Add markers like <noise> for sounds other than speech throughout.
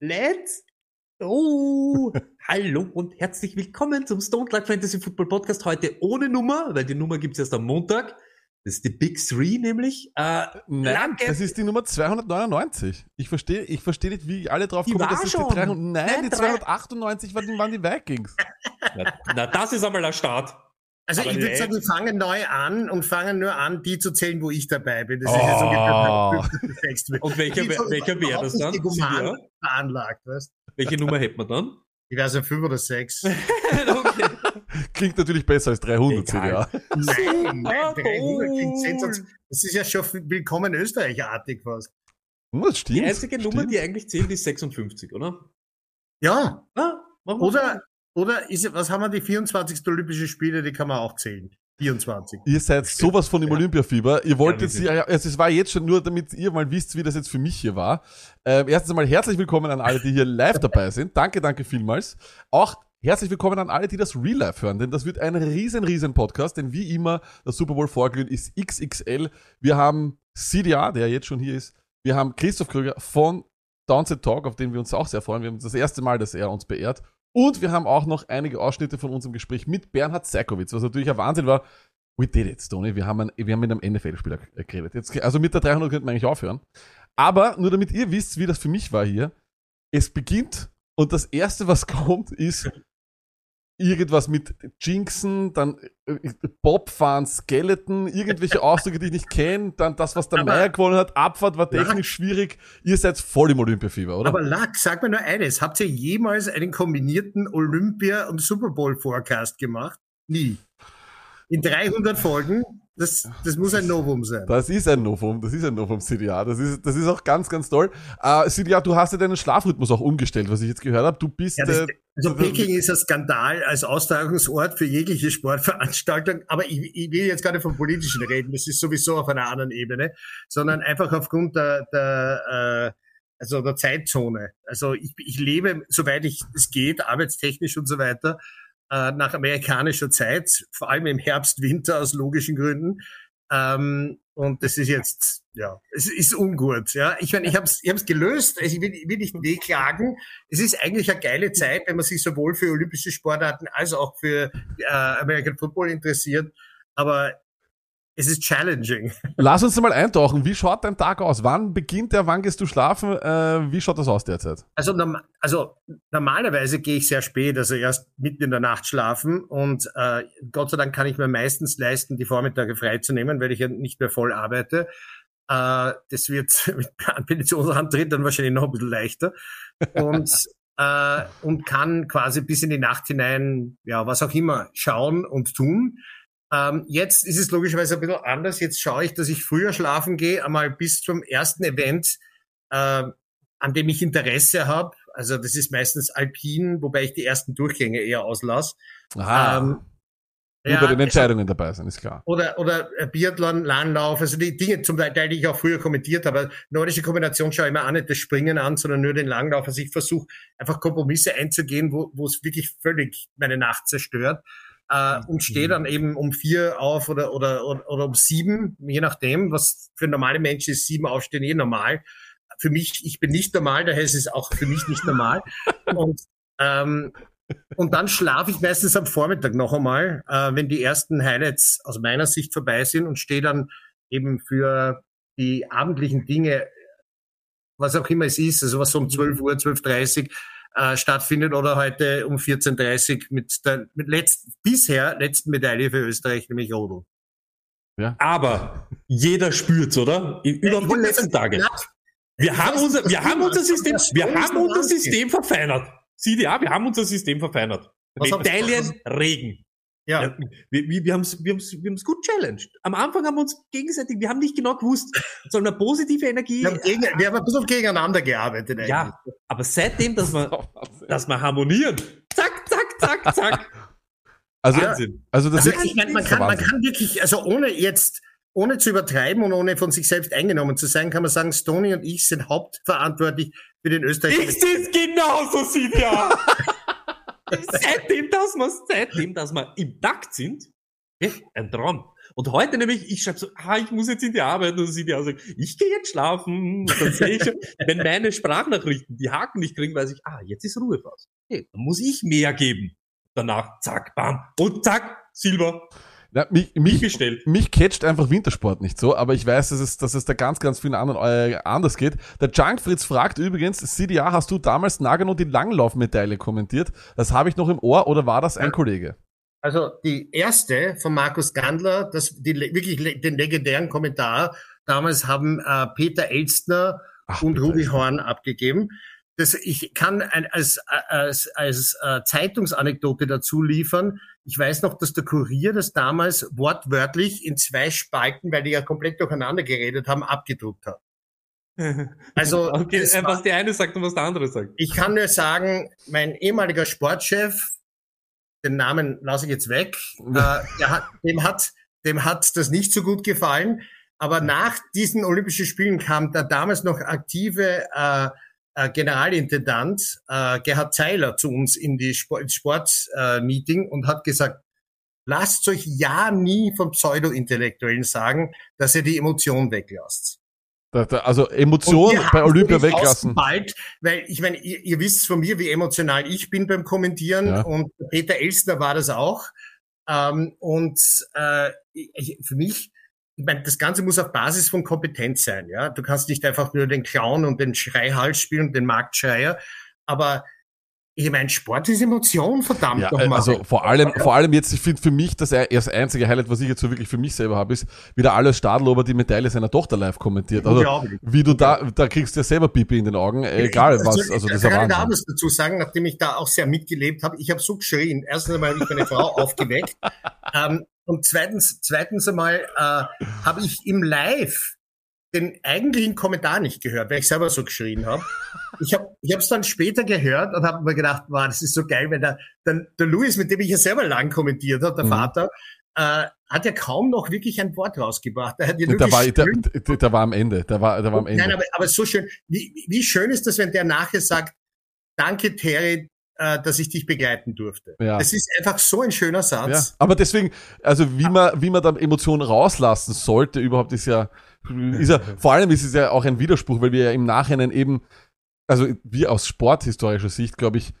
Let's go! <laughs> Hallo und herzlich willkommen zum Stone Luck Fantasy Football Podcast. Heute ohne Nummer, weil die Nummer gibt's erst am Montag. Das ist die Big Three nämlich. Äh, Nein, das ist die Nummer 299. Ich verstehe ich verstehe nicht, wie alle drauf Die kommen, dass es die schon. 300... Nein, Nein, die drei- 298 waren, die- waren die Vikings. na, na, das ist einmal der Start. Also Aber ich würde sagen, wir fangen neu an und fangen nur an, die zu zählen, wo ich dabei bin. Das ist Oh. jetzt ungefähr der fünfte, sechste. Und welcher, so welcher wäre das dann? Ja. egoman veranlagt, weißt Welche Nummer hätten wir dann? Ich weiß ja fünf oder sechs. <laughs> okay. Klingt natürlich besser als 300 Egal. ja. Nein, <laughs> Ah, 300 klingt cool. sensationell. Das ist ja schon willkommen Österreichartig fast. Das stimmt. Die einzige Nummer, stimmt. die eigentlich zählt, ist 56, oder? Ja, Ah, oder, oder ist, was haben wir, die 24. Olympische Spiele, die kann man auch zählen. 24. Ihr seid sowas von im Ja. Olympiafieber. Ihr wollt Ja, jetzt, ja, also es war jetzt schon nur, damit ihr mal wisst, wie das jetzt für mich hier war. Ähm, erstens einmal herzlich willkommen an alle, die hier live dabei sind. Danke, danke vielmals. Auch herzlich willkommen an alle, die das Real Life hören, denn das wird ein riesen, riesen Podcast, denn wie immer, das Super Bowl vorglühen ist XXL. Wir haben CDA, der jetzt schon hier ist. Wir haben Christoph Krüger von Downset Talk, auf den wir uns auch sehr freuen. Wir haben das erste Mal, dass er uns beehrt. Und wir haben auch noch einige Ausschnitte von unserem Gespräch mit Bernhard Seikowitz, was natürlich ein Wahnsinn war. We did it, Stoney. Wir haben, ein, wir haben mit einem NFL-Spieler geredet. Jetzt, also mit der 300 könnten wir eigentlich aufhören. Aber nur damit ihr wisst, wie das für mich war hier. Es beginnt und das erste, was <laughs> kommt, ist irgendwas mit Jinxen, dann äh, Bobfahren, Skeleton, irgendwelche <laughs> Ausdrücke, die ich nicht kenne, dann das, was der Aber- Meier gewonnen hat, Abfahrt war technisch schwierig. Ihr seid voll im Olympiafieber, oder? Aber Lack, sag mir nur eines. Habt ihr jemals einen kombinierten Olympia- und Super Bowl-Forecast gemacht? Nie. In 300 Folgen? Das, das muss ein Novum sein. Das ist ein Novum, das ist ein Novum, CDA. Das ist, das ist auch ganz, ganz toll. Äh, CDA, du hast ja deinen Schlafrhythmus auch umgestellt, was ich jetzt gehört habe. Du bist. Ja, das, äh, also Peking ist ein Skandal als Austragungsort für jegliche Sportveranstaltung, aber ich, ich will jetzt gar nicht vom Politischen reden, das ist sowieso auf einer anderen Ebene, sondern einfach aufgrund der, der äh, also der Zeitzone. Also ich, ich lebe, soweit ich es geht, arbeitstechnisch und so weiter, äh, nach amerikanischer Zeit, vor allem im Herbst, Winter aus logischen Gründen. Ähm, und das ist jetzt, ja, es ist ungut. Ja, ich meine, ich habe es ich hab's gelöst. Also ich will, will nicht wehklagen. Es ist eigentlich eine geile Zeit, wenn man sich sowohl für olympische Sportarten als auch für äh, American Football interessiert. Aber es ist challenging. Lass uns mal eintauchen. Wie schaut dein Tag aus? Wann beginnt der? Wann gehst du schlafen? Äh, wie schaut das aus derzeit? Also, norm also normalerweise gehe ich sehr spät, also erst mitten in der Nacht schlafen und äh, Gott sei Dank kann ich mir meistens leisten, die Vormittage freizunehmen, weil ich ja nicht mehr voll arbeite. Äh, das wird <laughs> mit Pensionsantritt dann wahrscheinlich noch ein bisschen leichter und äh, und kann quasi bis in die Nacht hinein, ja, was auch immer, schauen und tun. Ähm, jetzt ist es logischerweise ein bisschen anders. Jetzt schaue ich, dass ich früher schlafen gehe, einmal bis zum ersten Event, äh, an dem ich Interesse habe. Also das ist meistens Alpin, wobei ich die ersten Durchgänge eher auslasse. Aha. Ähm, Nur ja, den Entscheidungen dabei sein, ist klar. Oder, oder äh, Biathlon, Langlauf, also die Dinge zum Teil, die ich auch früher kommentiert habe. Nordische Kombination schaue ich mir auch nicht das Springen an, sondern nur den Langlauf. Also ich versuche einfach Kompromisse einzugehen, wo, wo es wirklich völlig meine Nacht zerstört. Äh, und stehe dann eben um vier auf oder, oder, oder, oder um sieben, je nachdem, was für normale Menschen ist sieben aufstehen eh normal. Für mich, ich bin nicht normal, daher ist es auch für mich nicht normal. <laughs> Und, ähm, und dann schlafe ich meistens am Vormittag noch einmal, äh, wenn die ersten Highlights aus meiner Sicht vorbei sind und stehe dann eben für die abendlichen Dinge, was auch immer es ist, also was so um 12 Uhr, 12.30 äh, stattfindet oder heute um 14.30 mit der mit letzt, bisher letzten Medaille für Österreich, nämlich Rodel. Aber jeder spürt's, oder? Über die letzten Tage. Wir haben unser, wir haben unser System, wir haben unser System verfeinert. Sieh dir, ja, wir haben unser System verfeinert. Was habt- Medaillen, Regen. Ja. Ja, wir, wir, wir haben es wir haben's, wir haben's gut challenged. Am Anfang haben wir uns gegenseitig, wir haben nicht genau gewusst, <laughs> soll eine positive Energie. Wir haben, gegen, wir haben ein bisschen gegeneinander gearbeitet eigentlich. ja, aber seitdem, dass wir, <laughs> dass wir harmonieren, zack, zack, zack, zack. <laughs> Also, Wahnsinn. also das Also ist ich meine, man kann, man kann wirklich, also ohne jetzt, ohne zu übertreiben und ohne von sich selbst eingenommen zu sein, kann man sagen, Stony und ich sind hauptverantwortlich für den österreichischen. Ich seh's genauso, Silvia. Seitdem, dass wir, seitdem, dass wir im Takt sind, ein Traum. Und heute nämlich, ich schreibe so, ah, ich muss jetzt in die Arbeit, und Silvia sagt, ich gehe jetzt schlafen. Und dann sehe ich schon, wenn meine Sprachnachrichten die Haken nicht kriegen, weiß ich, ah, jetzt ist Ruhephase. Okay, dann muss ich mehr geben. Danach, zack, bam, und zack, Silber, Na, mich, mich mich, bestellt. mich catcht einfach Wintersport nicht so, aber ich weiß, dass es, dass es da ganz, ganz vielen anderen äh, anders geht. Der Junkfritz fragt übrigens, CDA, hast du damals Nagano die Langlaufmedaille kommentiert? Das habe ich noch im Ohr oder war das ein Kollege? Also die erste von Markus Gandler, das, die wirklich den legendären Kommentar, damals haben äh, Peter Elstner Ach, und bitte. Rudi Horn abgegeben. Das, ich kann ein, als, als, als äh, Zeitungsanekdote dazu liefern. Ich weiß noch, dass der Kurier das damals wortwörtlich in zwei Spalten, weil die ja komplett durcheinander geredet haben, abgedruckt hat. <laughs> Also okay, äh, war- was der eine sagt und was der andere sagt. ich kann nur sagen, mein ehemaliger Sportchef, den Namen lasse ich jetzt weg, <laughs> äh, hat, dem hat, dem hat das nicht so gut gefallen. Aber nach diesen Olympischen Spielen kam der damals noch aktive äh, äh, Generalintendant äh, Gerhard Zeiler zu uns in die Sport, ins Sportmeeting äh, Meeting und hat gesagt, lasst euch ja nie vom Pseudo-Intellektuellen sagen, dass ihr die Emotion weglasst. Also Emotion Und wir bei Olympia weglassen. Bald, weil ich meine, ihr, ihr wisst von mir, wie emotional ich bin beim Kommentieren Ja. und Peter Elstner war das auch. Ähm, und äh, ich, für mich, ich meine, das Ganze muss auf Basis von Kompetenz sein. Ja, du kannst nicht einfach nur den Clown und den Schreihals spielen und den Marktschreier, aber ich meine, Sport ist Emotion, verdammt Ja, noch äh, mal. also vor allem, vor allem jetzt, ich finde für mich das, e- das einzige Highlight, was ich jetzt so wirklich für mich selber habe, ist, wie der Alles Stadlober die Medaille seiner Tochter live kommentiert. Also, wie du da, da kriegst du ja selber Pipi in den Augen, egal was, Also, also das ja kann ich da was dazu sagen, nachdem ich da auch sehr mitgelebt habe. Ich habe so geschrien. Erstens einmal habe ich meine Frau <laughs> aufgeweckt. Ähm, und zweitens, zweitens einmal äh, habe ich im Live den eigentlichen Kommentar nicht gehört, weil ich selber so geschrien habe. Ich habe ich es dann später gehört und habe mir gedacht, wow, das ist so geil, wenn der, der, der Louis, mit dem ich ja selber lang kommentiert habe, der Mhm. Vater, äh, hat ja kaum noch wirklich ein Wort rausgebracht. Er hat ja Der war, geschrien. der, der war am Ende, der war, der war am Ende. Nein, aber, aber so schön. Wie, wie schön ist das, wenn der nachher sagt, danke Terry, äh, dass ich dich begleiten durfte. Ja. Das ist einfach so ein schöner Ja, Satz. aber deswegen, also wie man, wie man dann Emotionen rauslassen sollte, überhaupt ist ja, ist ja, vor allem ist es ja auch ein Widerspruch, weil wir ja im Nachhinein eben, also wir aus sporthistorischer Sicht, glaube ich,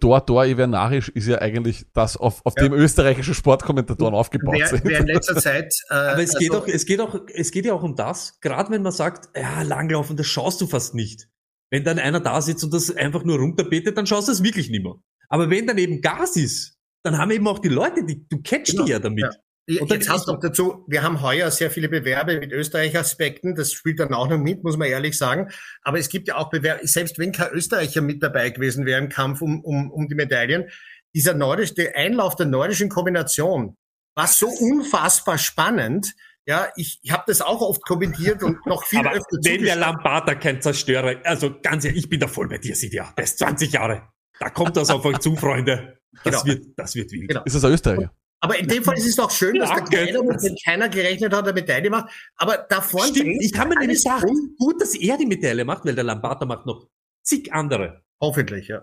Tor, Tor, Ivernarisch ist ja eigentlich das, auf, auf Ja. dem österreichische Sportkommentatoren aufgebaut Wer, sind. wer in letzter Zeit. <laughs> Äh, Aber es geht also, auch, es geht auch, es geht ja auch um das, gerade wenn man sagt, ja, langlaufen, das schaust du fast nicht. Wenn dann einer da sitzt und das einfach nur runterbetet, dann schaust du es wirklich nicht mehr. Aber wenn dann eben Gas ist, dann haben eben auch die Leute, die, du catchst Genau, die ja damit. ja. Und Jetzt hast du noch dazu, wir haben heuer sehr viele Bewerbe mit Österreich-Aspekten, das spielt dann auch noch mit, muss man ehrlich sagen. Aber es gibt ja auch Bewerbe, selbst wenn kein Österreicher mit dabei gewesen wäre im Kampf um, um, um die Medaillen, dieser nordische, der Einlauf der nordischen Kombination war so unfassbar spannend. Ja, ich, ich habe das auch oft kommentiert und noch viel Aber öfter wenn der. Lambata kein Zerstörer, also ganz ehrlich, ich bin da voll bei dir, Sidia. Der ist 20 Jahre. Da kommt das auf euch zu, Freunde. Das Genau. wird, das wird wild. Genau. Ist das ein Österreicher? Aber in dem Fall ist es doch schön, dass Ja, der Kleiner, mit dem keiner gerechnet hat, eine Medaille macht. Aber da vorne Stimmt, ich habe mir nämlich rum. gut, dass er die Medaille macht, weil der Lambata macht noch zig andere. Hoffentlich, ja.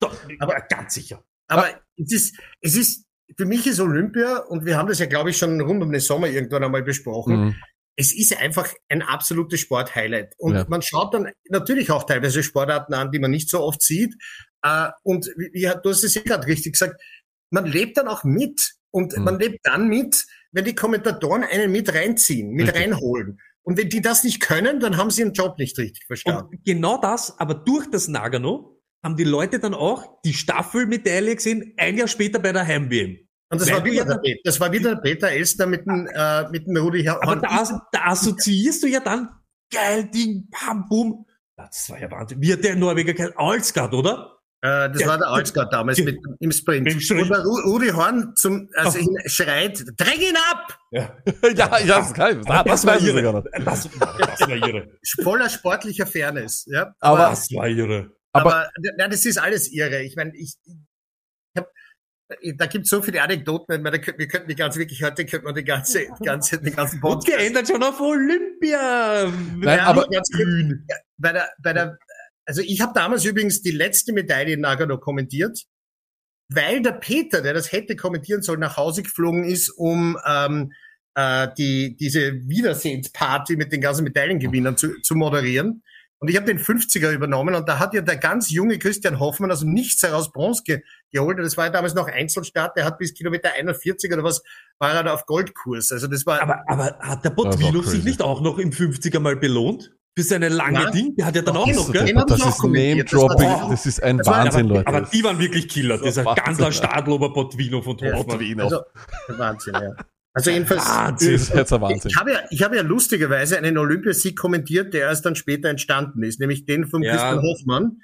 Doch, Aber- ganz sicher. Aber es ist, es ist, für mich ist Olympia, und wir haben das ja, glaube ich, schon rund um den Sommer irgendwann einmal besprochen, Mhm. es ist einfach ein absolutes Sporthighlight. Und Ja. man schaut dann natürlich auch teilweise Sportarten an, die man nicht so oft sieht. Äh, Und wie, wie, du hast es ja gerade richtig gesagt, man lebt dann auch mit. Und Mhm. man lebt dann mit, wenn die Kommentatoren einen mit reinziehen, mit Richtig. reinholen. Und wenn die das nicht können, dann haben sie ihren Job nicht richtig verstanden. Und genau das, aber durch das Nagano haben die Leute dann auch die Staffelmedaille gesehen, ein Jahr später bei der Heim-WM. Und das Weil war wieder ja der Peter, das war wieder der Peter Elstner mit dem, äh, mit dem Rudi Horn. Aber da, da assoziierst du ja dann, geil Ding, bam, boom. Das war ja Wahnsinn. Wie hat der Norweger kein Alsgard, oder? Äh, das Ja, war der Altgard damals mit, im Sprint. Im Sprint. Und der Ru- Rudi Horn zum, also Oh. schreit, dräng ihn ab! Ja. <laughs> ja, ja, das ist geil. Ah, das weiß ich sogar noch. Das, das war irre. <laughs> Voller sportlicher Fairness. Ja? Aber- Das war irre. Aber- Aber, na, das ist alles irre. Ich meine, ich, hab, da gibt es so viele Anekdoten. Meine, wir könnten die ganze, wirklich heute könnten wir die ganze, die ganze, den ganzen Und geändert schon auf Olympia. Nein, Ja, aber ganz grün. Bei der, bei der, also ich habe damals übrigens die letzte Medaille in Nagano kommentiert, weil der Peter, der das hätte kommentieren sollen, nach Hause geflogen ist, um ähm, äh, die diese Wiedersehensparty mit den ganzen Medaillengewinnern zu, zu moderieren. Und ich habe den 50er übernommen und da hat ja der ganz junge Christian Hoffmann aus dem Nichts heraus Bronze ge geholt. Und das war ja damals noch Einzelstart, der hat bis Kilometer 41 oder was, war er da auf Goldkurs. Also das war Aber, aber hat der crazy. sich nicht auch noch im 50er mal belohnt? Für seine lange Ja. Ding? Der hat ja dann auch noch, gell? das auch ist kommentiert. Das war- Name-Dropping, das ist ein Das war- Wahnsinn, aber, Leute. aber die waren wirklich Killer. Das Dieser war ganzer. Stadlober Botvino von Ja, Hoffmann. Botvino. also, Wahnsinn, ja. Also jedenfalls. Wahnsinn. ist jetzt ein Wahnsinn. Ich habe ja, ich habe ja lustigerweise einen Olympiasieg kommentiert, der erst dann später entstanden ist, nämlich den von Ja. Christian Hoffmann.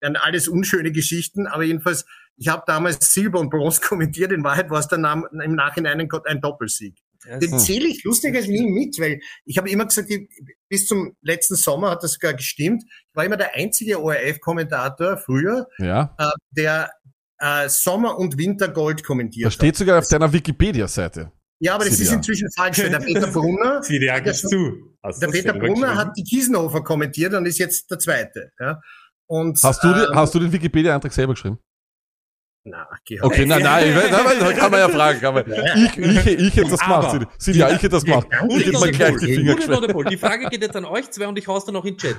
Dann alles unschöne Geschichten, aber jedenfalls, ich habe damals Silber und Bronze <laughs> kommentiert, in Wahrheit war es dann im Nachhinein ein, ein Doppelsieg. Den zähle ich lustigerweise nie mit, weil ich habe immer gesagt, ich, bis zum letzten Sommer hat das sogar gestimmt. Ich war immer der einzige ORF-Kommentator früher, Ja, äh, der äh, Sommer- und Wintergold kommentiert da steht sogar auf deiner Wikipedia-Seite. Ja, aber das Sieh ist inzwischen falsch, weil der <laughs> Peter Brunner, eigentlich Der- zu. Hast der Peter Brunner hat die Kiesenhofer kommentiert und ist jetzt der Zweite. Ja. Und, Hast du, ähm, hast du den Wikipedia-Eintrag selber geschrieben? Na, Georg. Okay, nein, nein, ich weiß, nein, da kann man ja fragen. Kann man, ich, ich, ich hätte das gemacht, Aber- Sidi. Sidi, ja, ich hätte das gemacht. Ich hätte mal gleich die Finger geschwächt. Die Frage geht jetzt an euch zwei und ich hau's dann auch in den Chat.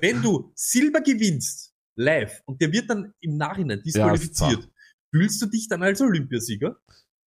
Wenn du Silber gewinnst, live, und der wird dann im Nachhinein disqualifiziert, fühlst du dich dann als Olympiasieger?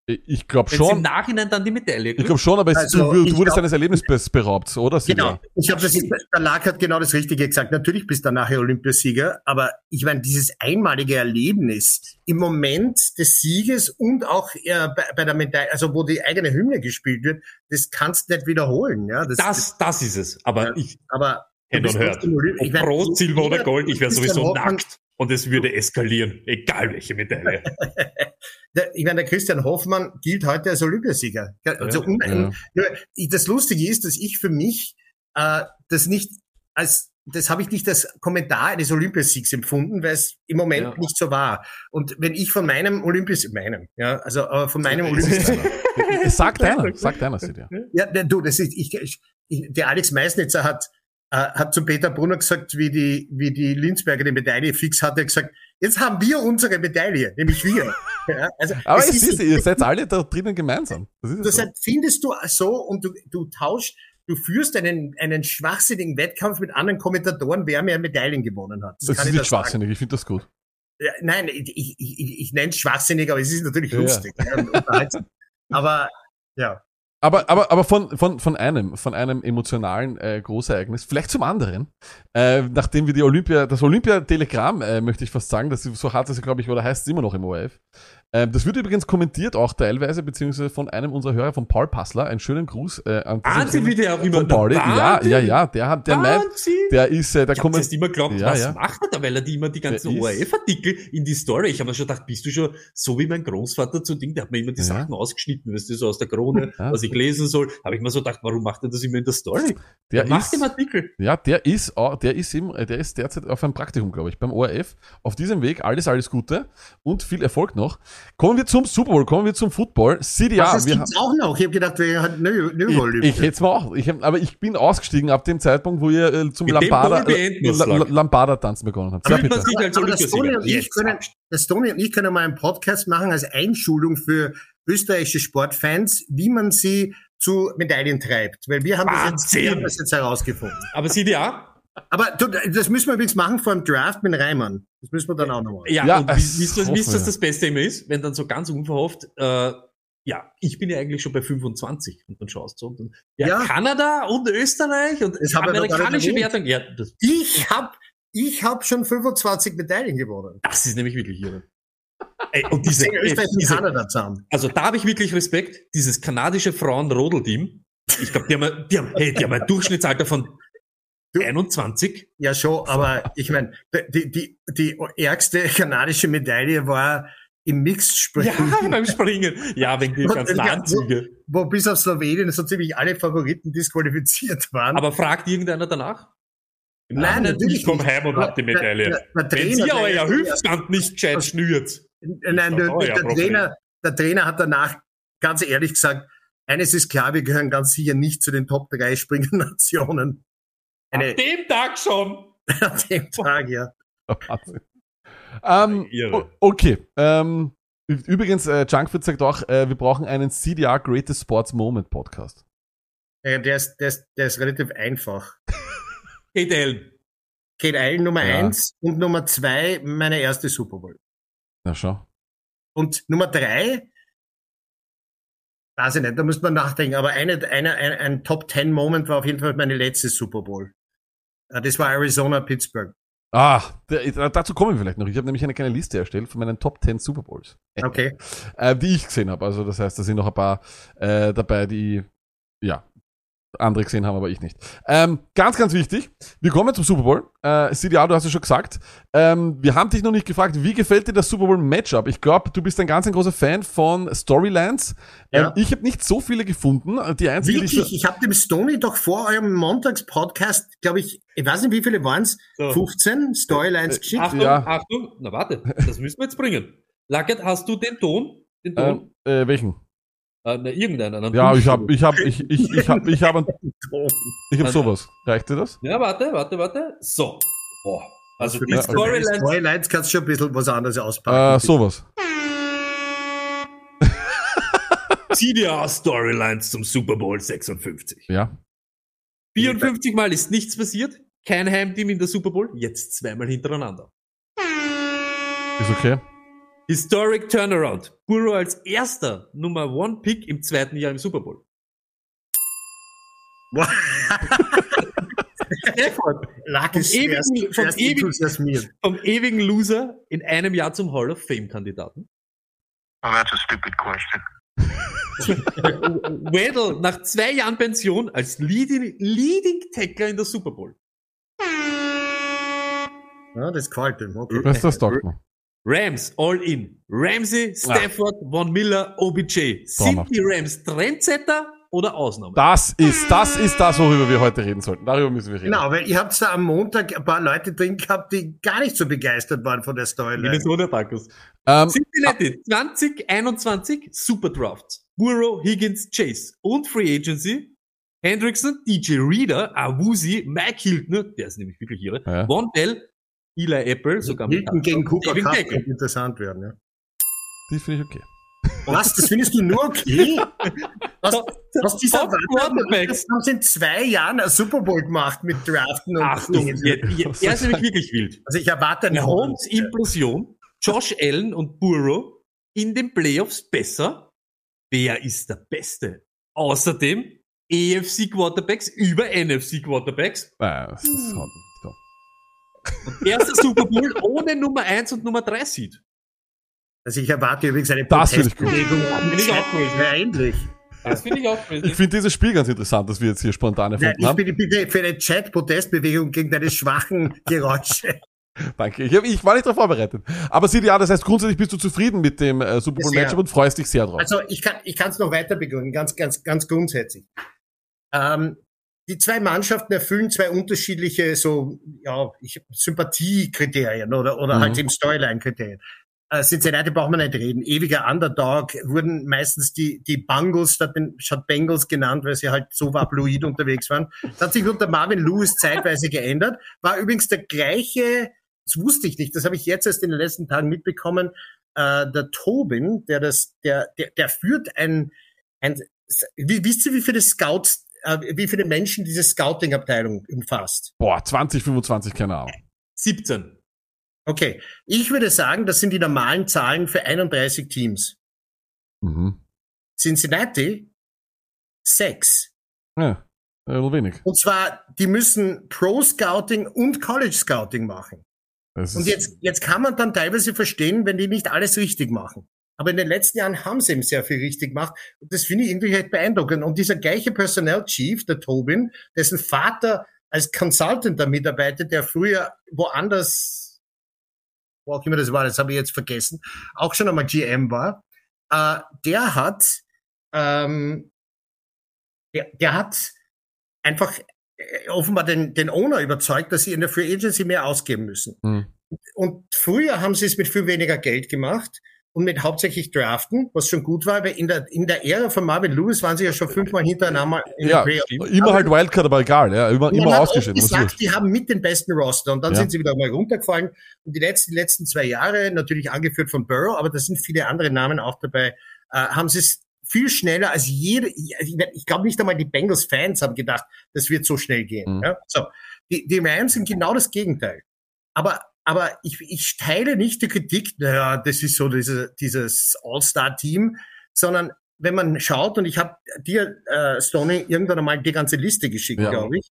Ich glaube es im schon, Nachhinein dann die Medaille ich glaube schon, aber es, Also, du, du ich wurdest glaub- deines Erlebnisses beraubt, oder? Sidi? Genau. Ich das, der Lack hat genau das Richtige gesagt. Natürlich bist du nachher Olympiasieger, aber ich meine, dieses einmalige Erlebnis im Moment des Sieges und auch äh, bei, bei der Medaille, also wo die eigene Hymne gespielt wird, das kannst du nicht wiederholen. Ja, das, Das, das ist es. Aber ich, aber on Hört. ich mein, Brot, Silber oder Gold, ich wäre sowieso nackt. Und es würde eskalieren. Egal welche Medaille. <laughs> der, ich meine, der Christian Hoffmann gilt heute als Olympiasieger. Also Ja, ja. Das Lustige ist, dass ich für mich äh, das nicht als das habe ich nicht als Kommentar eines Olympiasiegs empfunden, weil es im Moment Ja. nicht so war. Und wenn ich von meinem Olympias, meinem, ja, also äh, von meinem Olympiasieg, Es sagt <laughs> einer, sagt einer, ja. ja, du, das ist, ich, ich, der Alex Meisnitzer hat, hat zu Peter Brunner gesagt, wie die, wie die Linzberger die Medaille fix hatte, er gesagt, jetzt haben wir unsere Medaille, nämlich wir. <laughs> ja, also, Aber es ist- ist, ihr seid alle da drinnen gemeinsam. Das das so. heißt, findest du so und du, du tauschst, du führst einen, einen schwachsinnigen Wettkampf mit anderen Kommentatoren, wer mehr Medaillen gewonnen hat. Das kann ist ich nicht schwachsinnig, ich finde das gut. Ja, nein, ich, ich, ich, ich nenne es schwachsinnig, aber es ist natürlich Ja. lustig. Ja, <laughs> aber ja. Aber, aber, aber von, von, von einem, von einem emotionalen äh, Großereignis, vielleicht zum anderen, äh, nachdem wir die Olympia, das Olympia-Telegramm, äh, möchte ich fast sagen, das so hat es, glaube ich, oder heißt es immer noch im ORF. Ähm, das wird übrigens kommentiert auch teilweise, beziehungsweise von einem unserer Hörer, von Paul Passler. Einen schönen Gruß äh, an Wahnsinn, wie der auch immer von Pauli. Ja, ja, ja, der hat, der meint, der ist, äh, der Ich kommt, erst immer geglaubt, Ja, was ja. macht er da, weil er die immer die ganzen ORF-Artikel in die Story. Ich habe mir schon gedacht, bist du schon so wie mein Großvater zu Ding, der hat mir immer die Ja. Sachen ausgeschnitten, weißt du, so aus der Krone, <laughs> was ich lesen soll. Habe ich mir so gedacht, warum macht er das immer in der Story? der Der macht ist, im Artikel. Ja, der ist, der ist eben, äh, der ist derzeit auf einem Praktikum, glaube ich, beim ORF. Auf diesem Weg alles, alles Gute und viel Erfolg noch. Kommen wir zum Super Bowl, kommen wir zum Football. City, ja, das gibt's auch noch. Ich habe gedacht, wir hatten nö, nö, ich, ich hätte es mal auch, ich hab, aber ich bin ausgestiegen ab dem Zeitpunkt, wo ihr äh, zum Mit dem Lambada, Ball beenden wir's, La- La- Lack. Lambada tanzen begonnen habt. Sich als Aber das und ich können, das Toni und ich können mal einen Podcast machen als Einschulung für österreichische Sportfans, wie man sie zu Medaillen treibt. Weil wir haben, das jetzt, wir haben das jetzt herausgefunden. Aber an. Aber du, das müssen wir übrigens machen vor dem Draft mit Reimann. Das müssen wir dann auch noch machen. Ja, Ja, wisst ihr, wisst ihr, das Beste immer ist? Wenn dann so ganz unverhofft, äh, ja, ich bin ja eigentlich schon bei 25 und dann schaust du und dann, ja, Ja. Kanada und Österreich und Das amerikanische. Wertung. Ja, das, Ich hab, ich hab schon 25 Medaillen gewonnen. das ist nämlich wirklich irre. Ey, und diese, Österreich und Kanada zusammen. also da habe ich wirklich Respekt. Dieses kanadische Frauen-Rodel-Team. Ich glaube, die haben, die haben, hey, die haben ein Durchschnittsalter von 21? Ja, schon, aber ich meine, die, die, die ärgste kanadische Medaille war im Mixed-Springen, Ja, <laughs> beim Springen. Ja, wegen die ganzen Anzüge. wo bis auf Slowenien so ziemlich alle Favoriten disqualifiziert waren. Aber fragt irgendeiner danach? Nein, Nachhinein, natürlich Ich komm nicht. heim und hab die Der- Medaille. der- der Wenn Trainer, Sie der- euer der- Hüftstand nicht gescheit schnürt. Nein, der, der. Trainer, der Trainer hat danach ganz ehrlich gesagt, eines ist klar, wir gehören ganz sicher nicht zu den Top 3 Springen-Nationen. An Eine, dem Tag schon. <laughs> an dem Tag, ja. <laughs> Ähm, okay. Ähm, übrigens, äh, Junkfood sagt auch, äh, wir brauchen einen CDR Greatest Sports Moment Podcast. Ja, Der ist, der, ist, der ist relativ einfach. Kate Allen. Kate Allen Nummer Ja. eins und Nummer zwei meine erste Super Bowl. Na schau. Und Nummer drei, weiß ich nicht, da müsste man nachdenken, aber eine, eine, ein, ein Top Ten Moment war auf jeden Fall meine letzte Super Bowl. Äh, Das war Arizona Pittsburgh. Ah, dazu kommen wir vielleicht noch. Ich habe nämlich eine kleine Liste erstellt von meinen Top 10 Super Bowls, Okay. <laughs> äh, die ich gesehen habe. Also das heißt, da sind noch ein paar äh, dabei, die ja andere gesehen haben, aber ich nicht. Ähm, ganz, ganz wichtig. Wir kommen zum Super Bowl. Äh, CDA, du hast es schon gesagt. Ähm, wir haben dich noch nicht gefragt, wie gefällt dir das Super Bowl Matchup? Ich glaube, du bist ein ganz ein großer Fan von Storylines. Ähm, Ja. ich habe nicht so viele gefunden. Die einzige, die Wirklich, ich habe dem Stoney doch vor eurem Montagspodcast, glaube ich, ich weiß nicht, wie viele waren es, So. 15 Storylines geschickt. Achtung, Ja. Achtung. Na warte, das müssen wir jetzt bringen. Lackert, hast du den Ton? Den Ton? ähm, äh, welchen? Äh, na, irgendeinen. einen Ja, ich habe, ich habe, ich, ich, ich habe, ich habe, <laughs> ich habe Also- sowas. Reicht dir das? Ja, warte, warte, warte. So. Boah. Also die Ja, okay. Storylines. Storylines kannst du schon ein bisschen was anderes auspacken. Äh, sowas. CDR Storylines zum Super Bowl 56. Ja. 54 Mal ist nichts passiert. Kein Heimteam in der Super Bowl. Jetzt zweimal hintereinander. Ist okay. Historic Turnaround. Burrow als erster Nummer One Pick im zweiten Jahr im Super Bowl. Stafford Lag es Vom ewigen- erst, vom erst ewigen- vom ewigen Loser in einem Jahr zum Hall of Fame Kandidaten. Oh, that's a stupid question. <laughs> Waddle nach zwei Jahren Pension als Leading, Leading Tackler in der Super Bowl. Ja, das gefällt ihm. Okay. Das, das taugt mir. Rams all in. Ramsey, Stafford, Von Miller, OBJ. Sind die Rams Trendsetter oder Ausnahme? Das ist, das ist das, worüber wir heute reden sollten. Darüber müssen wir reden. Genau, weil ihr habt da am Montag ein paar Leute drin gehabt, die gar nicht so begeistert waren von der Storyline. Minnesota Falcons. Ähm, Cincinnati 2021 Super Drafts. Burrow, Higgins, Chase und Free Agency. Hendrickson, DJ Reader, Awuzi, Mike Hiltner, der ist nämlich wirklich ihre, Ja. Von Bell, Eli Apple, sogar mit Hilton gegen Cooper Cup könnte interessant werden. Ja. die finde ich okay. Was, das findest du nur okay? <laughs> Was, was dieser Quarterbacks. haben sie in zwei Jahren ein Super Bowl gemacht mit Draften und Achtung, Dingen. jetzt, er ist nämlich wirklich wild. Also ich erwarte einen Eine Holmes-Implosion, Josh Allen und Burrow in den Playoffs besser. Wer ist der Beste? Außerdem EFC Quarterbacks über NFC Quarterbacks. Nein, das ist da. Erster Super Bowl ohne Nummer 1 und Nummer 3 Sieht. Also ich erwarte übrigens eine Das finde ich. Protestbewegung. Finde ich auch. Das finde ich auch Ich crazy. finde dieses Spiel ganz interessant, das wir jetzt hier spontan erfunden ich haben. bin bitte für eine Chat-Protestbewegung gegen deine schwachen Geräusche. Danke. Ich, hab, ich war nicht darauf vorbereitet. Aber sieh ja, das heißt, grundsätzlich bist du zufrieden mit dem äh, Super Bowl. Matchup und freust dich sehr drauf. Also ich kann ich kann es noch weiter begründen, ganz ganz ganz grundsätzlich. Ähm, die zwei Mannschaften erfüllen zwei unterschiedliche so ja ich, Sympathiekriterien oder oder Mhm. halt eben Storyline-Kriterien. Äh, Cincinnati braucht man nicht reden. Ewiger Underdog wurden meistens die die Bengals statt den statt Bengals genannt, weil sie halt so vaploid unterwegs waren. Das hat sich unter Marvin Lewis zeitweise geändert. War übrigens der gleiche. Das wusste ich nicht. Das habe ich jetzt erst in den letzten Tagen mitbekommen äh, der Tobin, der das, der, der, der führt ein, ein wie, wisst ihr, wie viele Scouts, wie viele Menschen diese Scouting-Abteilung umfasst? Boah, 20, 25, keine Ahnung. 17. Okay, ich würde sagen, das sind die normalen Zahlen für 31 Teams. Mhm. Cincinnati sechs. Ja, äh, nur wenig. Und zwar, die müssen Pro-Scouting und College-Scouting machen. Das Und jetzt, jetzt kann man dann teilweise verstehen, wenn die nicht alles richtig machen. Aber in den letzten Jahren haben sie eben sehr viel richtig gemacht. Und das finde ich irgendwie halt beeindruckend. Und dieser gleiche Personnel Chief, der Tobin, dessen Vater als Consultant da mitarbeitet, der früher woanders, wo auch immer das war, das habe ich jetzt vergessen, auch schon einmal GM war, äh, der hat, ähm, der, der hat einfach äh, offenbar den, den Owner überzeugt, dass sie in der Free Agency mehr ausgeben müssen. Hm. Und früher haben sie es mit viel weniger Geld gemacht und mit hauptsächlich Draften, was schon gut war, weil in der, in der Ära von Marvin Lewis waren sie ja schon fünfmal hintereinander in Ja, immer halt Wildcard, aber egal, ja, immer, immer was gesagt, die haben mit den besten Roster und dann Ja. sind sie wieder mal runtergefallen. Und die letzten, die letzten zwei Jahre, natürlich angeführt von Burrow, aber da sind viele andere Namen auch dabei, äh, haben sie es viel schneller als jede, ich, ich glaube nicht einmal die Bengals-Fans haben gedacht, das wird so schnell gehen. Mhm. Ja? So, die, die Rams sind genau das Gegenteil. Aber, aber ich, ich teile nicht die Kritik, naja, das ist so diese, dieses All-Star-Team, sondern wenn man schaut, und ich habe dir, äh, Stoney, irgendwann einmal die ganze Liste geschickt, Ja. glaube ich,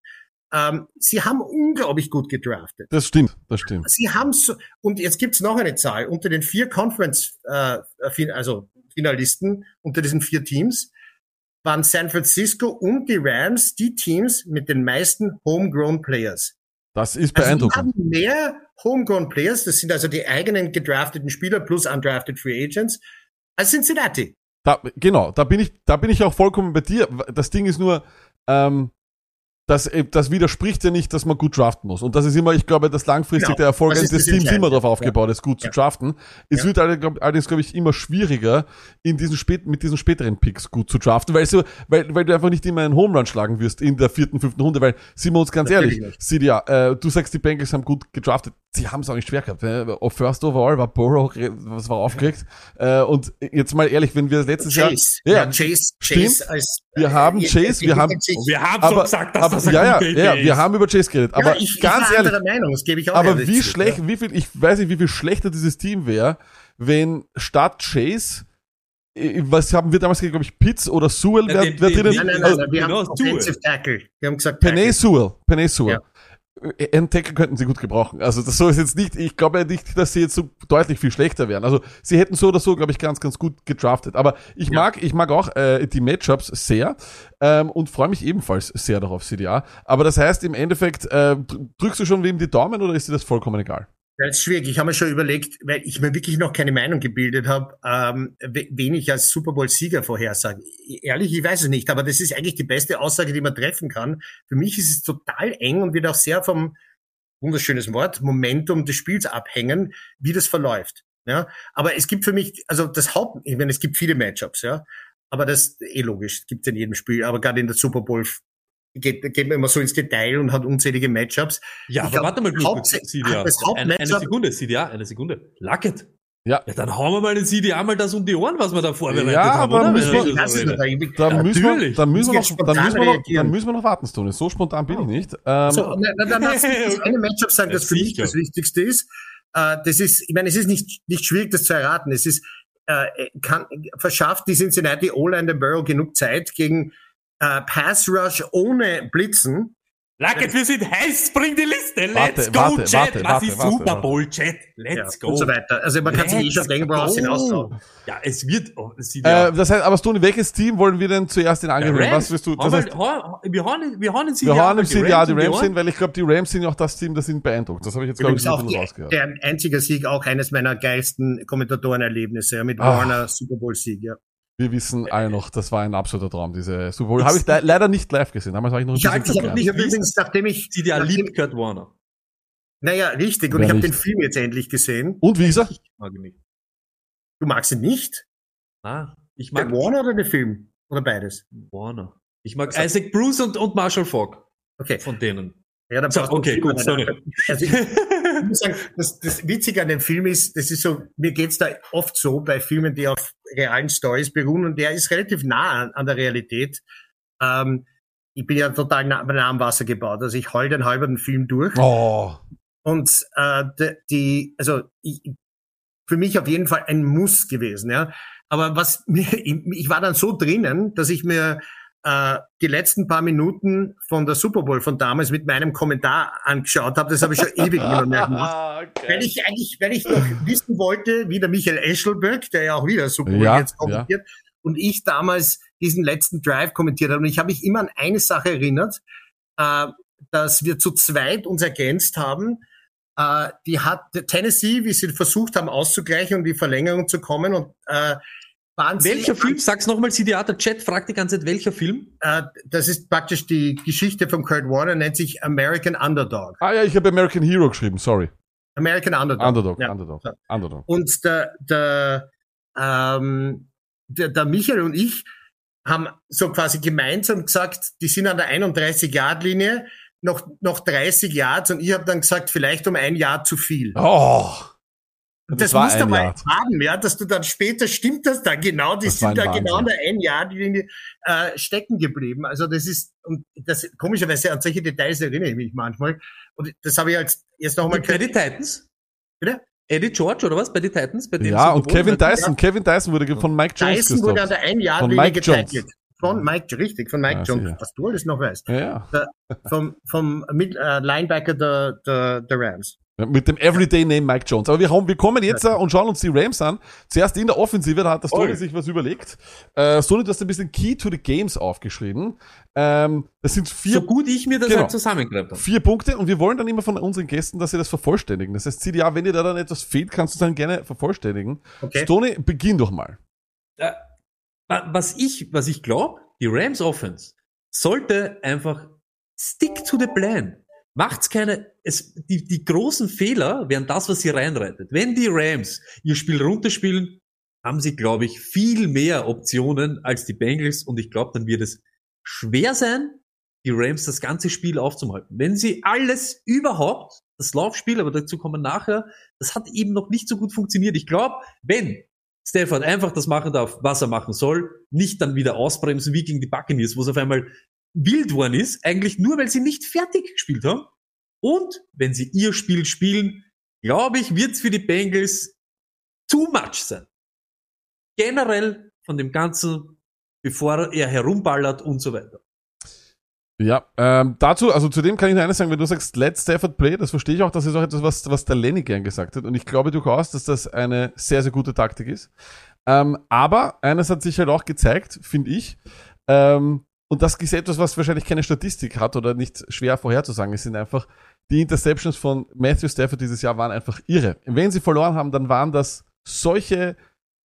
ähm, sie haben unglaublich gut gedraftet. Das stimmt, das stimmt. Sie haben so, und jetzt gibt's noch eine Zahl, unter den vier Conference, äh, also Finalisten, unter diesen vier Teams, waren San Francisco und die Rams die Teams mit den meisten Homegrown Players. Das ist Also beeindruckend. haben mehr Homegrown Players, das sind also die eigenen gedrafteten Spieler plus undrafted Free Agents, als Cincinnati. Da, genau, da bin ich, da bin ich auch vollkommen bei dir. Das Ding ist nur, ähm, das, äh, das widerspricht ja nicht, dass man gut draften muss. Und das ist immer, ich glaube, dass langfristig Genau, der Erfolg das eines das Teams immer darauf aufgebaut ist, gut Ja. zu draften. Es Ja. wird allerdings, glaube ich, immer schwieriger, in diesen spät, mit diesen späteren Picks gut zu draften, weil, weil, weil du einfach nicht immer einen Home Run schlagen wirst in der vierten, fünften Runde, weil, sind wir uns ganz Natürlich ehrlich. Sidia, äh, du sagst, die Bengals haben gut gedraftet. Sie haben es auch nicht schwer gehabt. Ne? First Overall war Burrow, was war aufgeregt. Äh, und jetzt mal ehrlich, wenn wir letztes Chase. Jahr, Ja, Chase, Chase Stimmt. als, Wir haben äh, Chase, wir haben- Wir haben aber, schon gesagt, dass aber, das ja, ja, ja, ist. wir haben über Chase geredet, aber ja, ich, ganz ich ehrlich, Meinung, das gebe ich auch aber wie schlecht, ja. wie viel, ich weiß nicht, wie viel schlechter dieses Team wäre, wenn statt Chase, äh, was haben wir damals, glaube ich, Pitts oder Sewell, Ja, wer, wer drinnen? Nein, nein, Also, nein, wir genau, haben Offensive Tackle. Wir haben gesagt Penay Tackle. Sewell, Penay Sewell. Ja. Äh, Einen Tackle könnten sie gut gebrauchen. Also das so ist jetzt nicht, ich glaube nicht, dass sie jetzt so deutlich viel schlechter wären. Also sie hätten so oder so, glaube ich, ganz, ganz gut gedraftet. Aber ich Ja. mag, ich mag auch äh, die Matchups sehr ähm, und freue mich ebenfalls sehr darauf, CDA. Aber das heißt, im Endeffekt, äh, dr- drückst du schon wem die Daumen oder ist dir das vollkommen egal? Das ist schwierig. Ich habe mir schon überlegt, weil ich mir wirklich noch keine Meinung gebildet habe, ähm, we- wen ich als Super Bowl-Sieger vorhersage. Ehrlich, ich weiß es nicht, aber das ist eigentlich die beste Aussage, die man treffen kann. Für mich ist es total eng und wird auch sehr vom, wunderschönes Wort, Momentum des Spiels abhängen, wie das verläuft. Ja, aber es gibt für mich, also das Haupt, ich meine, es gibt viele Matchups, ja, aber das eh logisch, gibt es in jedem Spiel, aber gerade in der Super Bowl geht, geht man immer so ins Detail und hat unzählige Matchups. Ja, Ich aber glaub, warte mal CDA. das Eine, eine Sekunde, CDA, eine Sekunde. Lucket. Ja. Ja, dann hauen wir mal den CDA mal das um die Ohren, was wir da vorbereitet Ja, haben, aber oder? müssen wir- Das müssen wir, dann müssen wir noch, dann müssen wir noch, dann müssen wir noch warten, Stone. So spontan bin ich nicht. Ähm, So, na, dann lass mich das eine Matchup sagen, das für mich das Wichtigste ist. Äh, das ist, ich meine, es ist nicht, nicht schwierig, das zu erraten. Es ist, äh, kann, verschafft die Cincinnati O-Line den Burrow genug Zeit gegen äh, Pass Rush ohne Blitzen. Lucket, wir sind heiß, bring die Liste. Let's Warte, go, warte, Chat. warte, was warte, ist warte, Super warte. Bowl, Chat? Let's Ja, go. und so weiter. Also man kann sich eh schon denken, woraus go. hinausschauen. Ja, es wird, oh, CDA. äh, das heißt, aber Stone, welches Team wollen wir denn zuerst in Angriff nehmen? Was willst du? Das heißt, Wir hauen, wir hauen den CDA. wir hauen im mal CDA die die Rams Ohren. hin, weil ich glaube, die Rams sind ja auch das Team, das ihn beeindruckt. Das habe ich jetzt, glaube ich, auch nicht die, rausgehört. der einzige Sieg, auch eines meiner geilsten Kommentatorenerlebnisse, ja, mit Ah. Warner Super Bowl Sieg, ja. Wir wissen alle noch, das war ein absoluter Traum, diese Super Bowl. Habe ich le leider nicht live gesehen. Damals war ich noch Ich habe hab, ich hab übrigens, nachdem ich, CDA nachdem, liebt Kurt Warner. naja, richtig, und Wer ich habe nicht? den Film jetzt endlich gesehen. Und wie ist er? Ich mag ihn nicht. Du magst ihn nicht? Na, ich Der mag Warner oder der Film? Oder beides? Warner. Ich mag Also- Isaac Bruce und, und Marshall Falk. Okay. Von denen. Ja, dann So, brauchst du okay, den gut, sorry. Also ich, ich <laughs> muss sagen, das, das Witzige an dem Film ist, das ist so, mir geht's da oft so bei Filmen, die auf realen Stories beruhen und der ist relativ nah an, an der Realität. Ähm, ich bin ja total nah, nah am Wasser gebaut, also ich heul den halben Film durch. Oh. Und äh, die, also ich, für mich auf jeden Fall ein Muss gewesen, ja. Aber was ich war dann so drinnen, dass ich mir äh, die letzten paar Minuten von der Super Bowl von damals mit meinem Kommentar angeschaut habe. Das habe ich schon ewig nicht mehr gemacht. <laughs> Ah, Weil ich eigentlich, weil ich noch wissen wollte, wie der Michael Eschelberg, der ja auch wieder Super Bowl Ja, jetzt kommentiert, und ich damals diesen letzten Drive kommentiert habe. Und ich habe mich immer an eine Sache erinnert. Äh, dass wir zu zweit uns ergänzt haben. Äh, die hat Tennessee, wie sie versucht haben auszugleichen und die Verlängerung zu kommen und äh, waren sie- Welcher Film? Sag's nochmal, CDA, der Chat fragt die ganze Zeit, welcher Film? Äh, das ist praktisch die Geschichte von Kurt Warner, nennt sich American Underdog. Ah ja, ich habe American Hero geschrieben, sorry. American Underdog. Underdog, Ja. Underdog, Ja. Underdog. Und der, der, ähm, der, der Michael und ich haben so quasi gemeinsam gesagt, die sind an der 31-Yard-Linie, noch, noch 30 Yards und ich habe dann gesagt, vielleicht um ein Jahr zu viel. Oh! Das das war musst du ein mal haben, ja, dass du dann später stimmt das dann genau, die Das sind ein da genau an Wahnsinn. der 1 Yard Linie äh, stecken geblieben. Also das ist und das komischerweise an solche Details erinnere ich mich manchmal und das habe ich als jetzt noch mal Bei die Titans? Bitte? Eddie George oder was? Bei die Titans? Bei dem Ja, und? Kevin Dyson, Kevin Dyson wurde von Mike Jones Dyson wurde an gestoppt. der 1 Yard Von Linie Mike Jones. getackelt. Von Mike, richtig, von Mike Ja, Jones. sicher. Was du alles noch weißt. Ja, ja. Vom, vom Mid, äh, Linebacker der, der, der Rams. Ja, Mit dem Everyday Name Mike Jones. Aber wir, haben, wir kommen jetzt äh, und schauen uns die Rams an. Zuerst in der Offensive, da hat das Tony Voll. sich was überlegt. Äh, Sony, du hast ein bisschen Key to the Games aufgeschrieben. Ähm, das sind vier, So gut ich mir das Genau. halt zusammengereibt habe. vier Punkte und wir wollen dann immer von unseren Gästen, dass sie das vervollständigen. Das heißt, CDA, wenn dir da dann etwas fehlt, kannst du dann gerne vervollständigen. Okay. Stoney, beginn doch mal. Äh, wa- was ich, was ich glaube, die Rams Offense sollte einfach stick to the plan. Macht's keine, es, die, die großen Fehler wären das, was sie reinreitet. Wenn die Rams ihr Spiel runterspielen, haben sie, glaube ich, viel mehr Optionen als die Bengals und ich glaube, dann wird es schwer sein, die Rams das ganze Spiel aufzuhalten. Wenn sie alles überhaupt, das Laufspiel, aber dazu kommen nachher, das hat eben noch nicht so gut funktioniert. Ich glaube, wenn Stafford einfach das machen darf, was er machen soll, nicht dann wieder ausbremsen wie gegen die Buccaneers, wo es auf einmal wild worden ist, eigentlich nur, weil sie nicht fertig gespielt haben. Und wenn sie ihr Spiel spielen, glaube ich, wird es für die Bengals too much sein. Generell von dem Ganzen, bevor er herumballert und so weiter. Ja, ähm, dazu, also zu dem kann ich nur eines sagen, wenn du sagst, let Stafford play, das verstehe ich auch, das ist auch etwas, was, was der Lenny gern gesagt hat. Und ich glaube durchaus, dass das eine sehr, sehr gute Taktik ist. Ähm, aber eines hat sich halt auch gezeigt, finde ich, ähm, und das ist etwas, was wahrscheinlich keine Statistik hat oder nicht schwer vorherzusagen. Es sind einfach, die Interceptions von Matthew Stafford dieses Jahr waren einfach irre. Wenn sie verloren haben, dann waren das solche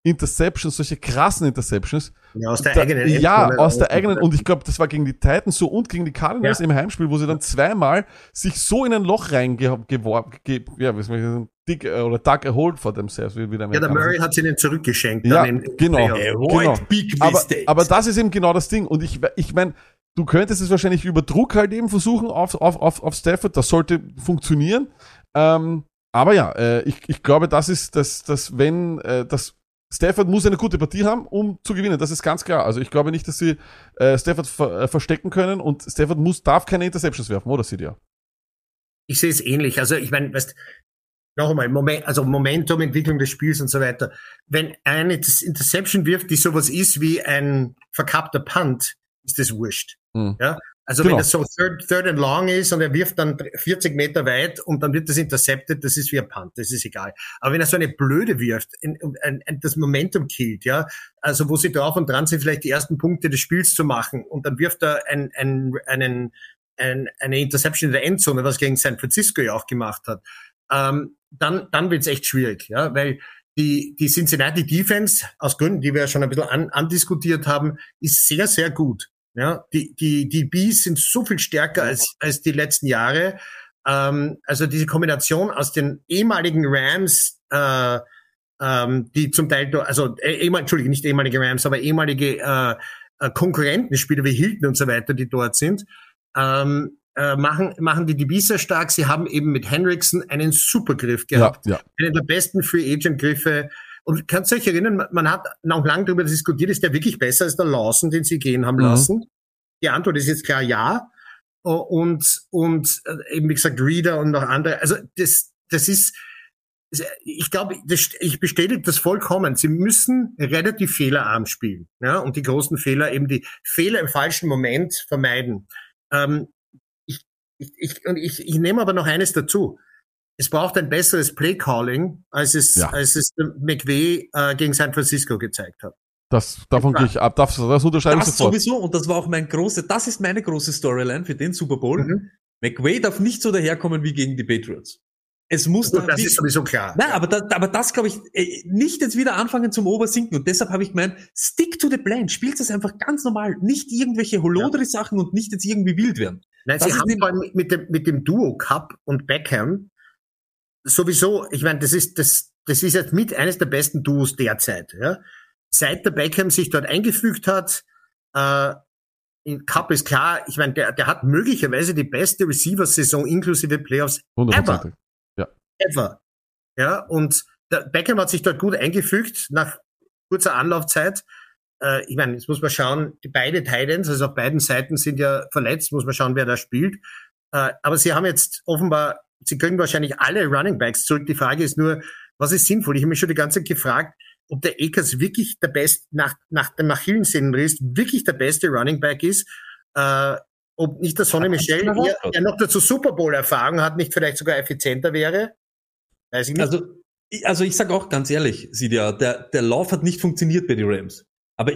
Interceptions, solche krassen Interceptions, Ja, aus der da, eigenen Ja, Endzone. aus der eigenen. Und ich glaube, das war gegen die Titans so und gegen die Cardinals Ja. im Heimspiel, wo sie dann zweimal sich so in ein Loch reingeworfen, ge, ja, wie soll ich sagen, dick äh, oder duck a hold for themselves, wie, wie der Ja, der Murray hat sie ihnen zurückgeschenkt. Ja, dann im genau. Genau. big Aber, aber das ist eben genau das Ding. Und ich, ich meine, du könntest es wahrscheinlich über Druck halt eben versuchen auf, auf, auf, auf Stafford. Das sollte funktionieren. Ähm, aber ja, äh, ich, ich glaube, das ist, dass, dass wenn, äh, das Stafford muss eine gute Partie haben, um zu gewinnen. Das ist ganz klar. Also ich glaube nicht, dass sie äh, Stafford ver, äh, verstecken können und Stafford muss, darf keine Interceptions werfen, oder Sidia? Ich sehe es ähnlich. Also ich meine, weißt, noch einmal, Moment, also Momentum, Entwicklung des Spiels und so weiter. Wenn eine Interception wirft, die sowas ist wie ein verkappter Punt, ist das wurscht. Hm. Ja? Also Genau. wenn das so third, third and long ist und er wirft dann 40 Meter weit und dann wird das intercepted, das ist wie ein Punt, das ist egal. Aber wenn er so eine blöde wirft, ein, ein, ein, das Momentum killt, ja, also wo sie drauf und dran sind, vielleicht die ersten Punkte des Spiels zu machen und dann wirft er ein, ein, einen, ein, eine Interception in der Endzone, was gegen San Francisco ja auch gemacht hat, ähm, dann, dann wird's echt schwierig, ja, weil die, die Cincinnati Defense, aus Gründen, die wir ja schon ein bisschen an, andiskutiert haben, ist sehr, sehr gut. Ja, die, die, die Bees sind so viel stärker als, als die letzten Jahre. Ähm, also diese Kombination aus den ehemaligen Rams, äh, ähm, die zum Teil, also äh, ehemal, Entschuldige, nicht ehemalige Rams, aber ehemalige äh, äh, Konkurrentenspieler wie Hilton und so weiter, die dort sind, ähm, äh, machen, machen die DB sehr stark. Sie haben eben mit Hendrickson einen Supergriff gehabt Ja, ja. einen der besten Free Agent Griffe. Und kannst du euch erinnern, man- hat noch lange darüber diskutiert, ist der wirklich besser als der Lawson, den sie gehen haben Mhm. lassen? Die Antwort ist jetzt klar ja. Und, und äh, eben wie gesagt, Reader und noch andere. Also das, das ist, ich glaube, das, ich bestätige das vollkommen. Sie müssen relativ fehlerarm spielen. Ja, und die großen Fehler, eben die Fehler im falschen Moment vermeiden. Ähm, ich, ich, ich, und ich, ich nehme aber noch eines dazu. Es braucht ein besseres Play-Calling, als es, Ja. als es McVay äh, gegen San Francisco gezeigt hat. Das, davon Ja. gehe ich ab. Das, das unterschreibe ich Das sofort. sowieso, und das war auch mein große, das ist meine große Storyline für den Super Bowl. Mhm. McVay darf nicht so daherkommen wie gegen die Patriots. Es muss Gut, da das wie- ist sowieso klar. Nein, aber, da, aber das glaube ich, äh, nicht jetzt wieder anfangen zum Obersinken. Und deshalb habe ich gemeint, stick to the plan. Spielt es einfach ganz normal. Nicht irgendwelche Holodri-Sachen und nicht jetzt irgendwie wild werden. Nein, Das sie haben vor allem mit dem, mit dem Duo Cup und Beckham sowieso, ich meine, das ist, das, das ist jetzt mit eines der besten Duos derzeit, ja. Seit der Beckham sich dort eingefügt hat, äh, in Cup ist klar, ich meine, der, der hat möglicherweise die beste Receiver-Saison inklusive Playoffs 100%. ever. Ja, und der Beckham hat sich dort gut eingefügt nach kurzer Anlaufzeit. Äh, ich meine, jetzt muss man schauen, die beide Titans, also auf beiden Seiten sind ja verletzt, muss man schauen, wer da spielt. Äh, aber sie haben jetzt offenbar, sie können wahrscheinlich alle Running Backs zurück. Die Frage ist nur, was ist sinnvoll? Ich habe mich schon die ganze Zeit gefragt, ob der Akers wirklich der beste, nach, nach dem Achillessehnenriss wirklich der beste Running Back ist. Äh, ob nicht der Sonny Michel, der, der noch dazu Super Bowl-Erfahrung hat, nicht vielleicht sogar effizienter wäre. Weiß ich nicht. Also, ich- also ich sage auch ganz ehrlich, Sidia, der, der Lauf hat nicht funktioniert bei den Rams. Aber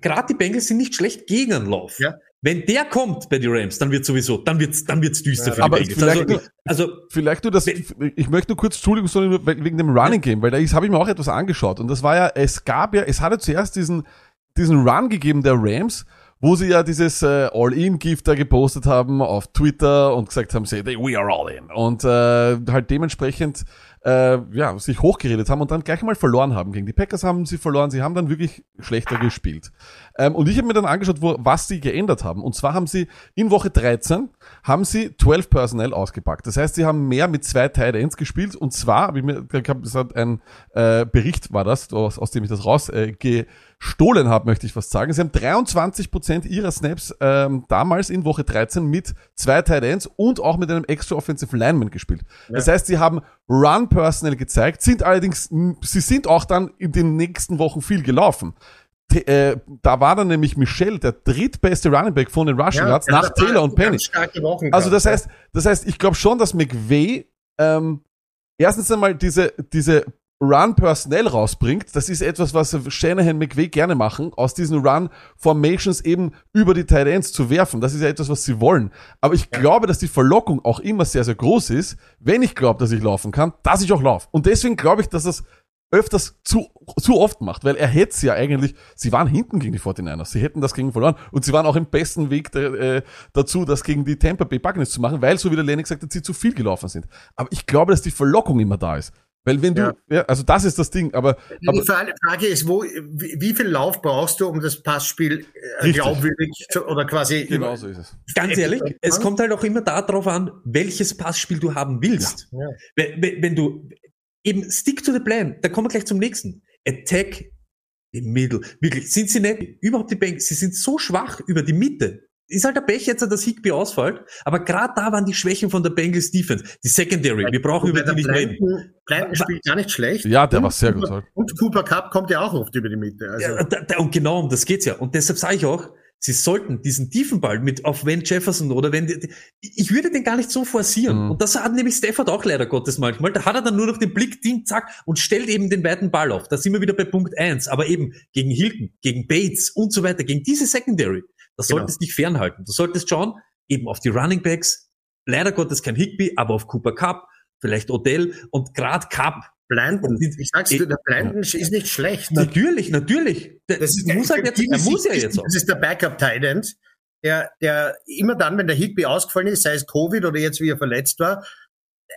gerade die Bengals sind nicht schlecht gegen einen Lauf. Ja. Wenn der kommt bei den Rams, dann wird sowieso, dann wird's, dann wird's düster Ja, für die aber Bengals. vielleicht Also, also Vielleicht nur das, ich möchte nur kurz, Entschuldigung, sondern wegen dem Running Game, weil da habe ich mir auch etwas angeschaut und das war ja, es gab ja, es hatte zuerst diesen, diesen Run gegeben der Rams, wo sie ja dieses äh, All-In-Gift da gepostet haben auf Twitter und gesagt haben, say, we are all in und äh, halt dementsprechend äh, ja, sich hochgeredet haben und dann gleich mal verloren haben. Gegen die Packers haben sie verloren, sie haben dann wirklich schlechter gespielt. Ähm, und ich habe mir dann angeschaut, wo, was sie geändert haben. Und zwar haben sie in Woche 13 haben sie 12 Personnel ausgepackt. Das heißt, sie haben mehr mit zwei Tight Ends gespielt. Und zwar, ich mir, ich habe gesagt, ein äh, Bericht war das, aus, aus dem ich das raus äh, gestohlen habe, möchte ich fast sagen. Sie haben 23 Prozent ihrer Snaps ähm, damals in Woche 13 mit zwei Tight Ends und auch mit einem extra Offensive Lineman gespielt. Das heißt, sie haben Run Personnel gezeigt, sind allerdings, sie sind auch dann in den nächsten Wochen viel gelaufen. T äh, da war dann nämlich Michel, der drittbeste Running Back von den Rushing Yards, der nach hat Taylor und Penny. Also das heißt, das heißt, ich glaube schon, dass McVay ähm, erstens einmal diese diese Run personell rausbringt. Das ist etwas, was Shanahan McVay gerne machen, aus diesen Run Formations eben über die Tight Ends zu werfen. Das ist ja etwas, was sie wollen. Aber ich glaube, dass die Verlockung auch immer sehr sehr groß ist, wenn ich glaube, dass ich laufen kann, dass ich auch laufe. Und deswegen glaube ich, dass das öfters zu, zu oft macht, weil er hätte es ja eigentlich, sie waren hinten gegen die 49ers, sie hätten das gegen verloren und sie waren auch im besten Weg der, äh, dazu, das gegen die Tampa Bay Buccaneers zu machen, weil, so wie der Lenny gesagt hat, sie zu viel gelaufen sind. Aber ich glaube, dass die Verlockung immer da ist. Weil wenn du, Ja. ja, also das ist das Ding, aber, Die aber Frage Frage ist, wo, wie, wie viel Lauf brauchst du, um das Passspiel äh, Richtig. glaubwürdig zu, oder quasi genau so ist es. Ganz ehrlich, es kommt halt auch immer darauf an, welches Passspiel du haben willst. Ja. Wenn, wenn, wenn du eben stick to the plan, dann kommen wir gleich zum nächsten. Attack im Middle. Wirklich, Cincinnati, überhaupt die Bengals, sie sind so schwach über die Mitte. Ist halt der Pech jetzt, dass Higby ausfällt, aber gerade da waren die Schwächen von der Bengals Defense. Die Secondary, wir brauchen über die nicht der reden. Blanton, Blanton spielt gar nicht schlecht. Ja, der Und war sehr gut. Cooper- halt. Und Cooper Cup kommt ja auch oft über die Mitte. Also, Ja, da, da, und genau um das geht's ja. Und deshalb sage ich auch, sie sollten diesen tiefen Ball mit auf Van Jefferson oder wenn ich würde den gar nicht so forcieren. Mhm. Und das hat nämlich Stafford auch leider Gottes manchmal. Da hat er dann nur noch den Blick, ding, zack, und stellt eben den weiten Ball auf. Da sind wir wieder bei Punkt eins. Aber eben gegen Hilton, gegen Bates und so weiter, gegen diese Secondary, da Genau. solltest du dich fernhalten. Du solltest schauen, eben auf die Running Backs, leider Gottes kein Higby, aber auf Cooper Cup, vielleicht Odell und grad Cup. Blanton, ich sag's dir, der Blanton ist nicht schlecht. Natürlich, natürlich. Der Das ist muss halt jetzt, er muss ja jetzt auch. Das ist der Backup Tight End, der, der immer dann, wenn der Higby ausgefallen ist, sei es Covid oder jetzt wie er verletzt war,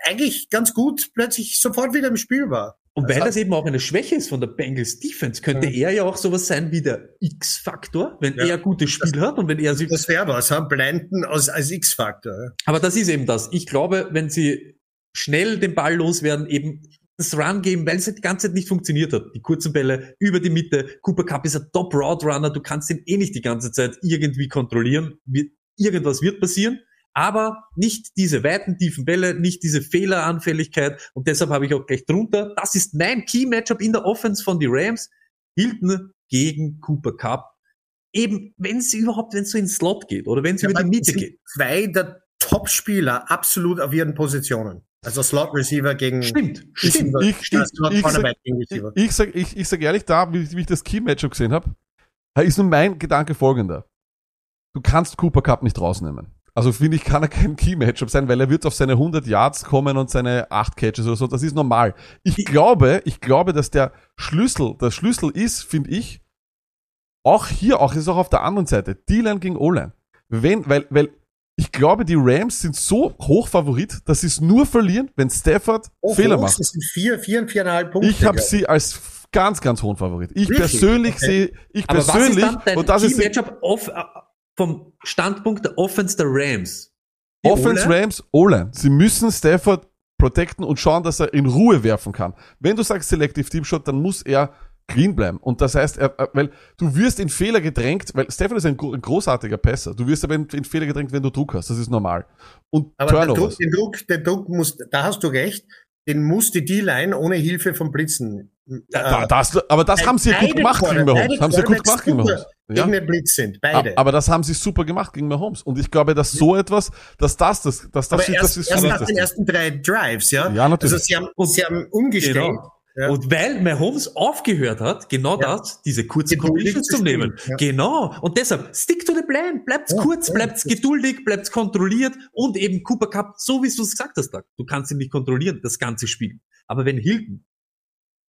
eigentlich ganz gut plötzlich sofort wieder im Spiel war. Und weil das eben auch eine Schwäche ist von der Bengals Defense, könnte er ja auch sowas sein wie der X-Faktor, wenn Ja. er gutes Spiel hat und wenn er sich. Das wäre was, haben Blanton als, als X-Faktor. Aber das ist eben das. Ich glaube, wenn sie schnell den Ball loswerden, eben das Run geben, weil es die ganze Zeit nicht funktioniert hat. Die kurzen Bälle über die Mitte. Cooper Cup ist ein Top Route Runner. Du kannst ihn eh nicht die ganze Zeit irgendwie kontrollieren. Irgendwas wird passieren. Aber nicht diese weiten, tiefen Bälle, nicht diese Fehleranfälligkeit. Und deshalb habe ich auch gleich drunter. Das ist mein Key-Matchup in der Offense von die Rams. Hilton gegen Cooper Cup. Eben, wenn es überhaupt, wenn es so in den Slot geht oder wenn es über die Mitte geht. Zwei der Top-Spieler absolut auf ihren Positionen. Also Slot Receiver gegen Stimmt, Ich- stimmt. ich- Slot ich- Ich, Receiver. ich sag, ich, ich sag ehrlich, da, wie, wie ich das Key-Matchup gesehen habe, ist nun mein Gedanke folgender. Du kannst Cooper Cup nicht rausnehmen. Also finde ich, kann er kein Key-Matchup sein, weil er wird auf seine 100 Yards kommen und seine 8 Catches oder so. Das ist normal. Ich glaube, ich glaube, dass der Schlüssel, der Schlüssel ist, finde ich, auch hier, auch ist auch auf der anderen Seite, D-Line gegen O-Line. Wenn, weil, weil ich glaube, die Rams sind so hoch Favorit, dass sie es nur verlieren, wenn Stafford Oh, Fehler macht. Das sind vier, vier und viereinhalb Punkte. Ich habe sie als ganz, ganz hohen Favorit. Ich Wirklich? persönlich Okay. sehe, ich Aber persönlich, und das ist äh, vom Standpunkt der Offense der Rams? Die Offense O-Line? Rams, O-Line. Sie müssen Stafford protecten und schauen, dass er in Ruhe werfen kann. Wenn du sagst Selective Team Shot, dann muss er clean bleiben. Und das heißt, er, weil du wirst in Fehler gedrängt, weil Stafford ist ein, ein großartiger Passer. Du wirst aber in, in Fehler gedrängt, wenn du Druck hast. Das ist normal. Und Aber der Druck, Turnovers. den Druck, der Druck muss, da hast du recht, den muss die D-Line ohne Hilfe von Blitzen. Da, das, aber das haben sie gut beide gemacht gegen Mahomes. Haben sie gut Quarterbacks gemacht gegen Mahomes. Ja. Gegen den Blitz sind, A- beide. Aber das haben sie super gemacht gegen Mahomes. Und ich glaube, dass so etwas, dass das, das, dass das, Aber das, erst, ist erst nach das den ersten drei Drives, ja? Ja, natürlich. Also sie haben, sie haben umgestellt. Genau. Ja. Und weil Mahomes aufgehört hat, genau Ja. das, diese kurzen Geduldig Completions zu nehmen. ja. Genau. Und deshalb, stick to the plan. Bleibt's Ja, kurz, ja, bleibt's das- geduldig, bleibt's kontrolliert und eben Cooper Cup, so wie du es gesagt hast, Doug. Du kannst ihn nicht kontrollieren, das ganze Spiel. Aber wenn Hilton,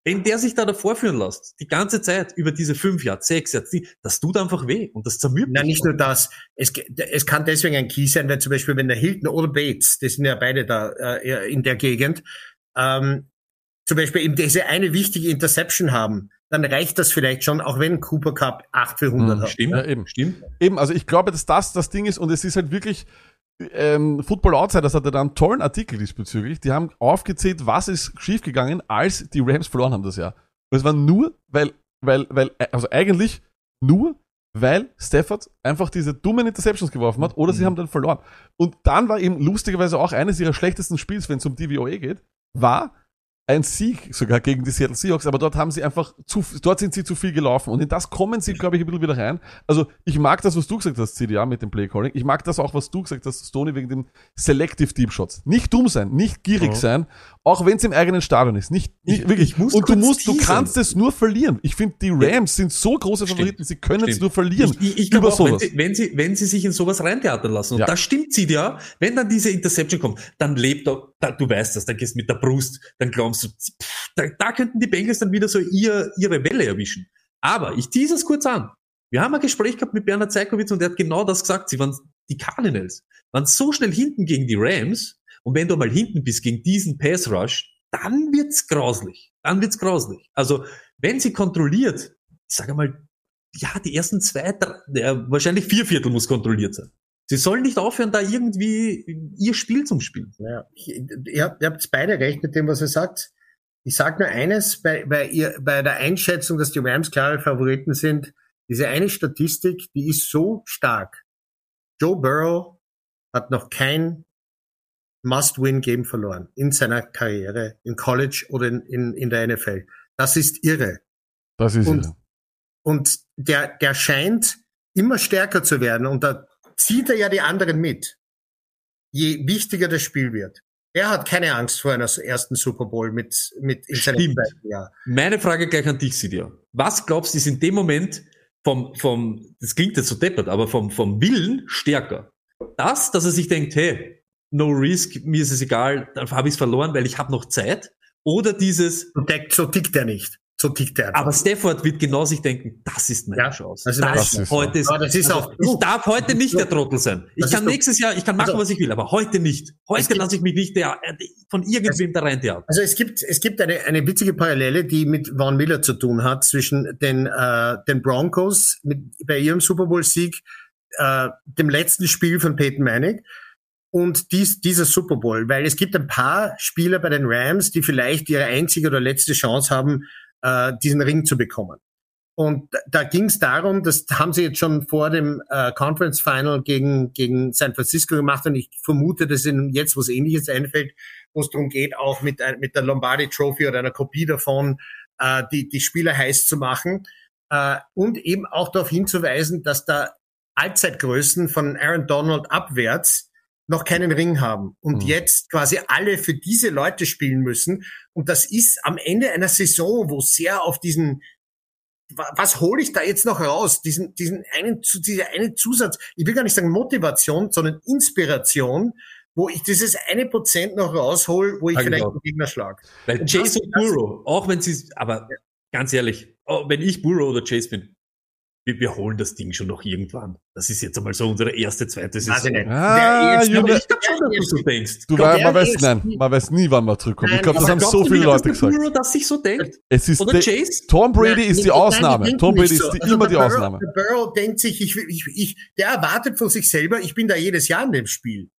wenn der sich da davor führen lässt, die ganze Zeit über diese fünf Jahre, sechs Jahre, das tut einfach weh und das zermürbt Nein, dich. nicht nur das. Es, es kann deswegen ein Key sein, weil zum Beispiel, wenn der Hilton oder Bates, das sind ja beide da äh, in der Gegend, ähm, zum Beispiel eben diese eine wichtige Interception haben, dann reicht das vielleicht schon, auch wenn Cooper Cup 8 für 100 Mhm, hat. Stimmt, Ja, eben. stimmt. Eben, also ich glaube, dass das das Ding ist und es ist halt wirklich, ähm, Football Outsiders hatte da einen tollen Artikel diesbezüglich. Die haben aufgezählt, was ist schiefgegangen, als die Rams verloren haben das Jahr. Und es war nur, weil, weil, weil, also eigentlich nur, weil Stafford einfach diese dummen Interceptions geworfen hat oder sie haben dann verloren. Und dann war eben lustigerweise auch eines ihrer schlechtesten Spiels, wenn es um DVOE geht, war ein Sieg sogar gegen die Seattle Seahawks, aber dort haben sie einfach zu, dort sind sie zu viel gelaufen und in das kommen sie, glaube ich, ein bisschen wieder rein. Also ich mag das, was du gesagt hast, CDA mit dem Play Calling. Ich mag das auch, was du gesagt hast, Stoney, wegen den Selective Deep Shots. Nicht dumm sein, nicht gierig Ja. sein, auch wenn es im eigenen Stadion ist. Nicht, nicht Ich- wirklich. ich muss und du musst, du teasern. kannst es nur verlieren. Ich finde, die Rams sind so große Stimmt. Favoriten, sie können es Stimmt. nur verlieren. Ich, ich, über auch, wenn sowas. sie, wenn, sie, wenn sie sich in sowas reintheatern lassen, und Ja. da stimmt sie ja, wenn dann diese Interception kommt, dann lebt er, da, du weißt das, dann gehst du mit der Brust, dann glaubst du, pff, da, da könnten die Bengals dann wieder so ihr, ihre Welle erwischen. Aber ich tease es kurz an. Wir haben ein Gespräch gehabt mit Bernhard Zeikowitz und der hat genau das gesagt. Sie waren die Cardinals, waren so schnell hinten gegen die Rams und wenn du mal hinten bist gegen diesen Pass Rush, dann wird's grauslich. Dann wird's grauslich. Also, wenn sie kontrolliert, ich sage mal, ja, die ersten zwei, drei, ja, wahrscheinlich vier Viertel muss kontrolliert sein. Sie sollen nicht aufhören, da irgendwie ihr Spiel zum Spielen. Ja, ich, ihr, habt, ihr habt beide recht mit dem, was ihr sagt. Ich sage nur eines, bei, bei, ihr, bei der Einschätzung, dass die Rams klare Favoriten sind, diese eine Statistik, die ist so stark. Joe Burrow hat noch kein Must-Win-Game verloren in seiner Karriere, im College oder in, in, in der NFL. Das ist irre. Das ist Und- ja. Und der, der scheint immer stärker zu werden und da zieht er ja die anderen mit. Je wichtiger das Spiel wird. Er hat keine Angst vor einer ersten Super Bowl mit, mit in seinem Jahr. Meine Frage gleich an dich, Sidia. Was glaubst du, ist in dem Moment vom, vom, das klingt jetzt so deppert, aber vom, vom Willen stärker? Das, dass er sich denkt, hey, no risk, mir ist es egal, dann habe ich es verloren, weil ich habe noch Zeit. Oder dieses, so tickt er nicht. So tickt er. aber Stafford wird genau sich denken, das ist meine Ja, Chance. das ist meine das Chance. heute ist, das ist also, ich darf heute nicht der Trottel sein. Ich Das kann nächstes Jahr, ich kann machen, Also- was ich will, aber heute nicht. Heute lasse ich mich nicht der, von irgendwem da rein theatern. Also es gibt, es gibt eine, eine witzige Parallele, die mit Von Miller zu tun hat, zwischen den, äh, den Broncos mit, bei ihrem Super Bowl-Sieg, äh, dem letzten Spiel von Peyton Manning und dies, dieser Super Bowl. Weil es gibt ein paar Spieler bei den Rams, die vielleicht ihre einzige oder letzte Chance haben, äh, diesen Ring zu bekommen. Und da- ging es darum, das haben sie jetzt schon vor dem äh, Conference Final gegen, gegen San Francisco gemacht und ich vermute, dass ihnen jetzt was ähnliches einfällt, wo es darum geht, auch mit, ein- mit der Lombardi Trophy oder einer Kopie davon äh, die, die Spieler heiß zu machen äh, und eben auch darauf hinzuweisen, dass da Allzeitgrößen von Aaron Donald abwärts noch keinen Ring haben und Mhm. jetzt quasi alle für diese Leute spielen müssen. Und das ist am Ende einer Saison, wo sehr auf diesen wa- was hole ich da jetzt noch raus? Diesen, diesen einen, dieser eine Zusatz, ich will gar nicht sagen Motivation, sondern Inspiration, wo ich dieses eine Prozent noch raushol, wo ich ich vielleicht einen Gegner schlag. Weil Chase und Burrow, auch wenn sie, aber ganz ehrlich, wenn ich Burrow oder Chase bin, wir, wir holen das Ding schon noch irgendwann. Das ist jetzt einmal so unsere erste, zweite Saison. nicht. Ah. Aber ich glaube schon, dass du so denkst. Du, Glaub, man weiß, nein, man weiß nie, wann man zurückkommt. Ich Nein, glaube, das haben so viele Leute dass gesagt. Burrow das sich so denkt? Es ist Oder der, Chase? Tom Brady Nein, ist die nein, Ausnahme. Tom Brady ist Also immer der die Burrow- Ausnahme. Der Burrow denkt sich, ich, ich, ich, der erwartet von sich selber, ich bin da jedes Jahr in dem Spiel.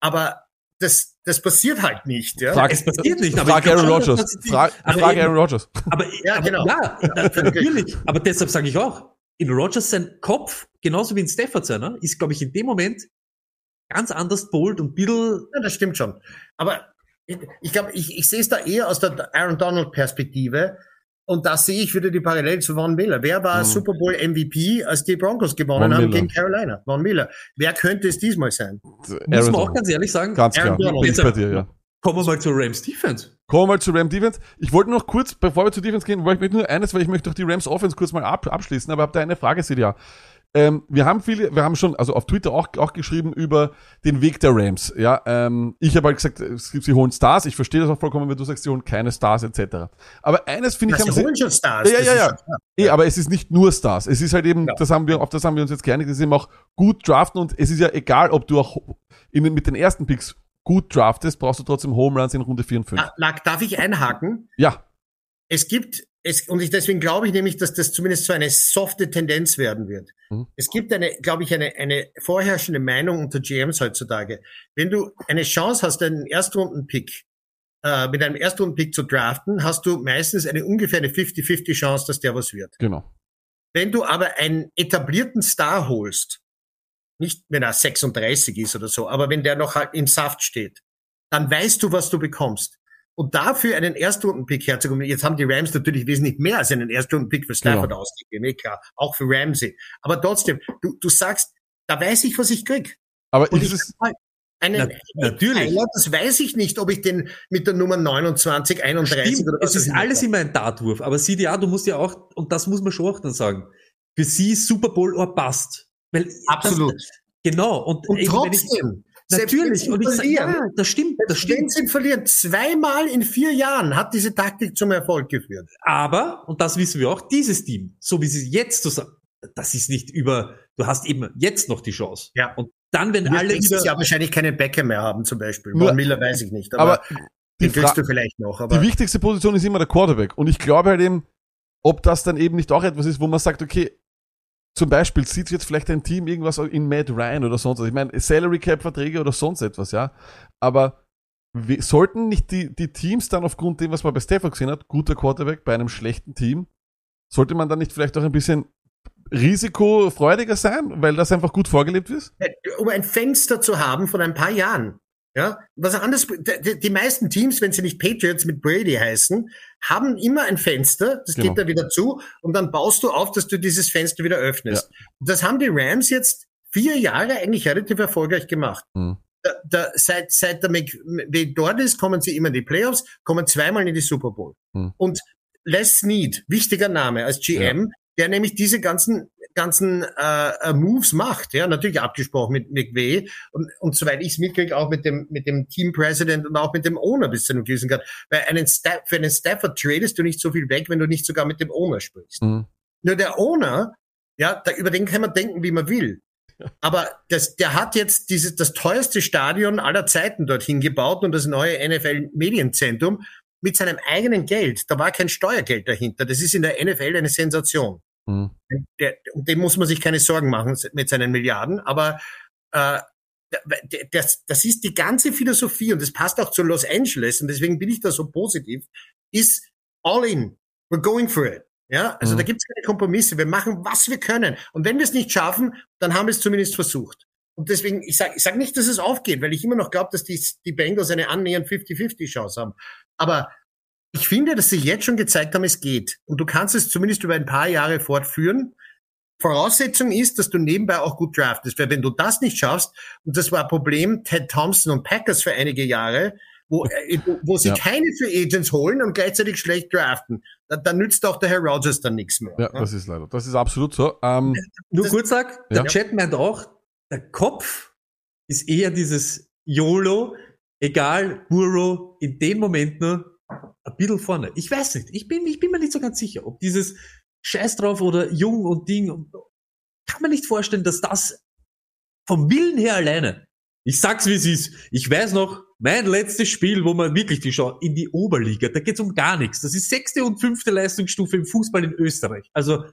Aber das, das passiert halt nicht. Ja? Frag, Es passiert nicht, aber frag Aaron Rodgers. dass Frag, aber frag Aaron Rodgers. Aber, Ja, aber genau. ja, <laughs> natürlich. Aber deshalb sage ich auch, in Rogers sein Kopf, genauso wie in Stafford seiner, ist, glaube ich, in dem Moment ganz anders bold und ein bisschen, Ja, das stimmt schon. Aber ich, ich glaube, ich, ich sehe es da eher aus der Aaron Donald Perspektive. Und da sehe ich wieder die Parallele zu Von Miller. Wer war Mhm. Super Bowl MVP, als die Broncos gewonnen Von haben Miller. gegen Carolina? Von Miller. Wer könnte es diesmal sein? muss man auch ganz ehrlich sagen, Ganz Aaron klar. Donald. Bin ich bei dir, ja. Kommen wir mal zur Rams Defense. Kommen wir mal zu Ram Defense. Ich wollte noch kurz, bevor wir zu Defense gehen, wollte ich nur eines, weil ich möchte doch die Rams Offense kurz mal ab, abschließen, aber habe da eine Frage, Silja. Ähm, wir haben viele, wir haben schon, also auf Twitter auch, auch geschrieben über den Weg der Rams. Ja, ähm, ich habe halt gesagt, es gibt- sie holen Stars. Ich verstehe das auch vollkommen, wenn du sagst, sie holen keine Stars etc. Aber eines finde ich, haben sie sie, holen schon Stars. Ja, ja, ja. Eh, aber es ist nicht nur Stars. Es ist halt eben, Ja. das haben wir, auf das haben wir uns jetzt geeinigt, es ist eben auch gut draften und es ist ja egal, ob du auch in, mit den ersten Picks gut draftest, brauchst du trotzdem Home Runs in Runde 4 und 5. Ah, Lack, darf ich einhaken? Ja, Es gibt, es, und ich, deswegen glaube ich nämlich, dass das zumindest so eine softe Tendenz werden wird. Mhm. Es gibt eine, glaube ich, eine, eine vorherrschende Meinung unter GMs heutzutage. Wenn du eine Chance hast, einen Erstrunden-Pick, äh, mit einem Erstrunden-Pick zu draften, hast du meistens eine ungefähr eine 50-50 Chance, dass der was wird. genau. Wenn du aber einen etablierten Star holst, nicht wenn er 36 ist oder so, aber wenn der noch halt im Saft steht, dann weißt du, was du bekommst. Und dafür einen Erstrunden-Pick herzukommen, jetzt haben die Rams natürlich wesentlich mehr als einen Erstrunden-Pick für Stafford Genau. ausgegeben, eh klar, auch für Ramsey. Aber trotzdem, du, du sagst, da weiß ich, was ich krieg. Aber Und ist es, einen Na- natürlich. Tyler, das weiß ich nicht, ob ich den mit der Nummer 29, 31 Stimmt, oder was es ist alles immer ein Dartwurf. Aber sieh dir an, du musst ja auch, und das muss man schon auch dann sagen, für sie ist Super Bowl or passt. Weil Absolut. Das, genau. Und, Und eben, wenn ich- trotzdem, natürlich. Und ich sag, verlieren, ja, das stimmt, das Selbst wenn stimmt. sie verlieren, zweimal in vier Jahren hat diese Taktik zum Erfolg geführt. Aber, und das wissen wir auch, dieses Team, so wie sie jetzt zusammen, das ist nicht über, du hast eben jetzt noch die Chance. Ja. Und dann, wenn Wird alle wieder, Jahr wahrscheinlich keinen Bäcker mehr haben, zum Beispiel. Nur- Miller weiß ich nicht, aber, aber die, den kriegst du vielleicht noch. die Aber wichtigste Position ist immer der Quarterback. Und ich glaube halt eben, ob das dann eben nicht auch etwas ist, wo man sagt, okay, zum Beispiel sieht jetzt vielleicht ein Team irgendwas in Matt Ryan oder sonst was. Ich meine, Salary Cap Verträge oder sonst etwas, ja. Aber wir, sollten nicht die, die Teams dann aufgrund dem, was man bei Stafford gesehen hat, guter Quarterback bei einem schlechten Team, sollte man dann nicht vielleicht auch ein bisschen risikofreudiger sein, weil das einfach gut vorgelebt ist? um ein Fenster zu haben von ein paar Jahren. Ja, was anderes, die, die meisten Teams, wenn sie nicht Patriots mit Brady heißen, haben immer ein Fenster, das Genau. geht da wieder zu, und dann baust du auf, dass du dieses Fenster wieder öffnest. Und Das haben die Rams jetzt vier Jahre eigentlich relativ erfolgreich gemacht. Mhm. Da, da, seit, seit der McVay dort ist, kommen sie immer in die Playoffs, kommen zweimal in die Super Bowl. Mhm. Und Les Snead, wichtiger Name als GM, der nämlich diese ganzen ganzen äh, äh, Moves macht, ja, natürlich abgesprochen mit McVay und, und soweit ich es mitkriege, auch mit dem mit dem Team President und auch mit dem Owner bis zu einem gewissen Grad. Weil einen Sta für einen Stafford tradest du nicht so viel weg, wenn du nicht sogar mit dem Owner sprichst. Mhm. Nur der Owner, ja, da, über den kann man denken, wie man will. <laughs> Aber das, der hat jetzt dieses, das teuerste Stadion aller Zeiten dorthin gebaut und das neue NFL-Medienzentrum mit seinem eigenen Geld. Da war kein Steuergeld dahinter. Das ist in der NFL eine Sensation. Mhm. Der, den muss man sich keine Sorgen machen mit seinen Milliarden. Aber äh, das, das ist die ganze Philosophie und das passt auch zu Los Angeles und deswegen bin ich da so positiv, ist all in. We're going for it. Ja, also Mhm. da gibt's keine Kompromisse. Wir machen, was wir können. Und wenn wir es nicht schaffen, dann haben wir es zumindest versucht. Und deswegen, ich sage ich sag nicht, dass es aufgeht, weil ich immer noch glaube, dass die, die Bengals eine annähernd 50-50 Chance haben. Aber ich finde, dass sie jetzt schon gezeigt haben, es geht. Und du kannst es zumindest über ein paar Jahre fortführen. Voraussetzung ist, dass du nebenbei auch gut draftest. Weil wenn du das nicht schaffst, und das war ein Problem Ted Thompson und Packers für einige Jahre, wo, äh, wo, sie Ja. keine Free Agents holen und gleichzeitig schlecht draften. Da, da nützt auch der Herr Rogers dann nichts mehr. Ja, ne? das ist leider. Das ist absolut so. Ähm, Nur Das- kurz sag, der Ja. Chat meint auch, der Kopf ist eher dieses YOLO, egal, Burrow, in dem Moment nur ein bisschen vorne. Ich weiß nicht, ich bin, ich bin mir nicht so ganz sicher, ob dieses Scheiß drauf oder Jung und Ding, und- kann man nicht vorstellen, dass das vom Willen her alleine, ich sag's wie es ist, ich weiß noch, mein letztes Spiel, wo man wirklich die Chance in die Oberliga, da geht's um gar nichts. Das ist sechste und fünfte Leistungsstufe im Fußball in Österreich. Also,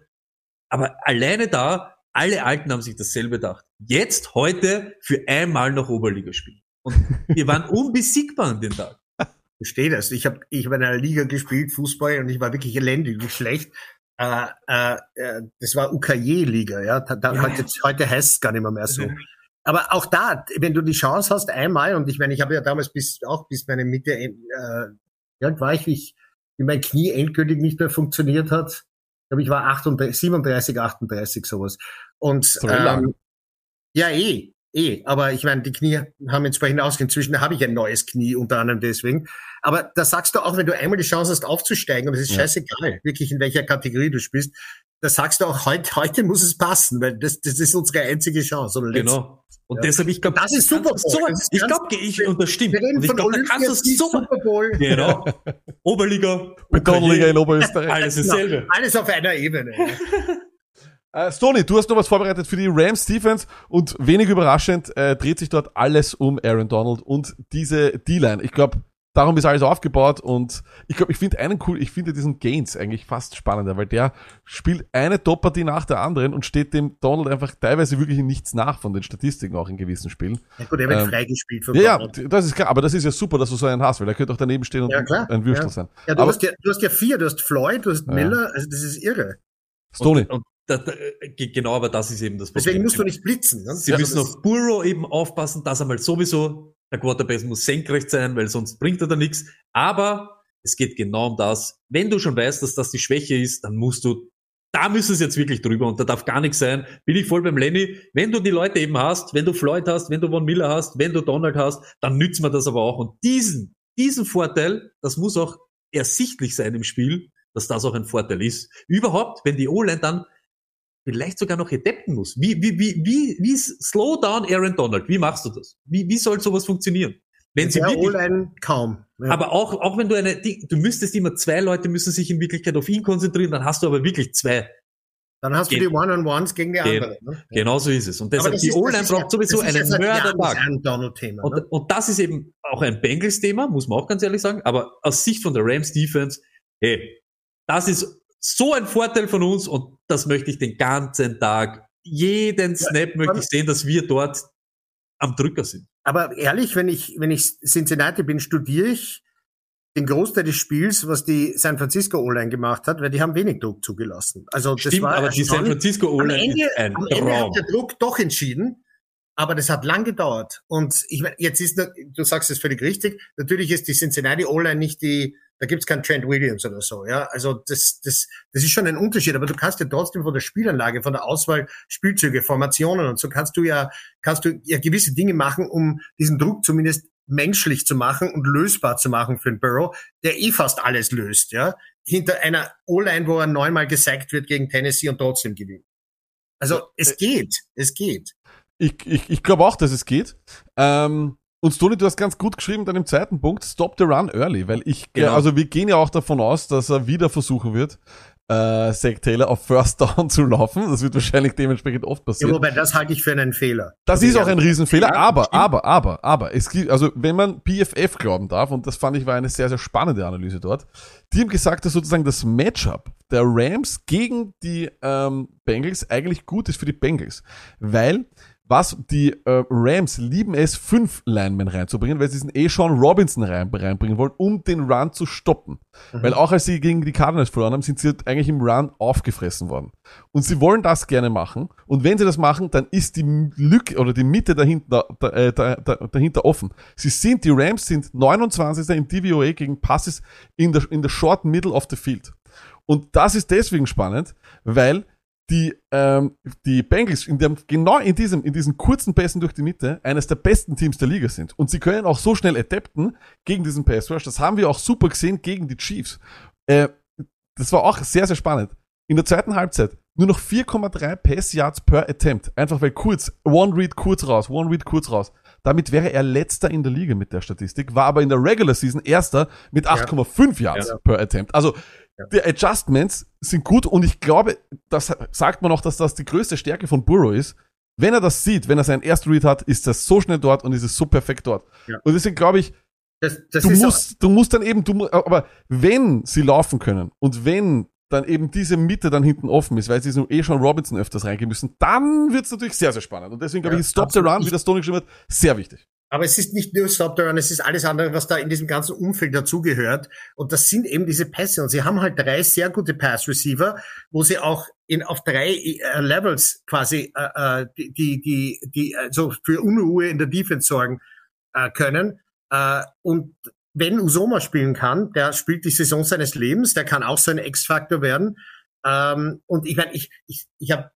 aber alleine da, alle Alten haben sich dasselbe gedacht. Jetzt, heute, für einmal noch Oberliga spielen. Und wir waren unbesiegbar an den Tag. Ich <laughs> verstehe das. Ich habe ich hab in einer Liga gespielt, Fußball, und ich war wirklich elendig schlecht. Äh, äh, äh, das war UKJ-Liga, ja. Da, da, Ja, heute, heute heißt es gar nicht mehr, mehr so. Aber auch da, wenn du die Chance hast, einmal, und ich meine, ich habe ja damals bis auch bis meine Mitte, äh, alt war ich, wie ich, wie mein Knie endgültig nicht mehr funktioniert hat. Ich glaube, ich war 38, 37, 38, sowas. Und So ähm, ja, eh, eh. Aber ich meine, die Knie haben entsprechend ausgehen. Inzwischen habe ich ein neues Knie, unter anderem deswegen. Aber da sagst du auch, wenn du einmal die Chance hast, aufzusteigen, und es ist Ja. scheißegal, wirklich in welcher Kategorie du spielst, da sagst du auch, heute, heute muss es passen, weil das, das ist unsere einzige Chance. Oder. Genau. Und Ja. deshalb, ich glaube, Das ist Super Bowl. So, Das ist ich glaube, ich, und das stimmt. Wir reden Und ich von glaube, da Olympia, kannst du so, Super Bowl. genau. <laughs> Oberliga, Betonliga in Oberösterreich. alles dasselbe. Alles auf einer Ebene. <laughs> Äh, Stoney, du hast noch was vorbereitet für die Rams Defense und wenig überraschend äh, dreht sich dort alles um Aaron Donald und diese D-Line. Ich glaube, darum ist alles aufgebaut und ich glaube, ich finde einen cool, ich finde diesen Gaines eigentlich fast spannender, weil der spielt eine Top-Partie nach der anderen und steht dem Donald einfach teilweise wirklich in nichts nach von den Statistiken auch in gewissen Spielen. Ja, gut, er wird Ähm, freigespielt von Ja, Donald. ja, das ist klar, aber das ist ja super, dass du so einen hast, weil der könnte auch daneben stehen und Ja, klar. ein Würstel Ja. sein. Ja, du, aber hast ja, du hast ja vier, du hast Floyd, du hast Ja. Miller, also das ist irre. Stoney, Und, und da, da, ge- genau, aber das ist eben das Problem. Deswegen musst du nicht blitzen. Ne? Sie Also müssen auf Burrow eben aufpassen, dass einmal sowieso der Quarterback muss senkrecht sein, weil sonst bringt er da nichts. Aber es geht genau um das. Wenn du schon weißt, dass das die Schwäche ist, dann musst du, da müssen es jetzt wirklich drüber und da darf gar nichts sein. Bin ich voll beim Lenny. Wenn du die Leute eben hast, wenn du Floyd hast, wenn du Von Miller hast, wenn du Donald hast, dann nützt man das aber auch. Und diesen, diesen Vorteil, das muss auch ersichtlich sein im Spiel, dass das auch ein Vorteil ist. Überhaupt, wenn die O-Line dann vielleicht sogar noch adapten muss. Wie, wie, wie, wie, wie slow down Aaron Donald? Wie machst du das? Wie, wie soll sowas funktionieren? Wenn sie wirklich, O-Line kaum. Ja. aber auch, auch wenn du eine, du müsstest immer zwei Leute müssen sich in Wirklichkeit auf ihn konzentrieren, dann hast du aber wirklich zwei. Dann hast du Geht. die One-on-Ones gegen die Geht. anderen. Ne? Genauso ist es. Und deshalb, die O-Line braucht ja- sowieso einen Mördertag. Aaron Donald-Thema. Und, Ne? und das ist eben auch ein Bengals-Thema, muss man auch ganz ehrlich sagen. Aber aus Sicht von der Rams Defense, hey, das ist so ein Vorteil von uns und das möchte ich den ganzen Tag, jeden Snap möchte ich sehen, dass wir dort am Drücker sind. Aber ehrlich, wenn ich, wenn ich Cincinnati bin, studiere ich den Großteil des Spiels, was die San Francisco O-Line gemacht hat, weil die haben wenig Druck zugelassen. Also das Stimmt, war aber die San. Francisco O-Line ist ein am Ende Traum. hat der Druck doch entschieden, aber das hat lang gedauert. Und ich meine, jetzt ist, du sagst es völlig richtig, natürlich ist die Cincinnati O-Line nicht die, da gibt's keinen Trent Williams oder so, ja. Also das, das, das ist schon ein Unterschied, aber du kannst ja trotzdem von der Spielanlage, von der Auswahl Spielzüge, Formationen und so kannst du ja, kannst du ja gewisse Dinge machen, um diesen Druck zumindest menschlich zu machen und lösbar zu machen für den Burrow, der eh fast alles löst, ja. Hinter einer O-Line, wo er neunmal gesackt wird gegen Tennessee und trotzdem gewinnt. Also es geht, es geht. Ich, ich, ich glaube auch, dass es geht. Ähm, und Stoney, du hast ganz gut geschrieben dann im zweiten Punkt, stop the run early, weil ich, Genau. also wir gehen ja auch davon aus, dass er wieder versuchen wird, äh, Zach Taylor auf First <laughs> Down zu laufen. Das wird wahrscheinlich dementsprechend oft Ja, passieren. wobei das halte ich für einen Fehler. Das ist auch ein Riesenfehler, Ja, aber, aber, aber, aber, es gibt, also wenn man PFF glauben darf, und das fand ich war eine sehr, sehr spannende Analyse dort, die haben gesagt, dass sozusagen das Matchup der Rams gegen die ähm, Bengals eigentlich gut ist für die Bengals, weil was die äh, Rams lieben es, fünf Linemen reinzubringen, weil sie diesen eh Sean Robinson rein, reinbringen wollen, um den Run zu stoppen. Weil auch als sie gegen die Cardinals verloren haben, sind sie eigentlich im Run aufgefressen worden. Und sie wollen das gerne machen. Und wenn sie das machen, dann ist die Lücke oder die Mitte dahinter, da, äh, da, da, dahinter offen. Sie sind, die Rams sind 29. im DVOA gegen Passes in der, in der short middle of the field. Und das ist deswegen spannend, weil die, ähm, die Bengals in dem, genau in diesem, in diesen kurzen Pässen durch die Mitte eines der besten Teams der Liga sind. Und sie können auch so schnell adapten gegen diesen Pass Rush. Das haben wir auch super gesehen gegen die Chiefs. Äh, das war auch sehr, sehr spannend. In der zweiten Halbzeit nur noch 4,3 Pass Yards per Attempt. Einfach weil kurz, One Read kurz raus, One Read kurz raus. Damit wäre er letzter in der Liga mit der Statistik, war aber in der Regular Season erster mit 8,5 Yards Ja. per Attempt. Also die Adjustments sind gut und ich glaube, das sagt man auch, dass das die größte Stärke von Burrow ist. Wenn er das sieht, wenn er seinen ersten Read hat, ist das so schnell dort und ist es so perfekt dort. Ja. Und deswegen glaube ich, Das, das du musst, du musst dann eben, du, aber wenn sie laufen können und wenn dann eben diese Mitte dann hinten offen ist, weil sie so eh schon Robinson öfters reingehen müssen, dann wird es natürlich sehr, sehr spannend. Und deswegen glaube Ja, ich, Stop the. Run, wie das Tony geschrieben hat, sehr wichtig. Aber es ist nicht nur Run, es ist alles andere, was da in diesem ganzen Umfeld dazugehört. Und das sind eben diese Pässe. Und sie haben halt drei sehr gute Pass-Receiver, wo sie auch in, auf drei äh, Levels quasi äh, äh, die, die, die, die also für Unruhe in der Defense sorgen äh, können. Äh, und wenn Usoma spielen kann, der spielt die Saison seines Lebens, der kann auch so ein X-Faktor werden. Ähm, und ich meine, ich, ich, ich habe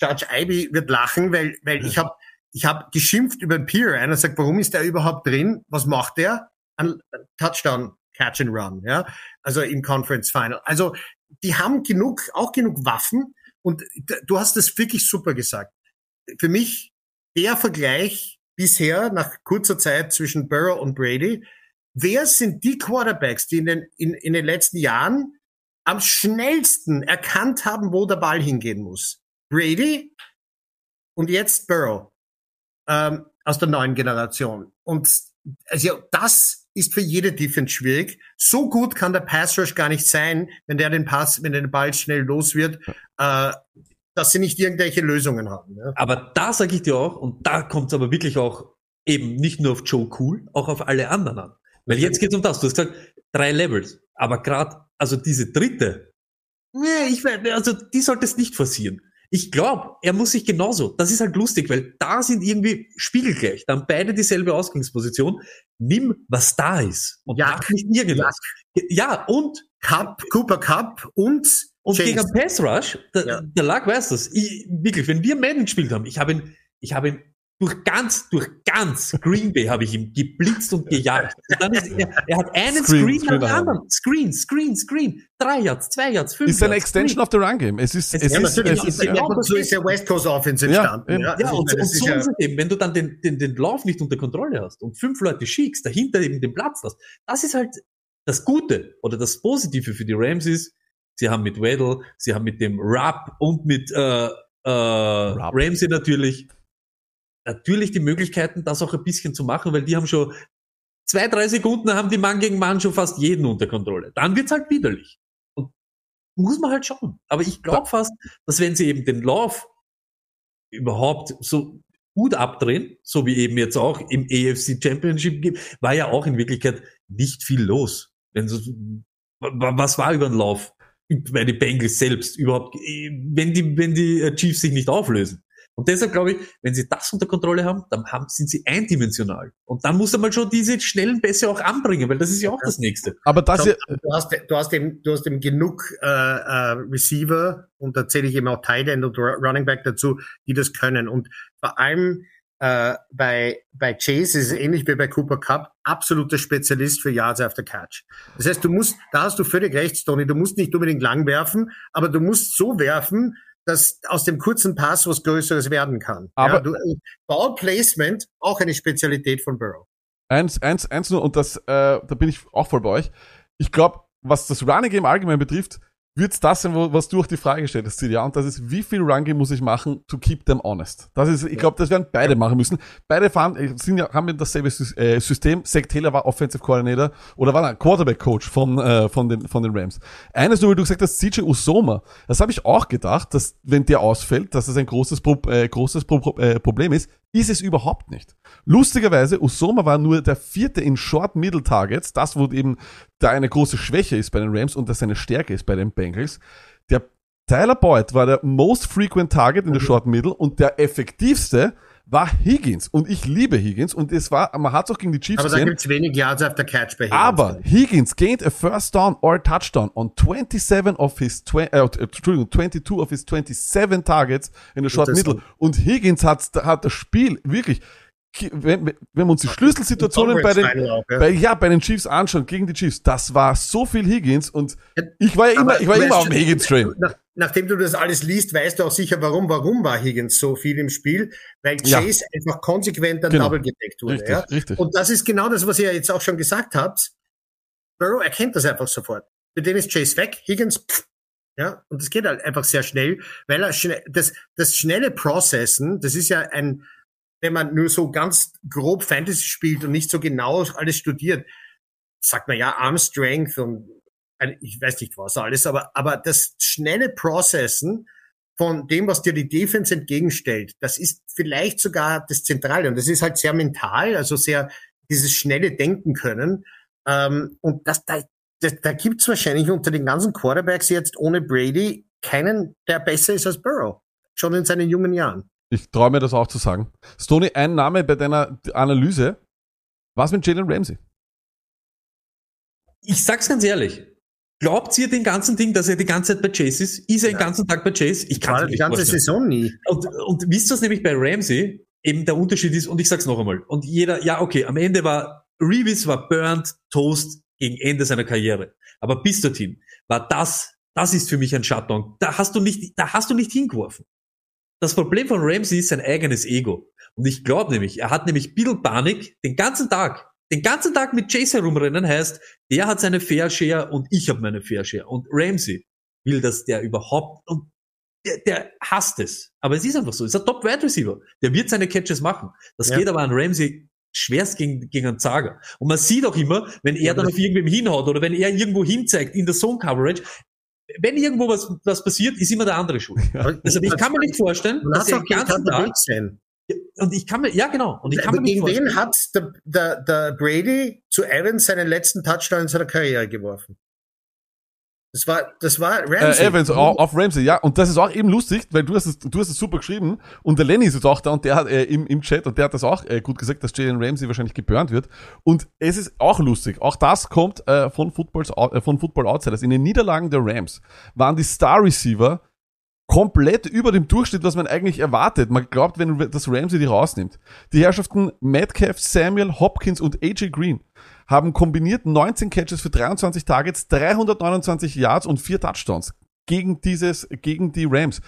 Judge Ivy wird lachen, weil, weil ich habe ich habe geschimpft über den Peer. Einer sagt, warum ist der überhaupt drin? Was macht der? Ein Touchdown, Catch and Run, ja. Also im Conference Final. Also die haben genug, auch genug Waffen. Und du hast es wirklich super gesagt. Für mich der Vergleich bisher nach kurzer Zeit zwischen Burrow und Brady. Wer sind die Quarterbacks, die in den, in, in den letzten Jahren am schnellsten erkannt haben, wo der Ball hingehen muss? Brady und jetzt Burrow ähm, aus der neuen Generation. Und also das ist für jede Defense schwierig. So gut kann der Pass Rush gar nicht sein, wenn der den Pass, wenn der den Ball schnell los wird, äh, dass sie nicht irgendwelche Lösungen haben. Ja. Aber da sage ich dir auch, und da kommt es aber wirklich auch eben nicht nur auf Joe Cool, auch auf alle anderen an. Weil jetzt geht es um das. Du hast gesagt, drei Levels. Aber gerade, also diese dritte, nee, ich weiß, also die sollte es nicht forcieren. Ich glaube, er muss sich genauso. Das ist halt lustig, weil da sind irgendwie spiegelgleich. Da haben beide dieselbe Ausgangsposition. Nimm, was da ist. Und Ja. mach nicht irgendwas. Ja, und Cup, Cooper Cup und, und Chase. gegen Pass Rush, der, Ja. der Luck weiß das. Ich, wirklich, wenn wir Madden gespielt haben, ich habe ihn, ich habe ihn durch ganz, durch ganz Green Bay habe ich ihn geblitzt und gejagt. Und dann ist er, er hat einen Screen, Screen, nach dem anderen. Screen, Screen, Screen. Drei Yards, zwei Yards, fünf Ist eine Yards, Extension Screen. of the Run Game. Es ist, Es es ist- ist, es ist, ist- ja. ja, so ist der West Coast Offense Ja, entstanden. Ja, Ja, ich und, meine, und so ja- ist es eben, wenn du dann den, den, den Lauf nicht unter Kontrolle hast und fünf Leute schickst, dahinter eben den Platz lässt, das ist halt das Gute oder das Positive für die Rams ist, sie haben mit Weddle, sie haben mit dem Rapp und mit äh, äh, Ramsey natürlich natürlich die Möglichkeiten, das auch ein bisschen zu machen, weil die haben schon zwei, drei Sekunden haben die Mann gegen Mann schon fast jeden unter Kontrolle. Dann wird's halt widerlich. Und muss man halt schauen. Aber ich glaube fast, dass wenn sie eben den Lauf überhaupt so gut abdrehen, so wie eben jetzt auch im AFC Championship gibt, war ja auch in Wirklichkeit nicht viel los. Was war über den Lauf? Bei den Bengals selbst überhaupt, wenn die, wenn die äh, Chiefs sich nicht auflösen. Und deshalb glaube ich, wenn sie das unter Kontrolle haben, dann haben, sind sie eindimensional. Und dann muss man schon diese schnellen Pässe auch anbringen, weil das ist ja auch das Nächste. Aber das hier, du hast, du hast eben, du hast eben genug äh, äh, Receiver und da zähle ich eben auch Tight End und Ru- Running Back dazu, die das können. Und vor allem äh, bei bei Chase ist es ähnlich wie bei Cooper Cup absoluter Spezialist für Yards after Catch. Das heißt, du musst, da hast du völlig recht, Tony, du musst nicht unbedingt lang werfen, aber du musst so werfen, dass aus dem kurzen Pass was Größeres werden kann. Aber- ja, du, äh, Ball Placement auch eine Spezialität von Burrow. Eins, eins, eins nur, und das, äh, da bin ich auch voll bei euch. Ich glaube, was das Running Game allgemein betrifft, wird's das sein, was du auch die Frage gestellt hast, Celia, und das ist, wie viel Run Game muss ich machen to keep them honest? Das ist, ich glaube, das werden beide machen müssen. Beide fahren, äh, sind ja, haben ja dasselbe äh, System. Zach Taylor war Offensive Coordinator oder war ein Quarterback Coach von, äh, von den, von den Rams. Eines nur, wie du gesagt hast, CJ Usoma. Das habe ich auch gedacht, dass, wenn der ausfällt, dass das ein großes, Pro, äh, großes Pro, äh, Problem ist. Ist es überhaupt nicht. Lustigerweise, Usoma war nur der vierte in Short Middle Targets, das wo eben da eine große Schwäche ist bei den Rams und das eine Stärke ist bei den Bengals. Der Tyler Boyd war der most frequent target in der Short Middle und der effektivste war Higgins. Und ich liebe Higgins. Und es war, man hat es auch gegen die Chiefs Aber da gesehen. gibt's wenig Yards auf der Catch bei Higgins. Aber Higgins gained a first down or a touchdown on 27 of his, äh, Entschuldigung, 22 of his 27 targets in the short middle. Und Higgins hat, hat das Spiel wirklich, wenn, wenn wir uns die Schlüsselsituationen bei den, auch, ja. bei, ja, bei den Chiefs anschauen, gegen die Chiefs, das war so viel Higgins und ich war ja immer, Aber ich war du immer auf dem Higgins-Train. Nach, nachdem du das alles liest, weißt du auch sicher, warum. Warum war Higgins so viel im Spiel? Weil Ja. Chase einfach konsequent an Genau. Double gedeckt wurde. Richtig, ja? richtig. Und das ist genau das, was ihr jetzt auch schon gesagt habt. Burrow erkennt das einfach sofort. Für den ist Chase weg, Higgins, pff, ja, und das geht halt einfach sehr schnell, weil er schnell, das, das schnelle Processen, das ist ja ein, wenn man nur so ganz grob Fantasy spielt und nicht so genau alles studiert, sagt man ja Arm Strength und ich weiß nicht was alles, aber, aber das schnelle Processen von dem, was dir die Defense entgegenstellt, das ist vielleicht sogar das Zentrale und das ist halt sehr mental, also sehr dieses schnelle Denken können. Ähm, und das, da, da, da gibt's wahrscheinlich unter den ganzen Quarterbacks jetzt ohne Brady keinen, der besser ist als Burrow. Schon in seinen jungen Jahren. Ich traue mir das auch zu sagen. Stoney, ein Name bei deiner Analyse. Was mit Jalen Ramsey? Ich sag's ganz ehrlich. Glaubt ihr den ganzen Ding, dass er die ganze Zeit bei Chase ist? Ist er den ganzen Tag bei Chase? Ich kann die nicht ganze vorstellen. Saison nie. Und, und wisst ihr, was nämlich bei Ramsey eben der Unterschied ist? Und ich sag's noch einmal. Und jeder, ja, okay, am Ende war, Reeves war burnt, toast gegen Ende seiner Karriere. Aber bis dorthin war das, das ist für mich ein Shutdown. Da hast du nicht, da hast du nicht hingeworfen. Das Problem von Ramsey ist sein eigenes Ego. Und ich glaube nämlich, er hat nämlich ein bisschen Panik den ganzen Tag. Den ganzen Tag mit Chase herumrennen heißt, der hat seine Fair Share und ich habe meine Fair Share. Und Ramsey will, dass der überhaupt, und der, der hasst es. Aber es ist einfach so. Es ist ein Top Wide Receiver. Der wird seine Catches machen. Das Ja. geht aber an Ramsey schwerst gegen, gegen einen Zager. Und man sieht auch immer, wenn er Ja, dann auf irgendwem hinhaut oder wenn er irgendwo hinzeigt in der Zone Coverage, wenn irgendwo was, was passiert, ist immer der andere schuld. Also ich kann mir nicht vorstellen, dass er den ganzen Tag, sein. Und ich kann mir, ja genau, und ich kann mir gegen wen hat der, der, der Brady zu Evans seinen letzten Touchdown in seiner Karriere geworfen? Das war, das war Ramsey. Äh, Evans au- auf Ramsey, ja. Und das ist auch eben lustig, weil du hast es, du hast es super geschrieben und der Lenny ist jetzt auch da und der hat äh, im, im Chat und der hat das auch äh, gut gesagt, dass Jalen Ramsey wahrscheinlich geburnt wird. Und es ist auch lustig. Auch das kommt äh, von, Footballs, äh, von Football Outsiders. In den Niederlagen der Rams waren die Star Receiver komplett über dem Durchschnitt, was man eigentlich erwartet. Man glaubt, wenn das Ramsey die rausnimmt. Die Herrschaften Metcalf, Samuel, Hopkins und AJ Green haben kombiniert 19 Catches für 23 Targets, 329 Yards und vier Touchdowns gegen dieses, gegen die Rams.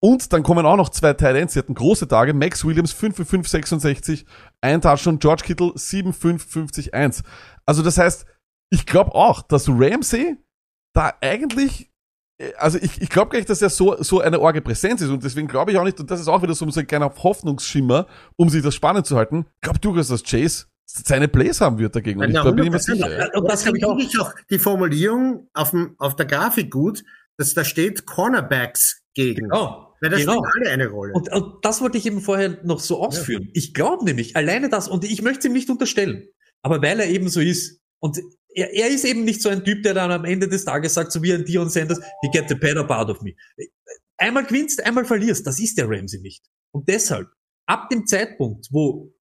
Und dann kommen auch noch zwei Tight Ends, die hatten große Tage. Max Williams 5 für 5, 66, ein Touchdown, George Kittle 7, 5, 50, 1. Also das heißt, ich glaube auch, dass Ramsey da eigentlich also ich, ich glaube gar nicht, dass er so, so eine orge Präsenz ist und deswegen glaube ich auch nicht, und das ist auch wieder so ein kleiner Hoffnungsschimmer, um sich das spannend zu halten. Ich glaube durchaus, dass Chase seine Plays haben wird dagegen und ich Ja, da bin ich mir 100%. sicher. Ja. Und das glaube ich auch. ich auch die Formulierung auf, dem, auf der Grafik gut, dass da steht Cornerbacks gegen. Genau. Weil das genau. spielen alle eine Rolle. Und, und das wollte ich eben vorher noch so ausführen. Ich glaube nämlich, alleine das, und ich möchte es ihm nicht unterstellen, aber weil er eben so ist, und er, er ist eben nicht so ein Typ, der dann am Ende des Tages sagt, so wie ein Dion Sanders, he get the better part of me. Einmal gewinnst, einmal verlierst, das ist der Ramsey nicht. Und deshalb, ab dem Zeitpunkt, wo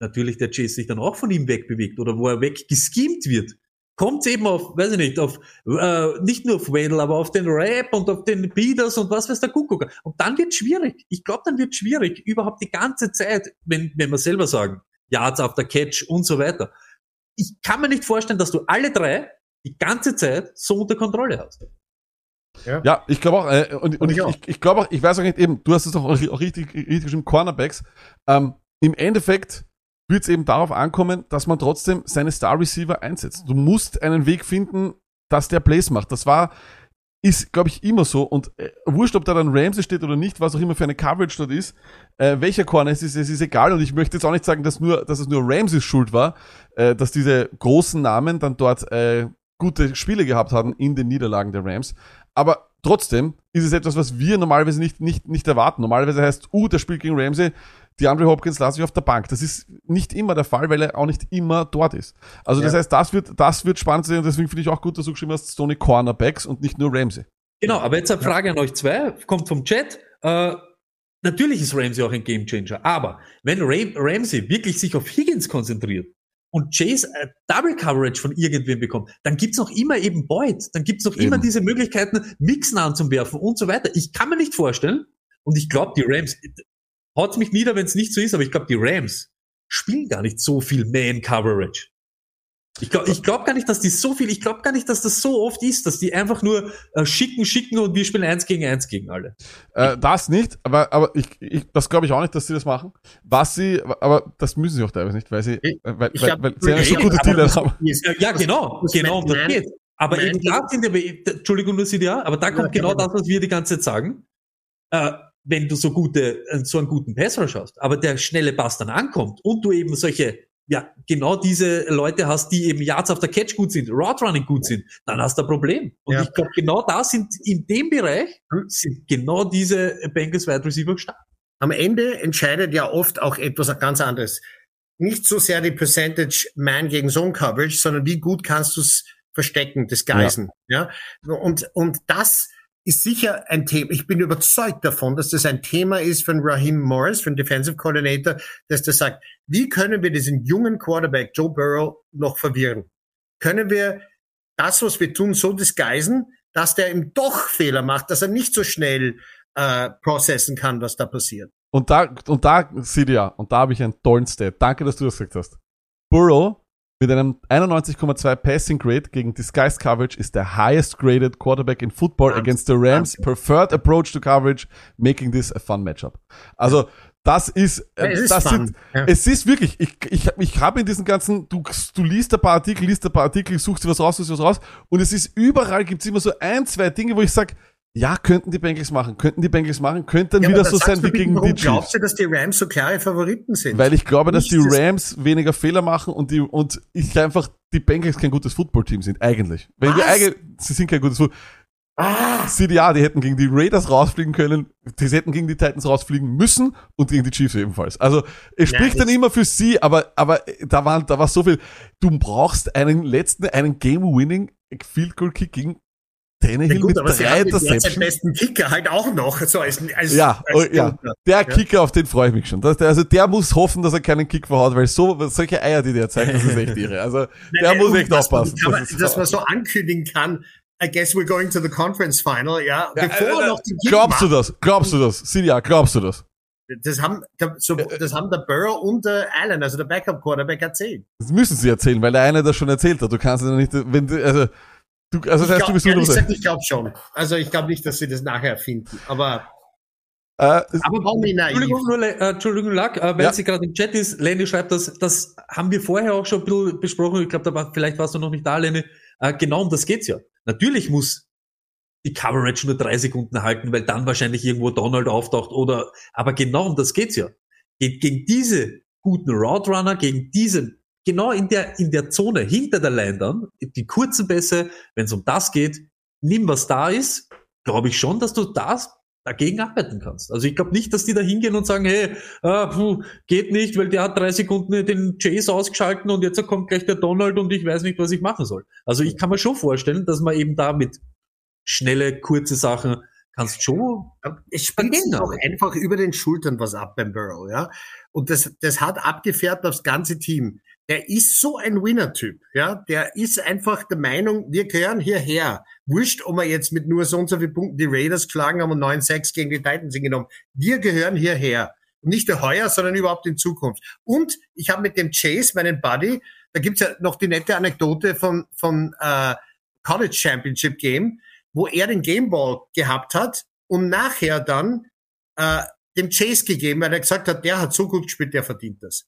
natürlich der Chase sich dann auch von ihm wegbewegt oder wo er weggeschemt wird, kommt eben auf, weiß ich nicht, auf äh, nicht nur auf Wendell, aber auf den Rap und auf den Beaters und was weiß der Kuckuck. Und dann wird schwierig. Ich glaube, dann wird schwierig, überhaupt die ganze Zeit, wenn, wenn wir selber sagen, Yards auf der Catch und so weiter. Ich kann mir nicht vorstellen, dass du alle drei die ganze Zeit so unter Kontrolle hast. Ja, ich glaube auch, äh, und, und ich ich, ich, ich glaube auch, ich weiß auch nicht eben, du hast es auch, auch richtig, richtig geschrieben, Cornerbacks. Ähm, Im Endeffekt wird es eben darauf ankommen, dass man trotzdem seine Star Receiver einsetzt. Du musst einen Weg finden, dass der Plays macht. Das war, ist, glaube ich, immer so. Und äh, wurscht, ob da dann Ramsey steht oder nicht, was auch immer für eine Coverage dort ist, äh, welcher Corner es ist, es ist egal. Und ich möchte jetzt auch nicht sagen, dass nur, dass es nur Ramseys Schuld war, äh, dass diese großen Namen dann dort äh, gute Spiele gehabt haben in den Niederlagen der Rams. Aber trotzdem ist es etwas, was wir normalerweise nicht, nicht, nicht erwarten. Normalerweise heißt, uh, der spielt gegen Ramsey, die Andre Hopkins lasse ich auf der Bank. Das ist nicht immer der Fall, weil er auch nicht immer dort ist. Also das Ja. heißt, das wird, das wird spannend sein und deswegen finde ich auch gut, dass du geschrieben hast, Stoney Cornerbacks und nicht nur Ramsey. Genau, aber jetzt eine Frage an euch zwei, kommt vom Chat. Äh, natürlich ist Ramsey auch ein Gamechanger, aber wenn Ram Ramsey wirklich sich auf Higgins konzentriert und Chase äh, Double Coverage von irgendwem bekommt, dann gibt's noch immer eben Boyd, dann gibt's noch immer Eben. diese Möglichkeiten, Mixen anzuwerfen und so weiter. Ich kann mir nicht vorstellen, und ich glaube, die Rams, haut mich nieder, wenn es nicht so ist, aber ich glaube, die Rams spielen gar nicht so viel Man-Coverage. Ich glaube ich glaub gar nicht, dass die so viel, ich glaube gar nicht, dass das so oft ist, dass die einfach nur äh, schicken, schicken und wir spielen eins gegen eins gegen alle. Äh, das nicht, aber, aber ich, ich, das glaube ich auch nicht, dass sie das machen. Was sie, aber das müssen sie auch teilweise nicht, weil sie, Ich- äh, weil, ich weil, hab- weil sie eine so ich- gute Dealer haben. Ja, ja genau, Das genau, um das geht. Aber eben da sind wir, Entschuldigung, nur ja, aber da kommt Ja, genau genau. das, was wir die ganze Zeit sagen. Äh, wenn du so gute, äh, so einen guten Passrush hast, aber der schnelle Pass dann ankommt und du eben solche, ja, genau diese Leute hast, die eben Yards auf der Catch gut sind, Route Running gut sind, dann hast du ein Problem. Und Ja. ich glaube, genau da sind, in dem Bereich, sind genau diese Bengals Wide Receiver stark. am Ende entscheidet ja oft auch etwas ganz anderes. Nicht so sehr die Percentage Man gegen Zone Coverage, sondern wie gut kannst du es verstecken, das Geisen. Ja. Und, und das ist sicher ein Thema. Ich bin überzeugt davon, dass das ein Thema ist von Raheem Morris, von Defensive Coordinator, dass der sagt, wie können wir diesen jungen Quarterback Joe Burrow noch verwirren? Können wir das, was wir tun, so disguisen, dass der ihm doch Fehler macht, dass er nicht so schnell äh, processen kann, was da passiert. Und da, und da, Sidia, und da habe ich einen tollen Stat. Danke, dass du das gesagt hast. Burrow mit einem 91,2 Passing Grade gegen Disguised Coverage ist der highest graded Quarterback in Football Wahnsinn. against the Rams. Preferred approach to coverage, making this a fun matchup. Also, das ist, Ja, äh, es ist das fun. sind, Ja. es ist wirklich, ich, ich, ich habe in diesen ganzen, du, du liest ein paar Artikel, liest ein paar Artikel, suchst dir was raus, suchst dir was raus, und es ist überall, gibt's immer so ein, zwei Dinge, wo ich sag, ja, könnten die Bengals machen, könnten die Bengals machen, könnte dann Ja, wieder so sein wie gegen warum die Chiefs. glaubst du, dass die Rams so klare Favoriten sind? Weil ich glaube, dass die Nicht das- Rams weniger Fehler machen und die und ich einfach die Bengals kein gutes Footballteam sind eigentlich. Wenn Was? eigentlich sie sind kein gutes Football. ah, CDA, die hätten gegen die Raiders rausfliegen können, die hätten gegen die Titans rausfliegen müssen und gegen die Chiefs ebenfalls. Also es Ja, spricht dann immer für sie, aber aber da war da war so viel. Du brauchst einen letzten einen Game-Winning Field Goal Kick gegen Tannehill ja gut, mit aber drei Interceptions. besten Kicker halt auch noch. So als, als, Ja, als oh, ja. Der Kicker, auf den freue ich mich schon. Das, der, also der muss hoffen, dass er keinen Kick verhaut, weil so solche Eier, die der zeigt, das ist echt irre. Also <laughs> der Nein, muss echt dass aufpassen. Man, Das dass man so ankündigen kann, I guess we're going to the conference final, ja, Ja, bevor äh, er noch den Kick Glaubst du macht. das? Glaubst du das? Silja, glaubst du das? Das haben, so, das haben der Burrow und der Allen, also der Backup Quarterback erzählt. Das müssen sie erzählen, weil der eine das schon erzählt hat. Du kannst ja nicht, wenn du, also, du, also das heißt, ich du glaub, bist nur ehrlich gesagt, ich glaube schon. Also ich glaube nicht, dass sie das nachher erfinden. Aber, äh, aber warum nicht naiv? Entschuldigung, nur, äh, Entschuldigung, Lack, äh, weil Ja. sie gerade im Chat ist. Lenny schreibt das, das haben wir vorher auch schon ein bisschen besprochen. Ich glaube, da war, vielleicht warst du noch nicht da, Lenny. Äh, genau um das geht's ja. Natürlich muss die Coverage nur drei Sekunden halten, weil dann wahrscheinlich irgendwo Donald auftaucht oder, aber genau um das geht's ja. Geht gegen diese guten Route Runner, gegen diese, genau in der, in der Zone hinter der Line dann, die kurzen Pässe, wenn es um das geht, nimm was da ist, glaube ich schon, dass du das dagegen arbeiten kannst. Also ich glaube nicht, dass die da hingehen und sagen, hey, äh, puh, geht nicht, weil der hat drei Sekunden den Chase ausgeschalten und jetzt kommt gleich der Donald und ich weiß nicht, was ich machen soll. Also ich kann mir schon vorstellen, dass man eben da mit schnelle, kurze Sachen kannst schon Es Dagegen doch einfach über den Schultern was ab beim Burrow, ja. Und das, das hat abgefärbt aufs ganze Team. Der ist so ein Winner-Typ, ja. Der ist einfach der Meinung, wir gehören hierher. Wurscht, ob wir jetzt mit nur so und so viel Punkten die Raiders geschlagen haben und 9-6 gegen die Titans genommen. Wir gehören hierher. Nicht nur heuer, sondern überhaupt in Zukunft. Und ich habe mit dem Chase, meinen Buddy, da gibt's ja noch die nette Anekdote von, von äh, College Championship Game, wo er den Gameball gehabt hat und nachher dann äh, dem Chase gegeben, weil er gesagt hat, der hat so gut gespielt, der verdient das.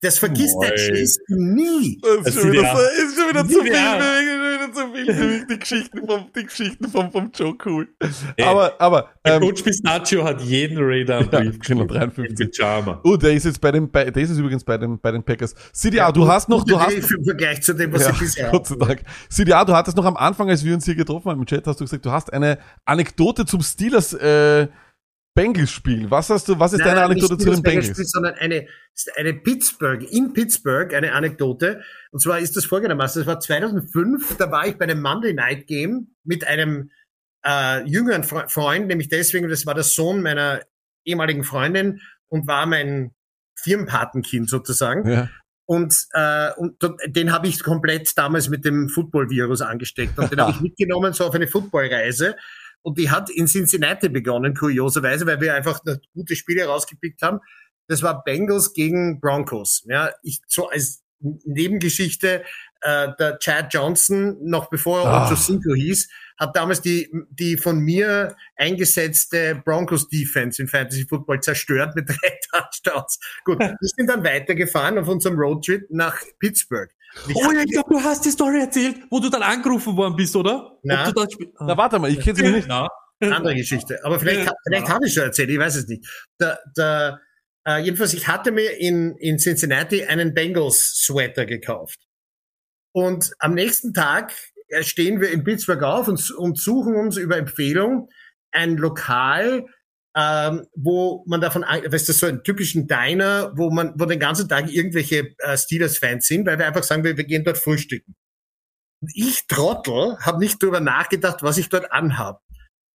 Das vergisst der Mei. Chase nie. das ist schon wieder, so, ist schon wieder zu viel, wieder zu viel, für mich, die Geschichten vom, die Geschichten vom, vom Joe cool. Ey, Aber, aber, Der ähm, Coach Pistachio hat jeden Raider am <laughs> Ja, Brief genau, geschrieben. 53. Im Pyjama. oh, der ist jetzt bei den, bei, der ist jetzt übrigens bei den, bei den Packers. CDA, du hast noch, du hast, Im Vergleich zu dem, was Ja, sie bisher Gott sei Dank. CDA, du hattest noch am Anfang, als wir uns hier getroffen haben im Chat, hast du gesagt, du hast eine Anekdote zum Steelers äh, Bengals-Spiel. Was hast du, was ist Nein, deine Anekdote zu den Bengals? Spiel, sondern eine, eine Pittsburgh, in Pittsburgh, eine Anekdote. Und zwar ist das folgendermaßen, das war 2005, da war ich bei einem Monday Night Game mit einem äh, jüngeren Fre Freund, nämlich deswegen, das war der Sohn meiner ehemaligen Freundin und war mein Firmenpatenkind sozusagen. Ja. Und, äh, und den habe ich komplett damals mit dem Football-Virus angesteckt. Und den habe ich <laughs> mitgenommen so auf eine Footballreise. Und die hat in Cincinnati begonnen, kurioserweise, weil wir einfach gute Spiele rausgepickt haben. Das war Bengals gegen Broncos. Ja, ich so als Nebengeschichte, äh, der Chad Johnson, noch bevor er Ah. Ocho Cinco hieß, hat damals die, die von mir eingesetzte Broncos Defense in Fantasy Football zerstört mit drei <laughs> Touchdowns. Gut, wir sind dann weitergefahren auf unserem Roadtrip nach Pittsburgh. Oh ja, ich glaube, du hast die Story erzählt, wo du dann angerufen worden bist, oder? Na. Na, warte mal, ich kenne sie nicht. Na. andere Geschichte. Aber vielleicht, Ja. vielleicht habe ich schon erzählt, ich weiß es nicht. Der, der, äh, jedenfalls, ich hatte mir in, in Cincinnati einen Bengals-Sweater gekauft. Und am nächsten Tag äh, stehen wir in Pittsburgh auf und, und suchen uns über Empfehlung ein Lokal, ähm, wo man davon, weißt du, so einen typischen Diner, wo man, wo den ganzen Tag irgendwelche äh, Steelers-Fans sind, weil wir einfach sagen, wir, wir gehen dort frühstücken. Und ich Trottel habe nicht drüber nachgedacht, was ich dort anhab.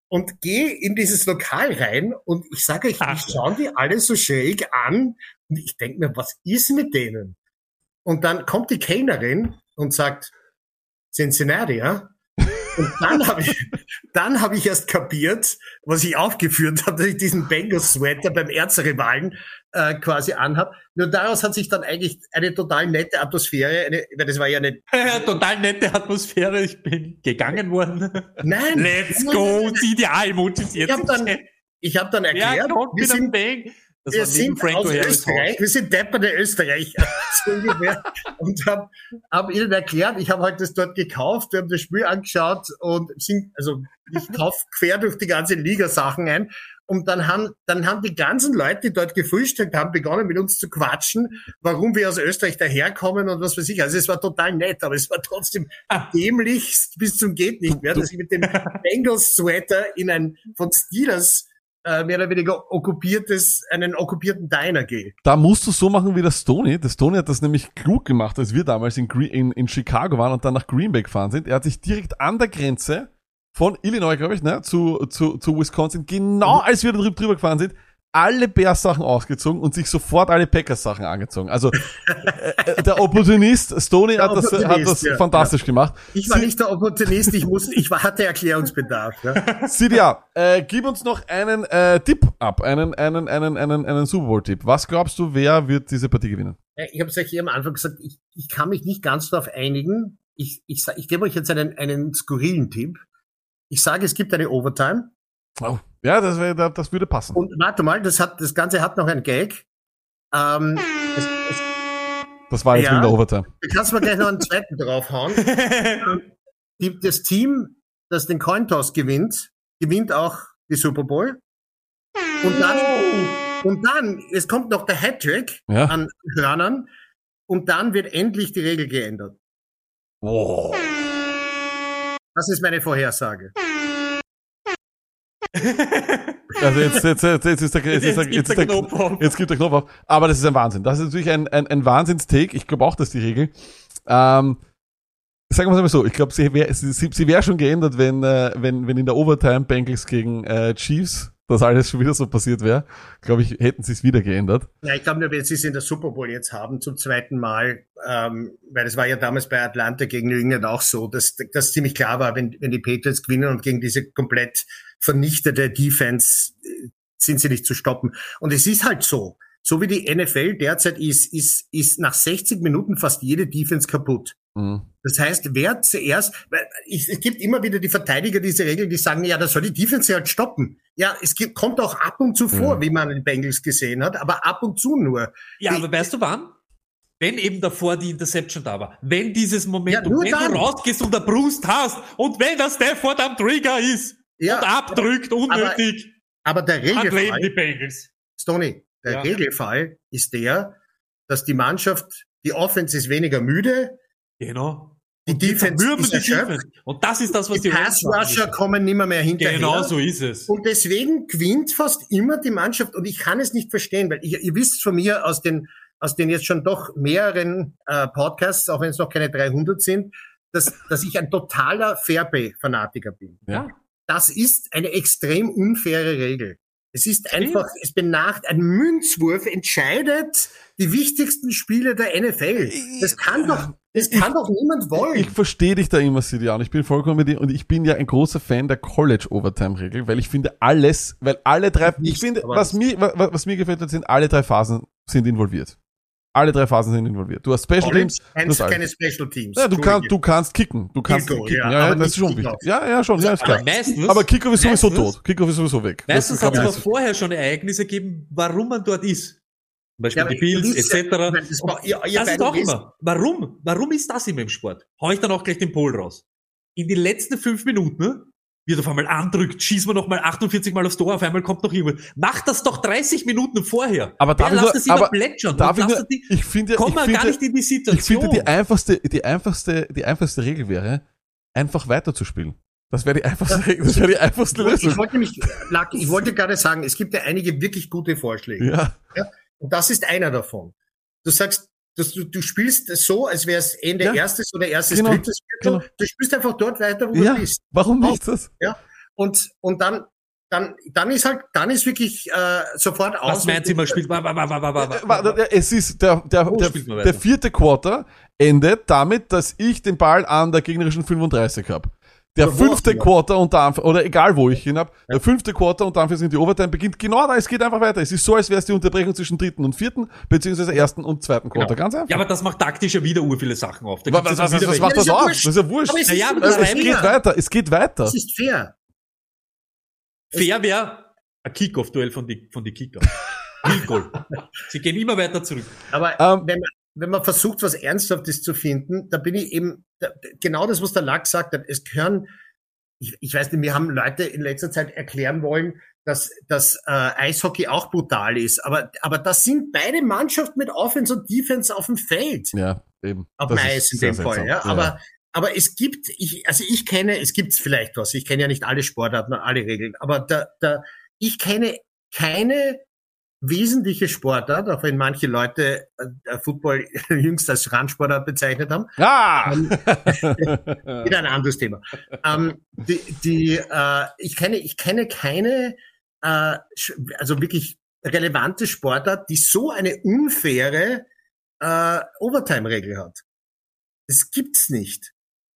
Und gehe in dieses Lokal rein und ich sage euch, Ach. ich schaue die alle so schräg an und ich denke mir, was ist mit denen? Und dann kommt die Kellnerin und sagt, Cincinnati, ja? Und dann habe ich, dann habe ich erst kapiert, was ich aufgeführt habe, dass ich diesen Bengals-Sweater beim Erzrivalen äh, quasi anhab. Nur daraus hat sich dann eigentlich eine total nette Atmosphäre, eine, weil das war ja eine, <laughs> Total nette Atmosphäre, ich bin gegangen worden. nein, Let's go, die A-Emojis jetzt. Ich habe dann, ich hab dann ja, erklärt, kommt wir sind. Das wir sind Franco aus Österreich, wir sind depperte Österreicher, <laughs> so ungefähr. Und habe hab ihnen erklärt, ich habe halt das dort gekauft, wir haben das Spiel angeschaut und sind, also ich kaufe quer durch die ganze Liga Sachen ein. Und dann haben, dann haben die ganzen Leute, die dort gefrühstückt haben, begonnen mit uns zu quatschen, warum wir aus Österreich daherkommen und was weiß ich. Also es war total nett, aber es war trotzdem Ah. dämlichst bis zum geht nicht mehr, dass ich mit dem <laughs> Bengals Sweater in ein von Steelers äh, mehr oder weniger okkupiertes, einen okkupierten Diner gehe. Da musst du so machen wie der Stoney. Der Stoney hat das nämlich klug gemacht, als wir damals in, Gre in, in Chicago waren und dann nach Green Bay gefahren sind. Er hat sich direkt an der Grenze von Illinois, glaube ich, ne, zu, zu, zu Wisconsin, genau Mhm. als wir drüber gefahren sind, alle Bears-Sachen ausgezogen und sich sofort alle Packers-Sachen angezogen. Also äh, äh, der Opportunist Stoney Der hat das, hat das ja, fantastisch gemacht. Ich war nicht der Opportunist, ich muss, ich hatte Erklärungsbedarf. Ja. <laughs> Äh, gib uns noch einen äh, Tipp ab, einen, einen, einen, einen, einen Super Bowl-Tipp. Was glaubst du, wer wird diese Partie gewinnen? Äh, Ich habe es euch hier am Anfang gesagt, ich, ich kann mich nicht ganz darauf einigen. Ich, ich, ich gebe euch jetzt einen, einen skurrilen Tipp. Ich sage, es gibt eine Overtime. Oh. Ja, das, wär, das würde passen. Und warte mal, das, hat, das Ganze hat noch ein Gag. Ähm, es, es, Das war jetzt Ja. wegen der Overtime. du kannst mir gleich noch einen zweiten draufhauen. <laughs> Das Team, das den Cointoss gewinnt, gewinnt auch die Super Bowl. Und dann, und dann, es kommt noch der Hattrick Ja. an Hörnern. Und dann wird endlich die Regel geändert. Oh. Das ist meine Vorhersage. Also jetzt, jetzt, jetzt, jetzt ist der, jetzt, Jetzt jetzt, der, den Knopf auf. jetzt gibt der Knopf auf. Aber das ist ein Wahnsinn. Das ist natürlich ein, ein, ein Wahnsinnstake. Ich glaube auch, dass die Regel. Ähm, sagen wir es mal so, ich glaube, sie wäre sie, sie wär schon geändert, wenn, äh, wenn, wenn in der Overtime Bengals gegen äh, Chiefs das alles schon wieder so passiert wäre. Glaube ich, hätten sie es wieder geändert. Ja, ich glaube nur, wenn sie es in der Super Bowl jetzt haben, zum zweiten Mal, ähm, weil das war ja damals bei Atlanta gegen New England auch so, dass das ziemlich klar war, wenn, wenn die Patriots gewinnen und gegen diese komplett vernichtete Defense äh, sind sie nicht zu stoppen. Und es ist halt so, so wie die NFL derzeit ist, ist, ist nach 60 Minuten fast jede Defense kaputt. Mhm. Das heißt, wer zuerst, weil ich, es gibt immer wieder die Verteidiger dieser Regel, die sagen, ja, das soll die Defense halt stoppen. Ja, es gibt, kommt auch ab und zu vor, Mhm. wie man in Bengals gesehen hat, aber ab und zu nur. Ja, aber weißt du wann? Wenn eben davor die Interception da war. Wenn dieses Momentum, Ja, nur wenn dann. du rausgehst und der Brust hast und wenn der Stafford am Trigger ist Ja, und abdrückt, unnötig, aber der dann leben die Regelfall, Bengals. Stoney, der Ja. Regelfall ist der, dass die Mannschaft, die Offense ist weniger müde, Genau. Die Defense Würmen ist die erschöpft, Defense. Und das ist das, was die die Pass-Rusher kommen nimmer mehr hinterher. Genau so ist es. Und deswegen gewinnt fast immer die Mannschaft. Und ich kann es nicht verstehen, weil ihr, ihr wisst von mir aus den, aus den jetzt schon doch mehreren äh, Podcasts, auch wenn es noch keine 300 sind, dass, dass ich ein totaler Fairplay-Fanatiker bin. Ja. Das ist eine extrem unfaire Regel. Es ist einfach, es benacht, ein Münzwurf entscheidet die wichtigsten Spiele der NFL. Das kann doch, das kann doch niemand wollen. Ich verstehe dich da immer, Sidian. Ich bin vollkommen mit dir und ich bin ja ein großer Fan der College Overtime Regel, weil ich finde alles, weil alle drei, ich finde, was mir, was, was mir gefällt, hat, sind alle drei Phasen sind involviert. Alle drei Phasen sind involviert. Du hast Special Teams, du hast keine Special Teams. Ja, du kannst, du kannst kicken. Du kannst Goal, kicken. ja, Ja, ja, aber das ist schon Kickoff. wichtig. Ja, ja, schon, ja, ist klar. Aber meistens, Aber Kickoff ist sowieso meistens- tot. Kickoff ist sowieso weg. Meistens hat es aber man- vorher schon Ereignisse gegeben, warum man dort ist. Zum Beispiel Ja, die Bills, ja, etc. das ihr das ist auch immer. Warum? Warum ist das immer im Sport? Hau ich dann auch gleich den Pol raus. In den letzten fünf Minuten wird auf einmal andrückt, schießt man noch mal 48 Mal aufs Tor, auf einmal kommt noch irgendwas. Macht das doch 30 Minuten vorher. Aber darf ja, ich nur- es immer aber plätschern. Darf ich, nur, die, ich finde, kommt ich finde, gar nicht in die ich Situation. finde die einfachste, die einfachste, die einfachste Regel wäre, einfach weiterzuspielen. Das wäre die einfachste, Regel, das wäre die einfachste Ich Lösung. wollte nämlich, Lack, ich wollte gerade sagen, es gibt ja einige wirklich gute Vorschläge. Ja. Und das ist einer davon. Du sagst, dass du, du spielst so, als wäre es Ende Ja. erstes oder erstes, Genau. drittes Viertel. Genau. Du spielst einfach dort weiter, wo Ja. du bist. Warum nicht das? Und, und dann, dann, dann ist halt, dann ist wirklich äh, sofort aus. was meint sie, man spielt? Wa- wa- wa- wa- wa- wa- wa- Warte, Es ist der, der, Wo der, der vierte Quarter endet damit, dass ich den Ball an der gegnerischen 35 habe. Der Oder fünfte. Quarter unter Anf- oder egal wo ich ihn hab, der fünfte Quarter unter Anführungszeichen die Overtime beginnt genau da, es geht einfach weiter. Es ist so, als wäre es die Unterbrechung zwischen dritten und vierten, beziehungsweise ersten und zweiten Quarter. Ganz einfach. Ja, aber das macht taktisch ja wieder ur viele Sachen auf. Da was, was, was, was macht das Ja, wurscht. Das ist ja wurscht. Aber es Na ja, ist, aber es geht fair. weiter, es geht weiter. Es ist fair. Fair wäre ein Kickoff-Duell von die, von die Kicker. <laughs> Goal. Sie gehen immer weiter zurück. Aber Ähm, wenn, man, wenn man versucht, was Ernsthaftes zu finden, da bin ich eben, da, genau das, was der Lack sagt, hat, es gehören, ich, ich weiß nicht, mir haben Leute in letzter Zeit erklären wollen, dass, dass äh, Eishockey auch brutal ist. Aber, aber das sind beide Mannschaften mit Offense und Defense auf dem Feld. Ja, eben. Auf dem Eis in dem Fall. seltsam. Ja. Aber, aber es gibt, ich, also ich kenne, es gibt vielleicht was. Ich kenne ja nicht alle Sportarten und alle Regeln. Aber da, da, ich kenne keine wesentliche Sportart, auch wenn manche Leute äh, Football <laughs> jüngst als Randsportart bezeichnet haben, Ah! <laughs> wieder ein anderes Thema. Ähm, die, die, äh, ich kenne, ich kenne keine, äh, also wirklich relevante Sportart, die so eine unfaire äh, Overtime-Regel hat. Das gibt's nicht.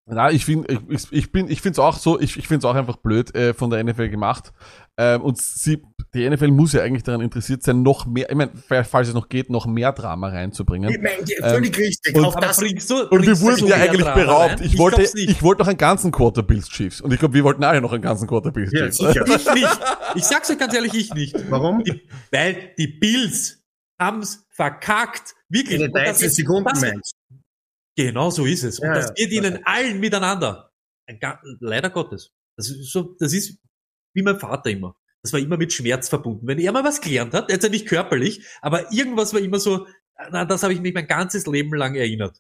Na, ich finde, ich, ich- ich bin, ich finde es auch so, ich, ich finde es auch einfach blöd äh, von der NFL gemacht. Ähm, und sie, die NFL muss ja eigentlich daran interessiert sein, noch mehr, ich meine, falls es noch geht, noch mehr Drama Ich reinzubringen. meine, völlig richtig. und- Auch das, bringst du, Und wir wurden so ja eigentlich Drama beraubt. rein? Ich wollte, glaub's nicht. ich wollte noch einen ganzen Quarter Bills Chiefs. Und ich glaube, wir wollten alle noch einen ganzen Quarter Bills Ja, Chiefs. Ich nicht. Ich sag's euch ganz ehrlich, ich nicht. warum? Die, weil die Bills haben's verkackt. Wirklich. In den Und das 13 ist- Sekunden, das- meinst Genau so ist es. Und Ja, das ja. wird ihnen allen miteinander. Leider Gottes. Das ist so, das ist wie mein Vater immer. Das war immer mit Schmerz verbunden. Wenn er mal was gelernt hat, jetzt ja nicht körperlich, aber irgendwas war immer so, na, das habe ich mich mein ganzes Leben lang erinnert.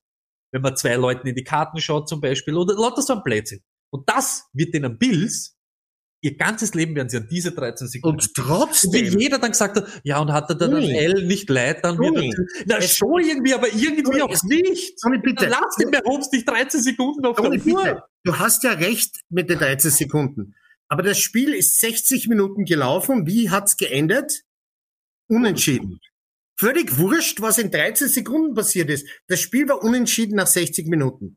Wenn man zwei Leuten in die Karten schaut zum Beispiel oder lauter so ein Blödsinn. Und das wird denen Bills, ihr ganzes Leben werden sie an diese 13 du? Sekunden. Und Und wenn trotzdem, jeder dann gesagt hat, ja, und hat er dann Ui. das L nicht leid, dann wird Ui. er, na Es- schon irgendwie, aber irgendwie auch nicht. Tommy, bitte. Dann lass den Mahomes nicht 13 Sekunden auf Tommy, der Uhr. bitte. Du hast ja recht mit den 13 Sekunden. Aber das Spiel ist 60 Minuten gelaufen. Wie hat's geendet? Unentschieden. Völlig wurscht, was in 13 Sekunden passiert ist. Das Spiel war unentschieden nach 60 Minuten.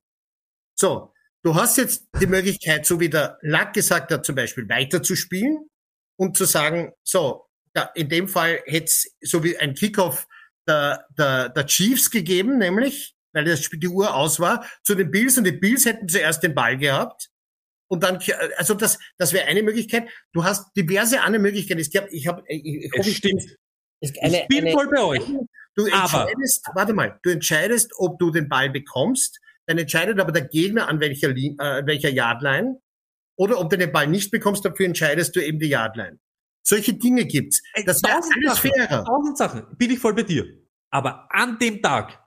So, du hast jetzt die Möglichkeit, so wie der Lack gesagt hat, zum Beispiel weiterzuspielen und zu sagen, so, da, in dem Fall hätte es so wie ein Kickoff der, der, der Chiefs gegeben, nämlich, weil das Spiel die Uhr aus war, zu den Bills und die Bills hätten zuerst den Ball gehabt. Und dann, also das, das wäre eine Möglichkeit. Du hast diverse andere Möglichkeiten. Ich ich habe, ich, ich, Es ich es- ich bin voll bei euch. Du Aber- entscheidest, warte mal, du entscheidest, ob du den Ball bekommst, dann entscheidet aber der Gegner an welcher, äh, an welcher Yardline oder ob du den Ball nicht bekommst, dafür entscheidest du eben die Yardline. Solche Dinge gibt's. Das wäre tausend alles Sachen. fairer. Tausend Sachen. Bin ich voll bei dir. Aber an dem Tag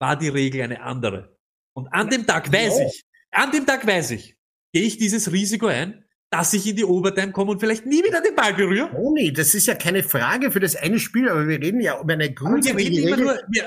war die Regel eine andere. Und an dem Tag weiß Ja. ich, an dem Tag weiß ich, gehe ich dieses Risiko ein, dass ich in die Overtime komme und vielleicht nie wieder den Ball berühre. Toni, das ist ja keine Frage für das eine Spiel, aber wir reden ja um eine grundsätzliche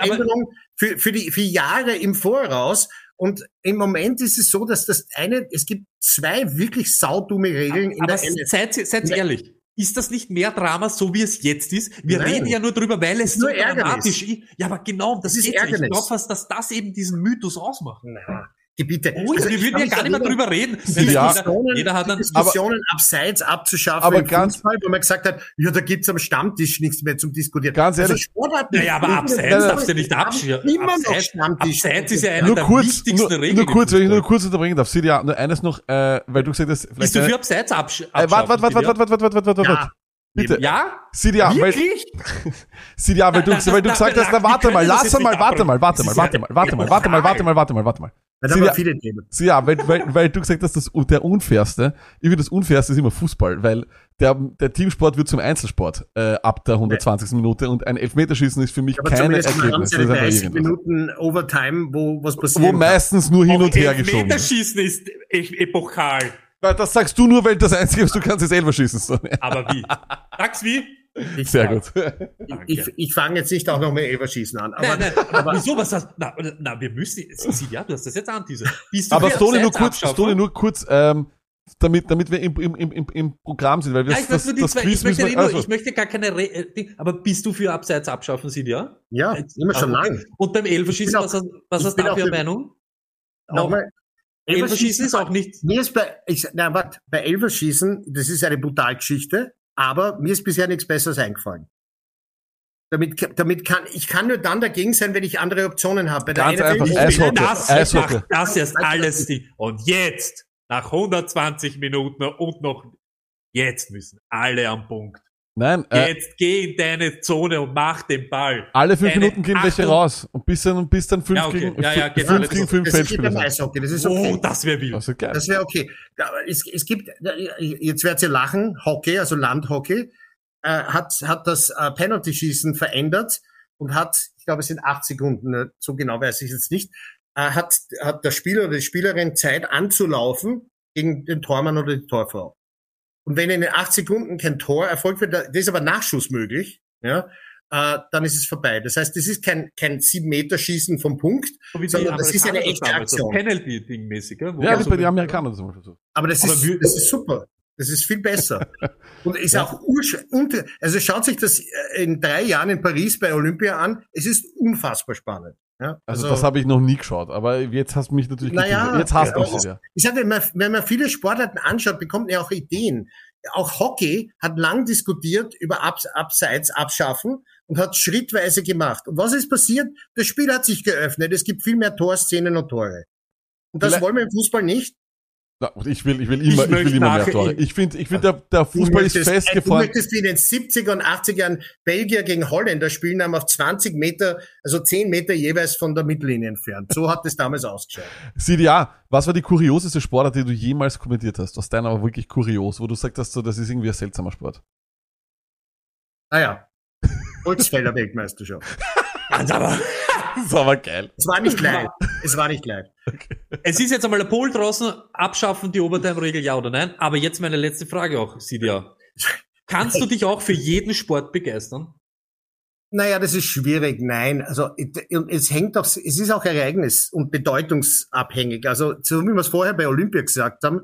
Änderung für, für, die, für Jahre im Voraus. Und im Moment ist es so, dass das eine, es gibt zwei wirklich saudumme Regeln in aber der NFL. seid, seid Ja. ehrlich. ist das nicht mehr Drama, so wie es jetzt ist? Wir Nein. reden ja nur drüber, weil es so dramatisch ist. Ja, aber genau, das Es ist ja. Ich glaube fast, dass das eben diesen Mythos ausmacht. Na, Gebiete. Oh, Also wir ich würden ja gar nicht mehr drüber reden. Wenn jeder, hat dann, Diskussionen abseits abzuschaffen Aber im ganz- Fußball, wo man gesagt hat, ja, da gibt's am Stammtisch nichts mehr zum Diskutieren. Ganz ehrlich- also Sportarten, naja, aber abseits nein, nein. darfst du nicht abschirmen. Immer noch Abseits, Stammtisch. abseits ist ja eine Nur der kurz, wichtigsten nur, Regeln. nur kurz, wenn ich nur kurz unterbringen darf. Sidia, nur eines noch, äh, weil du gesagt hast, vielleicht. Bist du für abseits absch äh, warte, warte, warte, warte, warte, warte, warte, warte, warte, Ja. Bitte. Ja? Sidia, weil, Wirklich? <laughs> Sidia, weil du, Na, na, weil du gesagt hast, na warte mal, lass mal, warte mal, warte mal, warte ja mal, warte mal, warte mal, warte mal, warte mal, warte mal. Da haben wir viele Themen. Ja, weil, weil, weil du gesagt hast, das, der unfairste, ich finde das unfairste ist immer Fußball, weil der, der Teamsport wird zum Einzelsport äh, ab der 120. Minute und ein Elfmeterschießen ist für mich Aber keine Ergebnis. Das einfach 30 irgendwas. Minuten Overtime, wo was passiert. Wo meistens nur hin und her geschoben wird. Elfmeterschießen ist e- epochal. Weil Das sagst du nur, weil das Einzige, was du kannst, ist selber schießen. Ja. Aber wie? <laughs> Sag's wie? Ich, Sehr gut. Ich, <laughs> ich fange jetzt nicht auch noch mit Elverschießen an. Aber, nein, nein, <laughs> aber wieso, was hast Na, na wir müssen, ja, du hast das jetzt. Bist du Aber für Stone nur kurz? Stone nur kurz, ähm, damit, damit wir im, im, im, im, Programm sind, weil wir Ja, ich, weiß nur die zwei, ich, möchte müssen also, ich möchte gar keine, Re äh, aber bist du für Abseits abschaffen, Sie, ja? ja, immer schon Ah, okay. lang. Und beim Elferschießen, Ich bin was, hast- was hast du da auch für eine Meinung? Nochmal. Elferschießen ist auch nicht, Mir ist bei, ich, na, warte, bei Elverschießen, das ist eine Brutalgeschichte, aber mir ist bisher nichts Besseres eingefallen. Damit, damit kann, ich kann nur dann dagegen sein, wenn ich andere Optionen habe. Bei der Ganz NFL einfach. Eishockey. das, Eishockey. das erst alles die. Und jetzt, nach 120 Minuten und noch, jetzt müssen alle am Punkt. Nein, äh, Jetzt geh in deine Zone und mach den Ball. alle fünf Deine Minuten gehen welche Achtung. raus. Und bis dann, bis dann fünf Ja, okay. gegen, Ja, ja, fünf, geht fünf gegen fünf Das ist Feldspieler beim sind. Eishockey, das ist okay. Oh, das wäre wild. Das ist geil. Das wäre okay. Es, es gibt, jetzt werdet ihr lachen, Hockey, also Landhockey, äh, hat, hat das äh, Penalty-Schießen verändert und hat, ich glaube, es sind acht Sekunden, äh, so genau weiß ich jetzt nicht, äh, hat, hat der Spieler oder die Spielerin Zeit anzulaufen gegen den Tormann oder die Torfrau. Und wenn in den acht Sekunden kein Tor erfolgt wird, das ist aber Nachschuss möglich, ja, äh, dann ist es vorbei. Das heißt, das ist kein, kein sieben Meter Schießen vom Punkt, So sondern das ist eine echte damals, so Aktion. Penalty-Ding-mäßig, Ja, man wie so bei den Amerikanern zum Beispiel so. Aber das, Aber ist, wir- das ist super. Das ist viel besser. <laughs> Und ist auch ursch unter, also schaut sich das äh, in drei Jahren in Paris bei Olympia an. Es ist unfassbar spannend. Ja, Also, das habe ich noch nie geschaut, aber jetzt hast du mich natürlich Naja. Jetzt hast du ja, mich ja. ich sage, wenn man, wenn man viele Sportarten anschaut, bekommt man ja auch Ideen. Auch Hockey hat lang diskutiert über Abs Abseits abschaffen und hat schrittweise gemacht. Und was ist passiert? Das Spiel hat sich geöffnet. Es gibt viel mehr Torszenen und Tore. Und das Vielleicht- wollen wir im Fußball nicht. Ich will, ich will immer, ich, möchte will immer mehr Tore. Ich finde, ich finde, der, der Fußball ist du möchtest, Du festgefahren. möchtest wie in den 70er und 80er Jahren Belgier gegen Holländer spielen, haben auf 20 Meter, also 10 Meter jeweils von der Mittellinie entfernt. So hat es damals ausgeschaut. CDA, was war die kurioseste Sportart, die du jemals kommentiert hast? Aus deiner aber wirklich kurios, wo du sagst, dass so, das ist irgendwie ein seltsamer Sport. Ah ja. Holzfäller Weltmeisterschaft. Aber, Das <laughs> ist aber geil. Es war nicht live. Es war nicht live. es ist jetzt einmal der Pol draußen, abschaffen die Overtime-Regel, ja oder nein? Aber jetzt meine letzte Frage auch, Sidia. Kannst du dich auch für jeden Sport begeistern? Naja, das ist schwierig. Nein, also es hängt auch, es ist auch ereignis- und bedeutungsabhängig. Also so wie wir es vorher bei Olympia gesagt haben,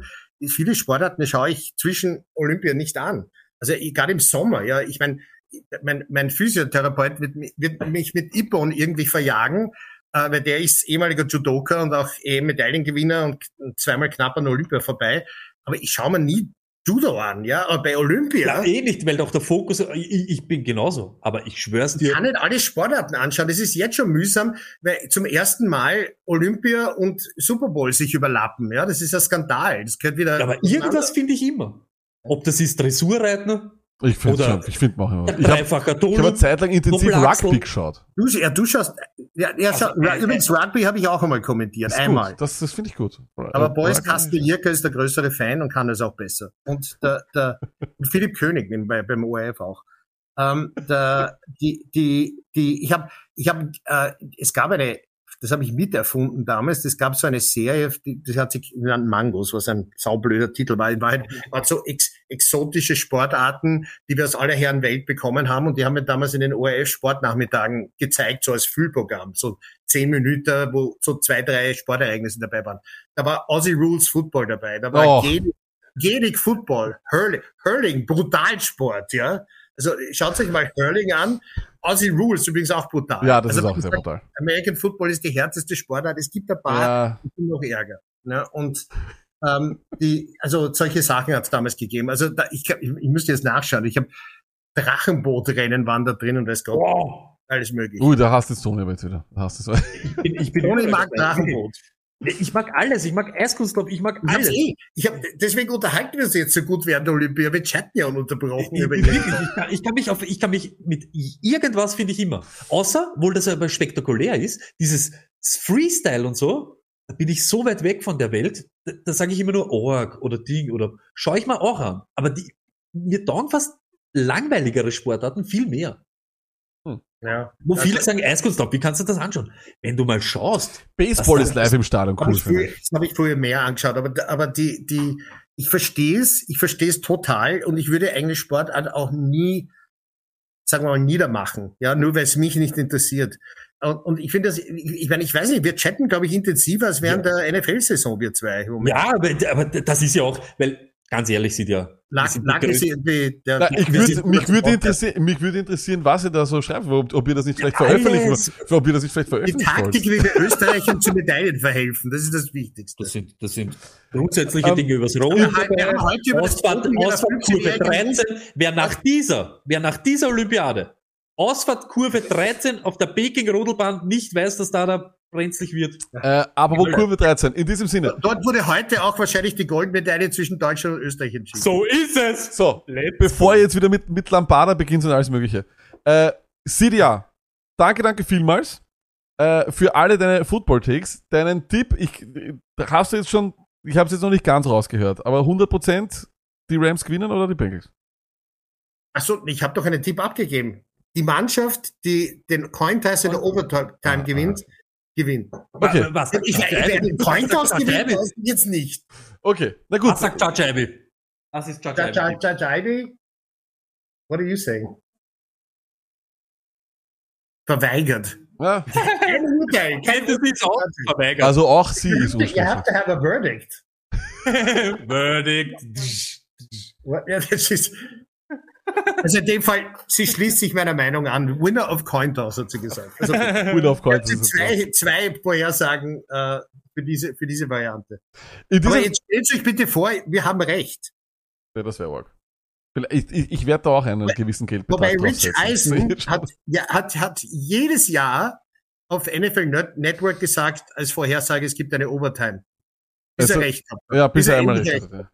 viele Sportarten schaue ich zwischen Olympia nicht an. Also gerade im Sommer, ja, ich meine, mein, mein Physiotherapeut wird, wird mich mit Ippon irgendwie verjagen, äh, weil der ist ehemaliger Judoka und auch eh Medaillengewinner und zweimal knapp an Olympia vorbei. Aber ich schaue mir nie Judo an, ja, aber bei Olympia. Ja, eh nicht, weil doch der Fokus, ich, ich bin genauso, aber ich schwör's Ich dir. kann nicht alle Sportarten anschauen. Das ist jetzt schon mühsam, weil zum ersten Mal Olympia und Super Bowl sich überlappen. Ja, das ist ein Skandal. Das gehört wieder. Aber irgendwas finde ich immer. Ob das ist Dressurreiten, Ich finde schon, ich finde auch immer. der Ich habe ich hab eine. Zeit lang intensiv Doppelachsel. Rugby geschaut. Du, ja, du schaust. Ja, ja schau, Also, äh, übrigens Rugby habe ich auch einmal kommentiert, Das einmal. gut. Das, das finde ich gut. Aber Boris Rugby- Kastelierka ist der größere Fan und kann es auch besser. Und der, der <laughs> und Philipp König bei, beim ORF auch. Ähm, der, die, die, die, ich habe, ich habe, äh, es gab eine, das habe ich miterfunden damals. Es gab so eine Serie, die, die hat sich genannt Mangos, was ein saublöder Titel war. In Wahrheit war so ex, exotische Sportarten, die wir aus aller Herren Welt bekommen haben. Und die haben wir damals in den ORF Sportnachmittagen gezeigt, so als Füllprogramm. So zehn Minuten, wo so zwei, drei Sportereignisse dabei waren. Da war Aussie Rules Football dabei. Da war Oh. Gaelic Football, Hurling, Hurling, Brutalsport, ja. Also schaut euch mal Hurling an. Aussie Rules übrigens auch brutal. Ja, das also, ist auch sehr brutal. American Football ist die härteste Sportart. Es gibt ein paar, Ja, die sind noch ärger. Ne? Und ähm, die, also solche Sachen hat es damals gegeben. Also da, ich, ich, ich müsste jetzt nachschauen. Ich habe Drachenbootrennen waren da drin und weiß Gott, Wow. alles möglich. ui, da hast du jetzt Toni aber jetzt wieder. Da hast du Ich bin, ich bin Toni mag Drachenboot. Ich mag alles. Ich mag Eiskunstlauf. Ich mag Ich alles. eh. Ich hab, deswegen unterhalten wir uns jetzt so gut während der Olympia. Wir chatten ja ununterbrochen Ich, über ich, ich, kann, ich kann mich auf, ich kann mich mit irgendwas finde ich immer. Außer, wohl das aber spektakulär ist, dieses Freestyle und so, da bin ich so weit weg von der Welt, da, da sage ich immer nur Org oder Ding oder schau ich mal auch an. Aber die, mir taugen fast langweiligere Sportarten viel mehr. Ja. Wo viele sagen Eiskunstlauf, wie kannst du das anschauen? Wenn du mal schaust, Baseball ist live im Stadion Hab cool. ich finde früher, das habe ich früher mehr angeschaut, aber, aber die, die, ich verstehe es, ich verstehe es total und ich würde eigentlich Sportart auch nie, sagen wir mal, niedermachen, ja, nur weil es mich nicht interessiert. Und, und ich finde das, ich, ich meine, ich weiß nicht, wir chatten, glaube ich, intensiver als während der NFL-Saison, wir zwei. ja, aber, aber das ist ja auch, weil ganz ehrlich sind ja, Lag, lag die, der, ich würd, mich, würde Podcast. interessieren, mich würde interessieren, was ihr da so schreibt, ob, ob ihr das nicht vielleicht Ja, veröffentlichen alles. ob ihr das nicht vielleicht die Taktik, wollt. wie wir Österreichern zu Medaillen verhelfen, das ist das Wichtigste. Das sind, das sind grundsätzliche Ähm, Dinge übers Rollen. Ausfahrtkurve 15-jährigen 13. Wer nach dieser, wer nach dieser Olympiade Ausfahrtkurve 13 auf der Peking-Rodelbahn nicht weiß, dass da da brenzlig wird. Äh, aber wo Kurve 13, in diesem Sinne. Dort wurde heute auch wahrscheinlich die Goldmedaille zwischen Deutschland und Österreich entschieden. So ist es! So, Let's bevor ihr jetzt wieder mit, mit Lambada beginnt und alles mögliche. Äh, Sidia, danke, danke vielmals äh, für alle deine Football-Takes. Deinen Tipp, ich äh, hast du jetzt schon, ich habe es jetzt noch nicht ganz rausgehört, aber 100% die Rams gewinnen oder die Bengals? Achso, ich habe doch einen Tipp abgegeben. Die Mannschaft, die den Cointoss in der Overtime Ah, gewinnt, gewinnt. Okay. Was, Ich, ich, wer den Cointoss gewinnt, ich jetzt nicht. Okay, na gut. Was sagt Judge Abby? Was ist Judge Ivy? What are you saying? Verweigert. Ja? <laughs> <laughs> Verweigert. also auch sie ist You unschlüssig. have to have a verdict. <laughs> Verdict. What- Ja, das ist, also in dem Fall, sie schließt sich meiner Meinung an. Winner of Cointoss, hat sie gesagt. Also, <laughs> Wheel of ist es zwei, zwei Vorhersagen äh, für, diese, für diese Variante. Aber jetzt stellt euch bitte vor, wir haben recht. ja, das wäre arg. Ich, ich, ich werde da auch einen gewissen Geldbetrag Wobei Rich. Eisen <laughs> hat, ja, hat, hat jedes Jahr auf NFL Net Network gesagt, als Vorhersage, es gibt eine Overtime. Bis Also- er recht hat. Ja, bis Bis er einmal recht hat.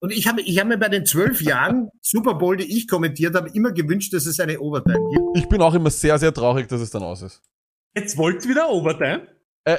Und ich habe ich hab mir bei den zwölf Jahren Super Bowl, die ich kommentiert habe, immer gewünscht, dass es eine Overtime gibt. Ich bin auch immer sehr, sehr traurig, dass es dann aus ist. Jetzt wollt ihr wieder Overtime? Äh.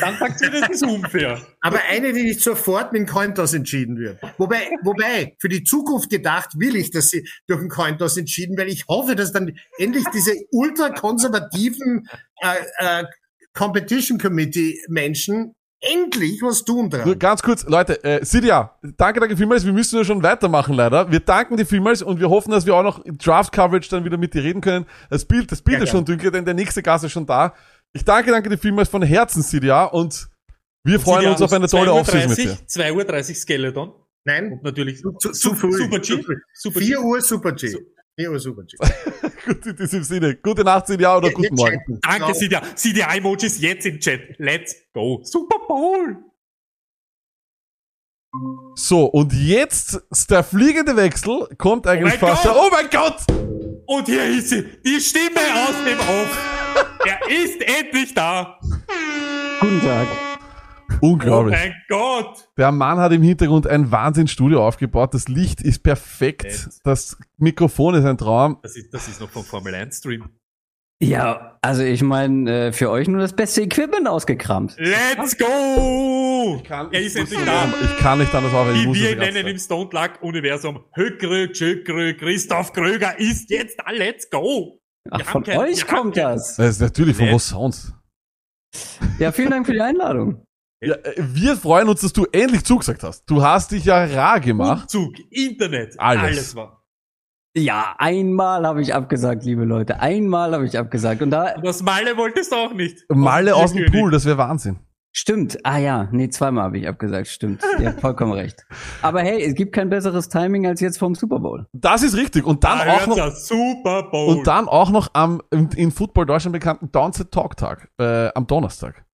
Dann sagt ihr, das ist unfair. Aber eine, die nicht sofort mit dem Cointoss entschieden wird. Wobei, wobei, für die Zukunft gedacht, will ich, dass sie durch den Cointoss entschieden, weil ich hoffe, dass dann endlich diese ultrakonservativen äh, äh, Competition Committee Menschen endlich was tun Nur dran. ganz kurz, Leute, äh, Sidia, danke, danke vielmals. Wir müssen ja schon weitermachen, leider. Wir danken dir vielmals und wir hoffen, dass wir auch noch im Draft-Coverage dann wieder mit dir reden können. Das Bild, das Bild Ja, ist schon dünkel, denn der nächste Gast ist schon da. Ich danke, danke dir vielmals von Herzen, Sidia, und wir freuen uns auf eine tolle 2.30 Uhr, Offseason mit dir. 2.30 Uhr Skeleton. Nein, Und natürlich zu, zu, Su- zu früh. Super G. Super G. 4 Uhr Super G. 4 Uhr Super G. <laughs> Gut, in diesem Sinne. Gute Nacht, Sidia, oder guten Jetzt Morgen. chatten. Danke, Ciao. Sidia. Sidia Emojis jetzt im Chat. Let's go. Super Bowl. So, und jetzt ist der fliegende Wechsel, kommt eigentlich mein fast. Gott! Oh mein Gott! Und hier ist sie. Die Stimme aus dem Off. <laughs> Er ist endlich da. Guten Tag. Oh Unglaublich. mein Gott. Der Mann hat im Hintergrund ein Wahnsinnsstudio aufgebaut. Das Licht ist perfekt. Nett. Das Mikrofon ist ein Traum. Das ist, das ist noch vom Formel 1 Stream. Ja, also ich meine, äh, für euch nur das beste Equipment ausgekramt. Let's go. er ist endlich da. Ich kann nicht anders aufhören. Ich Wie muss wir nennen im. Stone Luck Universum. Höckrö, Tschökrö, Christoph Kröger ist jetzt da. Let's go. Ach, Wir von kein- euch kommt das. Das ist natürlich von wo sonst. Ja, vielen Dank für die Einladung. Ja, äh, wir freuen uns, dass du endlich zugesagt hast. Du hast dich ja rar gemacht. Umzug, Internet, Alles. alles, war. Ja, einmal habe ich abgesagt, liebe Leute. Einmal habe ich abgesagt. Und da, Und aus Malle wolltest du auch nicht. Malle aus dem. Pool, das wäre Wahnsinn. Stimmt. Ah ja, nee, zweimal habe ich abgesagt. Stimmt. Ihr habt vollkommen recht. Aber hey, es gibt kein besseres Timing als jetzt vom Super Bowl. Das ist richtig. Und dann auch noch, Super Bowl. und dann auch noch am in, in Football Deutschland bekannten Downset Talk Tag äh, am Donnerstag.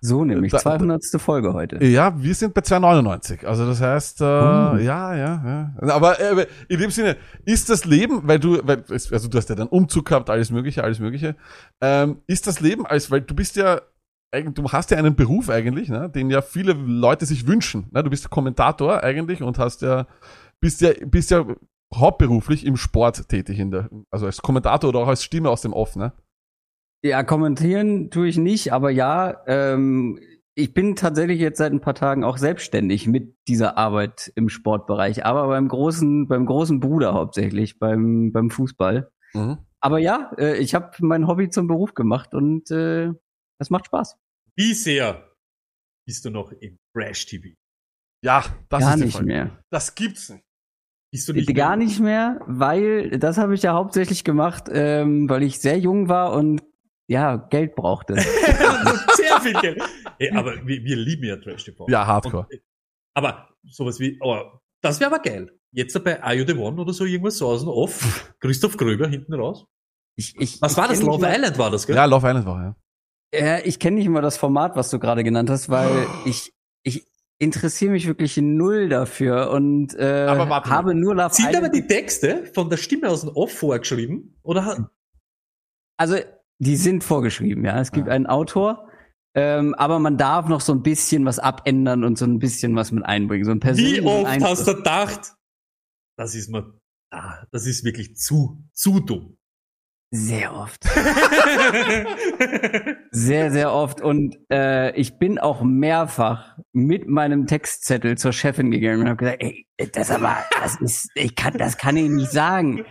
So nämlich. Da- 200. Folge heute. Ja, wir sind bei 2,99. Also das heißt, äh, ja, ja, ja. Aber äh, in dem Sinne, ist das Leben, weil du, weil, also du hast ja dann Umzug gehabt, alles Mögliche, alles Mögliche. Ähm, ist das Leben als, weil du bist ja, du hast ja einen Beruf eigentlich, ne, den ja viele Leute sich wünschen. Ne? Du bist Kommentator eigentlich und hast ja, bist ja, bist ja hauptberuflich im Sport tätig in der, also als Kommentator oder auch als Stimme aus dem Off, ne? Ja, kommentieren tue ich nicht, aber ja, ähm, ich bin tatsächlich jetzt seit ein paar Tagen auch selbstständig mit dieser Arbeit im Sportbereich, aber beim großen, beim großen Bruder hauptsächlich, beim, beim Fußball. Mhm. Aber ja, äh, ich habe mein Hobby zum Beruf gemacht und äh, das macht Spaß. Wie sehr bist du noch im Trash TV? Ja, das Gar ist nicht mehr. Das gibt's nicht. Bist du nicht Gar mehr- nicht mehr, weil das habe ich ja hauptsächlich gemacht, ähm, weil ich sehr jung war und ja, Geld brauchte. <laughs> Sehr viel Geld. Hey, aber wir, wir lieben ja Trash TV. Ja, Hardcore. Und, aber sowas wie, oh, das wäre aber geil. Jetzt bei Are You The One oder so irgendwas so aus dem Off. <laughs> Christoph Gröber hinten raus. Ich, ich, Was ich war das? Love mal- Island war das, gell? Ja, Love Island war, ja. Ja, ich kenne nicht mal das Format, was du gerade genannt hast, weil <gasps> ich, ich interessiere mich wirklich null dafür und äh, Aber habe nur Love Sind aber Island- die Texte von der Stimme aus dem Off vorgeschrieben? Oder hat, Also, die sind vorgeschrieben, ja. Es gibt einen Autor, ähm, aber man darf noch so ein bisschen was abändern und so ein bisschen was mit einbringen. So ein wie oft Einfluss. hast du gedacht, das ist mir, ah, das ist wirklich zu, zu dumm. Sehr oft. <laughs> Sehr, sehr oft. Und äh, ich bin auch mehrfach mit meinem Textzettel zur Chefin gegangen und habe gesagt, ey, das aber, das ist, ich kann, das kann ich nicht sagen.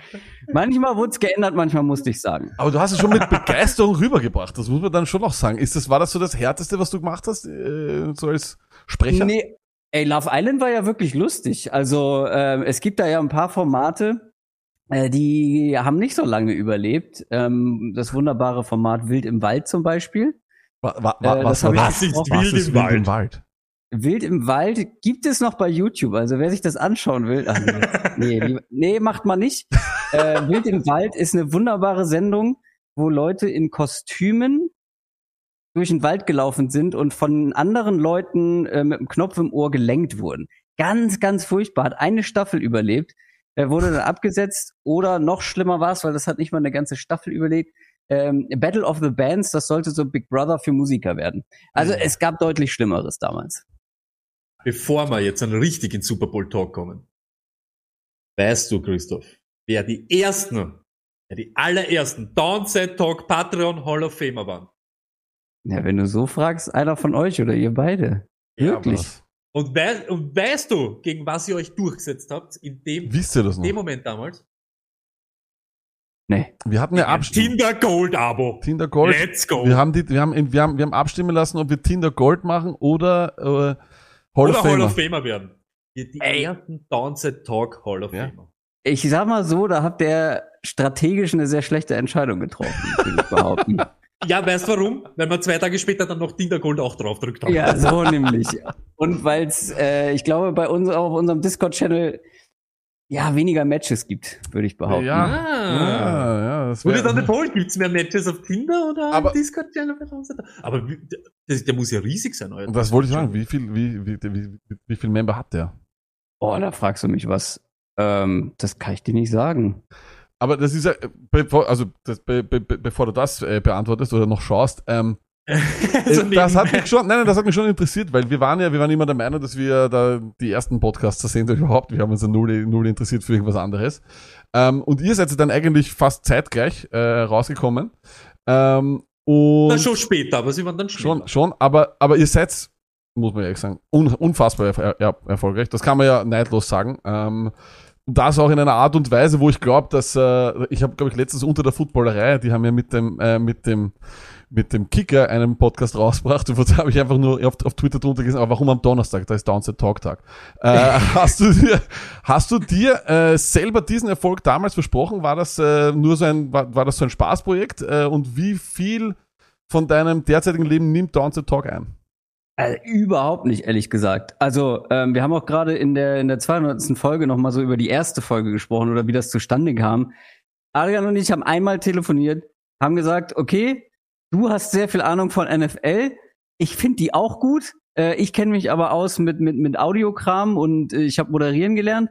Manchmal wurde es geändert, manchmal musste ich sagen. Aber du hast es schon mit Begeisterung rübergebracht. Das muss man dann schon noch sagen. Ist das, war das so das Härteste, was du gemacht hast, äh, so als Sprecher? Nee, ey, Love Island war ja wirklich lustig. Also ähm, es gibt da ja ein paar Formate, äh, die haben nicht so lange überlebt. Ähm, das wunderbare Format Wild im Wald zum Beispiel. Wa- wa- wa- Äh, was Was ist wild ist im wild im Wald? Wild im Wald gibt es noch bei YouTube. Also wer sich das anschauen will, ach, nee, <laughs> nee, macht man nicht. Äh, Wild im Wald ist eine wunderbare Sendung, wo Leute in Kostümen durch den Wald gelaufen sind und von anderen Leuten äh, mit dem Knopf im Ohr gelenkt wurden. Ganz, ganz furchtbar. Hat eine Staffel überlebt, äh, wurde dann abgesetzt oder noch schlimmer war es, weil das hat nicht mal eine ganze Staffel überlebt. Ähm, Battle of the Bands, das sollte so Big Brother für Musiker werden. Also Mhm. es gab deutlich Schlimmeres damals. Bevor wir jetzt einen richtigen Super Bowl Talk kommen, weißt du, Christoph, wer die ersten, wer die allerersten Downside Talk Patreon Hall of Famer waren? Ja, wenn du so fragst, einer von euch oder ihr beide. Wirklich. Und, wei und weißt du, gegen was ihr euch durchgesetzt habt in dem, Wisst ihr das in dem? Moment damals? Nee. Wir hatten eine Abstimmung. Tinder Gold Abo. Tinder Gold. Let's go. Wir haben, die, wir, haben, wir, haben, wir haben abstimmen lassen, ob wir Tinder Gold machen oder äh, Hall Oder of Hall Famer. of Famer werden. Die, die ersten Downside Talk Hall of Ja. Famer. Ich sag mal so, da habt ihr strategisch eine sehr schlechte Entscheidung getroffen, würde ich behaupten. <laughs> Ja, weißt du warum? Weil wir zwei Tage später dann noch Tinder Gold auch draufdrückt haben. ja, so <laughs> nämlich. Und weil es, äh, ich glaube, bei uns auf unserem Discord-Channel ja weniger Matches gibt, würde ich behaupten. Ja. Ah. Ja, ja, das Wurde dann der Poll, gibt's mehr Matches auf Tinder oder Aber- im Discord-Channel? Aber wie, der, der muss ja riesig sein, euer Das wollte ich sagen. Wie viel, wie, wie, wie, wie viel Member hat der? Oh, da fragst du mich was. Ähm, das kann ich dir nicht sagen. Aber das ist ja, bevor, also das, be, be, be- bevor du das äh, beantwortest oder noch schaust, ähm, <laughs> äh, das hat mich schon, nein, nein, das hat mich schon interessiert, weil wir waren ja, wir waren immer der Meinung, dass wir da die ersten Podcaster sind überhaupt. Wir haben uns ja null, null interessiert für irgendwas anderes. Ähm, und ihr seid dann eigentlich fast zeitgleich äh, rausgekommen. Ähm, und Na, schon später, aber sie waren dann schneller. Schon, schon, aber, aber ihr seid, muss man ehrlich sagen, un, unfassbar erf ja, erfolgreich. Das kann man ja neidlos sagen. Ähm, das auch in einer Art und Weise, wo ich glaube, dass äh, ich habe, glaube ich, letztens unter der Footballerei, die haben ja mit dem äh, mit dem mit dem Kicker einen Podcast rausgebracht. <laughs> Und da habe ich einfach nur auf, auf Twitter drunter gesehen, aber warum am Donnerstag? Da ist Downset Talk Tag. Äh, <laughs> hast du dir, hast du dir äh, selber diesen Erfolg damals versprochen? War das äh, nur so ein, war, war das so ein Spaßprojekt? Äh, und wie viel von deinem derzeitigen Leben nimmt Downset Talk ein? Äh, überhaupt nicht, ehrlich gesagt. Also, ähm, wir haben auch gerade in der, in der 200. Folge noch mal so über die erste Folge gesprochen oder wie das zustande kam. Adrian und ich haben einmal telefoniert, haben gesagt, okay, du hast sehr viel Ahnung von NFL. Ich finde die auch gut. Äh, ich kenne mich aber aus mit, mit, mit Audiokram und äh, ich habe moderieren gelernt.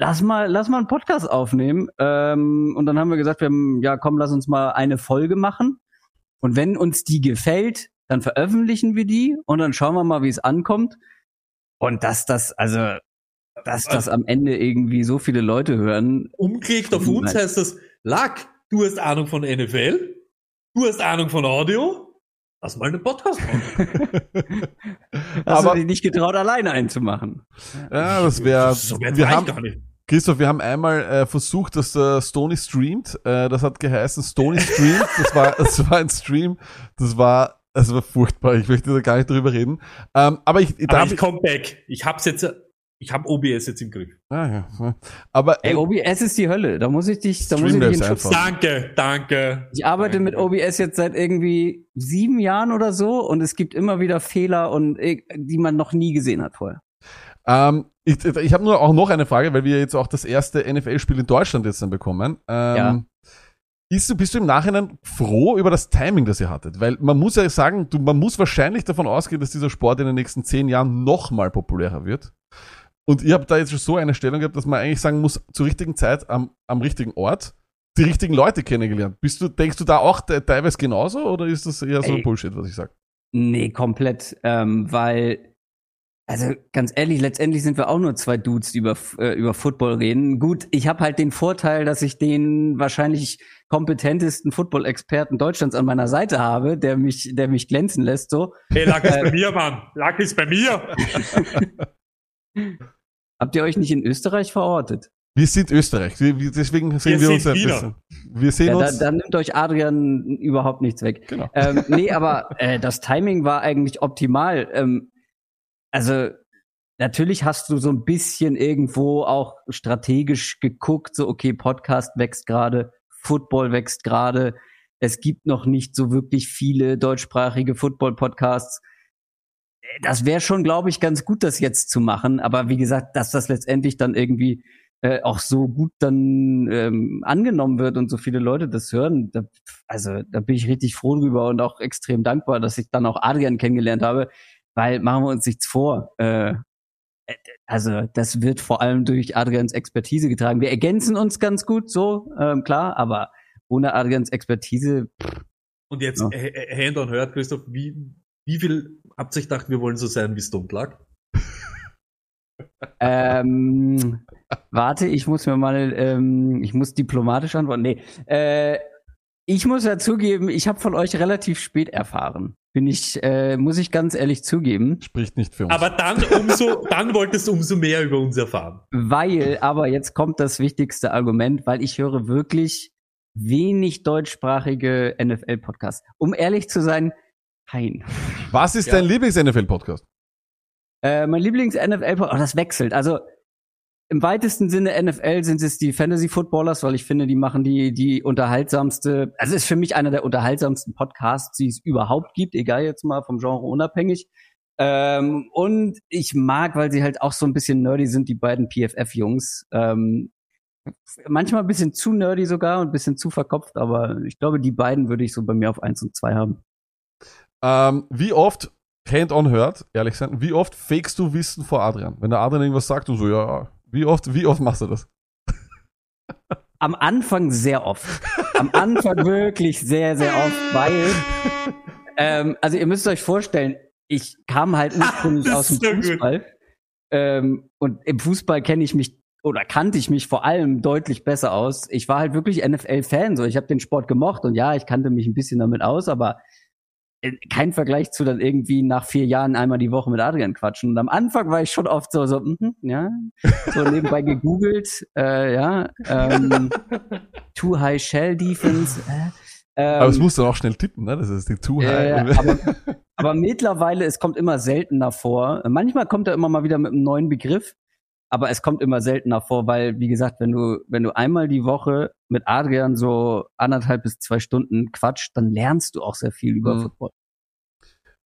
Lass mal, lass mal einen Podcast aufnehmen. Ähm, und dann haben wir gesagt, wir haben, ja, komm, lass uns mal eine Folge machen. Und wenn uns die gefällt, dann veröffentlichen wir die und dann schauen wir mal, wie es ankommt. Und dass das, also, dass das am Ende irgendwie so viele Leute hören. Umgelegt auf uns heißt das, Lack, du hast Ahnung von NFL, du hast Ahnung von Audio, lass mal einen Podcast machen. <laughs> Hast Aber- du dich nicht getraut, alleine einzumachen. Ja, das wäre. so wir haben, gar nicht. Christoph, wir haben einmal äh, versucht, dass der Stony streamt. Äh, das hat geheißen Stony streamt. Das war, <laughs> das war ein Stream. Das war, das war furchtbar. Ich möchte da gar nicht drüber reden. Ähm, aber ich, Aber darf ich come back. Ich hab's jetzt, ich hab OBS jetzt im Griff. Ah, ja. Aber Ey, OBS ist die Hölle. Da muss ich dich, da muss ich dich in Schutz. Danke, danke. Ich arbeite mit OBS jetzt seit irgendwie sieben Jahren oder so und es gibt immer wieder Fehler und äh, die man noch nie gesehen hat vorher. Ähm, ich ich habe nur auch noch eine Frage, weil wir jetzt auch das erste NFL-Spiel in Deutschland jetzt dann bekommen. Ähm, Ja. Ist du, bist du im Nachhinein froh über das Timing, das ihr hattet? Weil man muss ja sagen, du, man muss wahrscheinlich davon ausgehen, dass dieser Sport in den nächsten zehn Jahren noch mal populärer wird. Und ihr habt da jetzt schon so eine Stellung gehabt, dass man eigentlich sagen muss, zur richtigen Zeit am, am richtigen Ort die richtigen Leute kennengelernt. Bist du, denkst du da auch te- teilweise genauso oder ist das eher so Ey. Bullshit, was ich sage? Nee, komplett, ähm, weil, also ganz ehrlich, letztendlich sind wir auch nur zwei Dudes, die über, äh, über Football reden. Gut, ich habe halt den Vorteil, dass ich den wahrscheinlich kompetentesten Football-Experten Deutschlands an meiner Seite habe, der mich, der mich glänzen lässt so. Hey, Lack ist bei mir, Mann. Lack ist bei mir. <laughs> Habt ihr euch nicht in Österreich verortet? Wir sind Österreich, deswegen sehen wir, Wir uns ein Wiener. bisschen. Wir sehen Ja, da, uns. da nimmt euch Adrian überhaupt nichts weg. Genau. Ähm, <laughs> nee, aber äh, das Timing war eigentlich optimal. Ähm, also natürlich hast du so ein bisschen irgendwo auch strategisch geguckt, so okay, Podcast wächst gerade, Football wächst gerade. Es gibt noch nicht so wirklich viele deutschsprachige Football-Podcasts. Das wäre schon, glaube ich, ganz gut, das jetzt zu machen. Aber wie gesagt, dass das letztendlich dann irgendwie äh, auch so gut dann ähm, angenommen wird und so viele Leute das hören, da, also da bin ich richtig froh drüber und auch extrem dankbar, dass ich dann auch Adrian kennengelernt habe, weil machen wir uns nichts vor. Äh, also das wird vor allem durch Adrians Expertise getragen. Wir ergänzen uns ganz gut, so ähm, klar, aber ohne Adrians Expertise, Und jetzt, Ja. Hand on Hört, Christoph, wie, wie viel habt ihr gedacht, wir wollen so sein wie Luck? <laughs> ähm, warte, ich muss mir mal, ähm, ich muss diplomatisch antworten. Nee, äh, ich muss ja zugeben, ich habe von euch relativ spät erfahren. Bin ich, äh, muss ich ganz ehrlich zugeben. Spricht nicht für uns. Aber dann umso, <laughs> dann wolltest du umso mehr über uns erfahren. Weil, aber jetzt kommt das wichtigste Argument, weil ich höre wirklich wenig deutschsprachige NFL-Podcasts. Um ehrlich zu sein, kein. Was ist Ja. dein Lieblings-NFL-Podcast? Äh, mein Lieblings-NFL-Podcast, oh, das wechselt. Also im weitesten Sinne NFL sind es die Fantasy-Footballers, weil ich finde, die machen die, die unterhaltsamste, also ist für mich einer der unterhaltsamsten Podcasts, die es überhaupt gibt, egal jetzt mal vom Genre unabhängig. Ähm, und ich mag, weil sie halt auch so ein bisschen nerdy sind, die beiden PFF-Jungs. Ähm, manchmal ein bisschen zu nerdy sogar und ein bisschen zu verkopft, aber ich glaube, die beiden würde ich so bei mir auf eins und zwei haben. Ähm, wie oft, Hand-on hört, ehrlich sein, wie oft fakest du Wissen vor Adrian? Wenn der Adrian irgendwas sagt und so, ja, wie oft, wie oft machst du das? Am Anfang sehr oft. Am Anfang wirklich sehr, sehr oft, weil, ähm, also ihr müsst euch vorstellen, ich kam halt ursprünglich <laughs> aus dem so. Fußball. Ähm, und im Fußball kenne ich mich oder kannte ich mich vor allem deutlich besser aus. Ich war halt wirklich NFL-Fan, so ich habe den Sport gemocht und ja, ich kannte mich ein bisschen damit aus, aber kein Vergleich zu dann irgendwie nach vier Jahren einmal die Woche mit Adrian quatschen. Und am Anfang war ich schon oft so, so mhm, ja, so nebenbei gegoogelt, äh, ja, ähm, <laughs> Too High Shell Defense. Äh, ähm, Aber es musst du auch schnell tippen, ne? Das ist die Too High. ja, aber, <laughs> aber mittlerweile, es kommt immer seltener vor. Manchmal kommt er immer mal wieder mit einem neuen Begriff, aber es kommt immer seltener vor, weil, wie gesagt, wenn du, wenn du einmal die Woche mit Adrian so anderthalb bis zwei Stunden quatscht, dann lernst du auch sehr viel über Mhm. Football.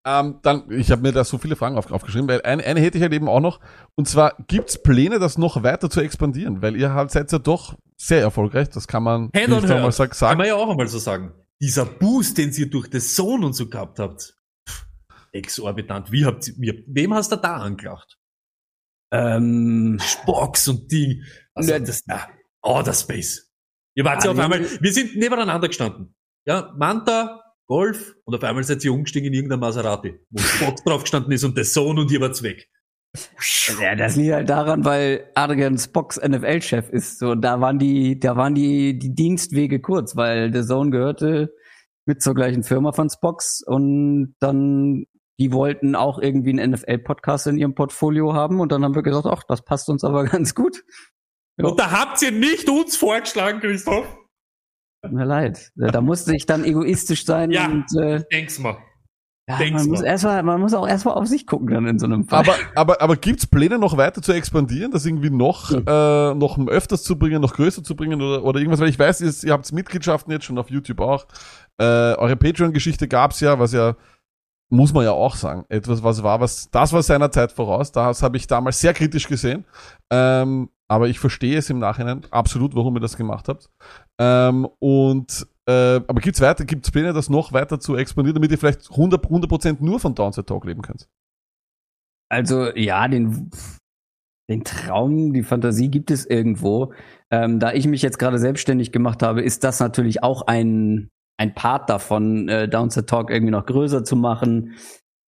Ähm, dann, ich habe mir da so viele Fragen auf, aufgeschrieben, weil eine, eine hätte ich halt eben auch noch. Und zwar, gibt's Pläne, das noch weiter zu expandieren? Weil ihr halt seid ja doch sehr erfolgreich, das kann man Hand nicht einmal sagen. Kann man ja auch einmal so sagen. Dieser Boost, den ihr durch das Sohn und so gehabt habt. pff, Exorbitant. Wie habt ihr, wem hast du da angelacht? Ähm, Spox und Ding. Also Ja. das, na, Outer Space. Ihr wart ja auf einmal, wir sind nebeneinander gestanden. Ja, Manta, Golf und auf einmal seid ihr umgestiegen in irgendein Maserati, wo <laughs> Spox drauf gestanden ist und der Sohn und ihr wart's weg. ja, das liegt halt daran, weil Adrian Spocks NFL-Chef ist. So, da waren die, da waren die, die Dienstwege kurz, weil der Sohn gehörte mit zur gleichen Firma von Spocks und dann, die wollten auch irgendwie einen NFL-Podcast in ihrem Portfolio haben und dann haben wir gesagt, ach, das passt uns aber <laughs> ganz gut. Ja. Und da habt ihr nicht uns vorgeschlagen, Christoph. Tut mir leid. Da musste ich dann egoistisch sein Ja. und äh, Denk's mal. ja, Denk's man muss mal. erstmal, man muss auch erstmal auf sich gucken dann in so einem Fall. Aber, aber, aber gibt's Pläne noch weiter zu expandieren, das irgendwie noch, Hm. äh, noch öfters zu bringen, noch größer zu bringen oder, oder irgendwas? Weil ich weiß, ihr, ihr habt Mitgliedschaften jetzt schon auf YouTube auch. Äh, eure Patreon-Geschichte gab's ja, was ja, muss man ja auch sagen, etwas, was war, was, das war seiner Zeit voraus. Das habe ich damals sehr kritisch gesehen. Ähm, aber ich verstehe es im Nachhinein absolut, warum ihr das gemacht habt. Ähm, und äh, aber gibt's weiter, gibt's Pläne, das noch weiter zu expandieren, damit ihr vielleicht 100%, 100 nur von Downside Talk leben könnt? Also ja, den, den Traum, die Fantasie gibt es irgendwo. Ähm, da ich mich jetzt gerade selbstständig gemacht habe, ist das natürlich auch ein, ein Part davon, äh, Downset Talk irgendwie noch größer zu machen.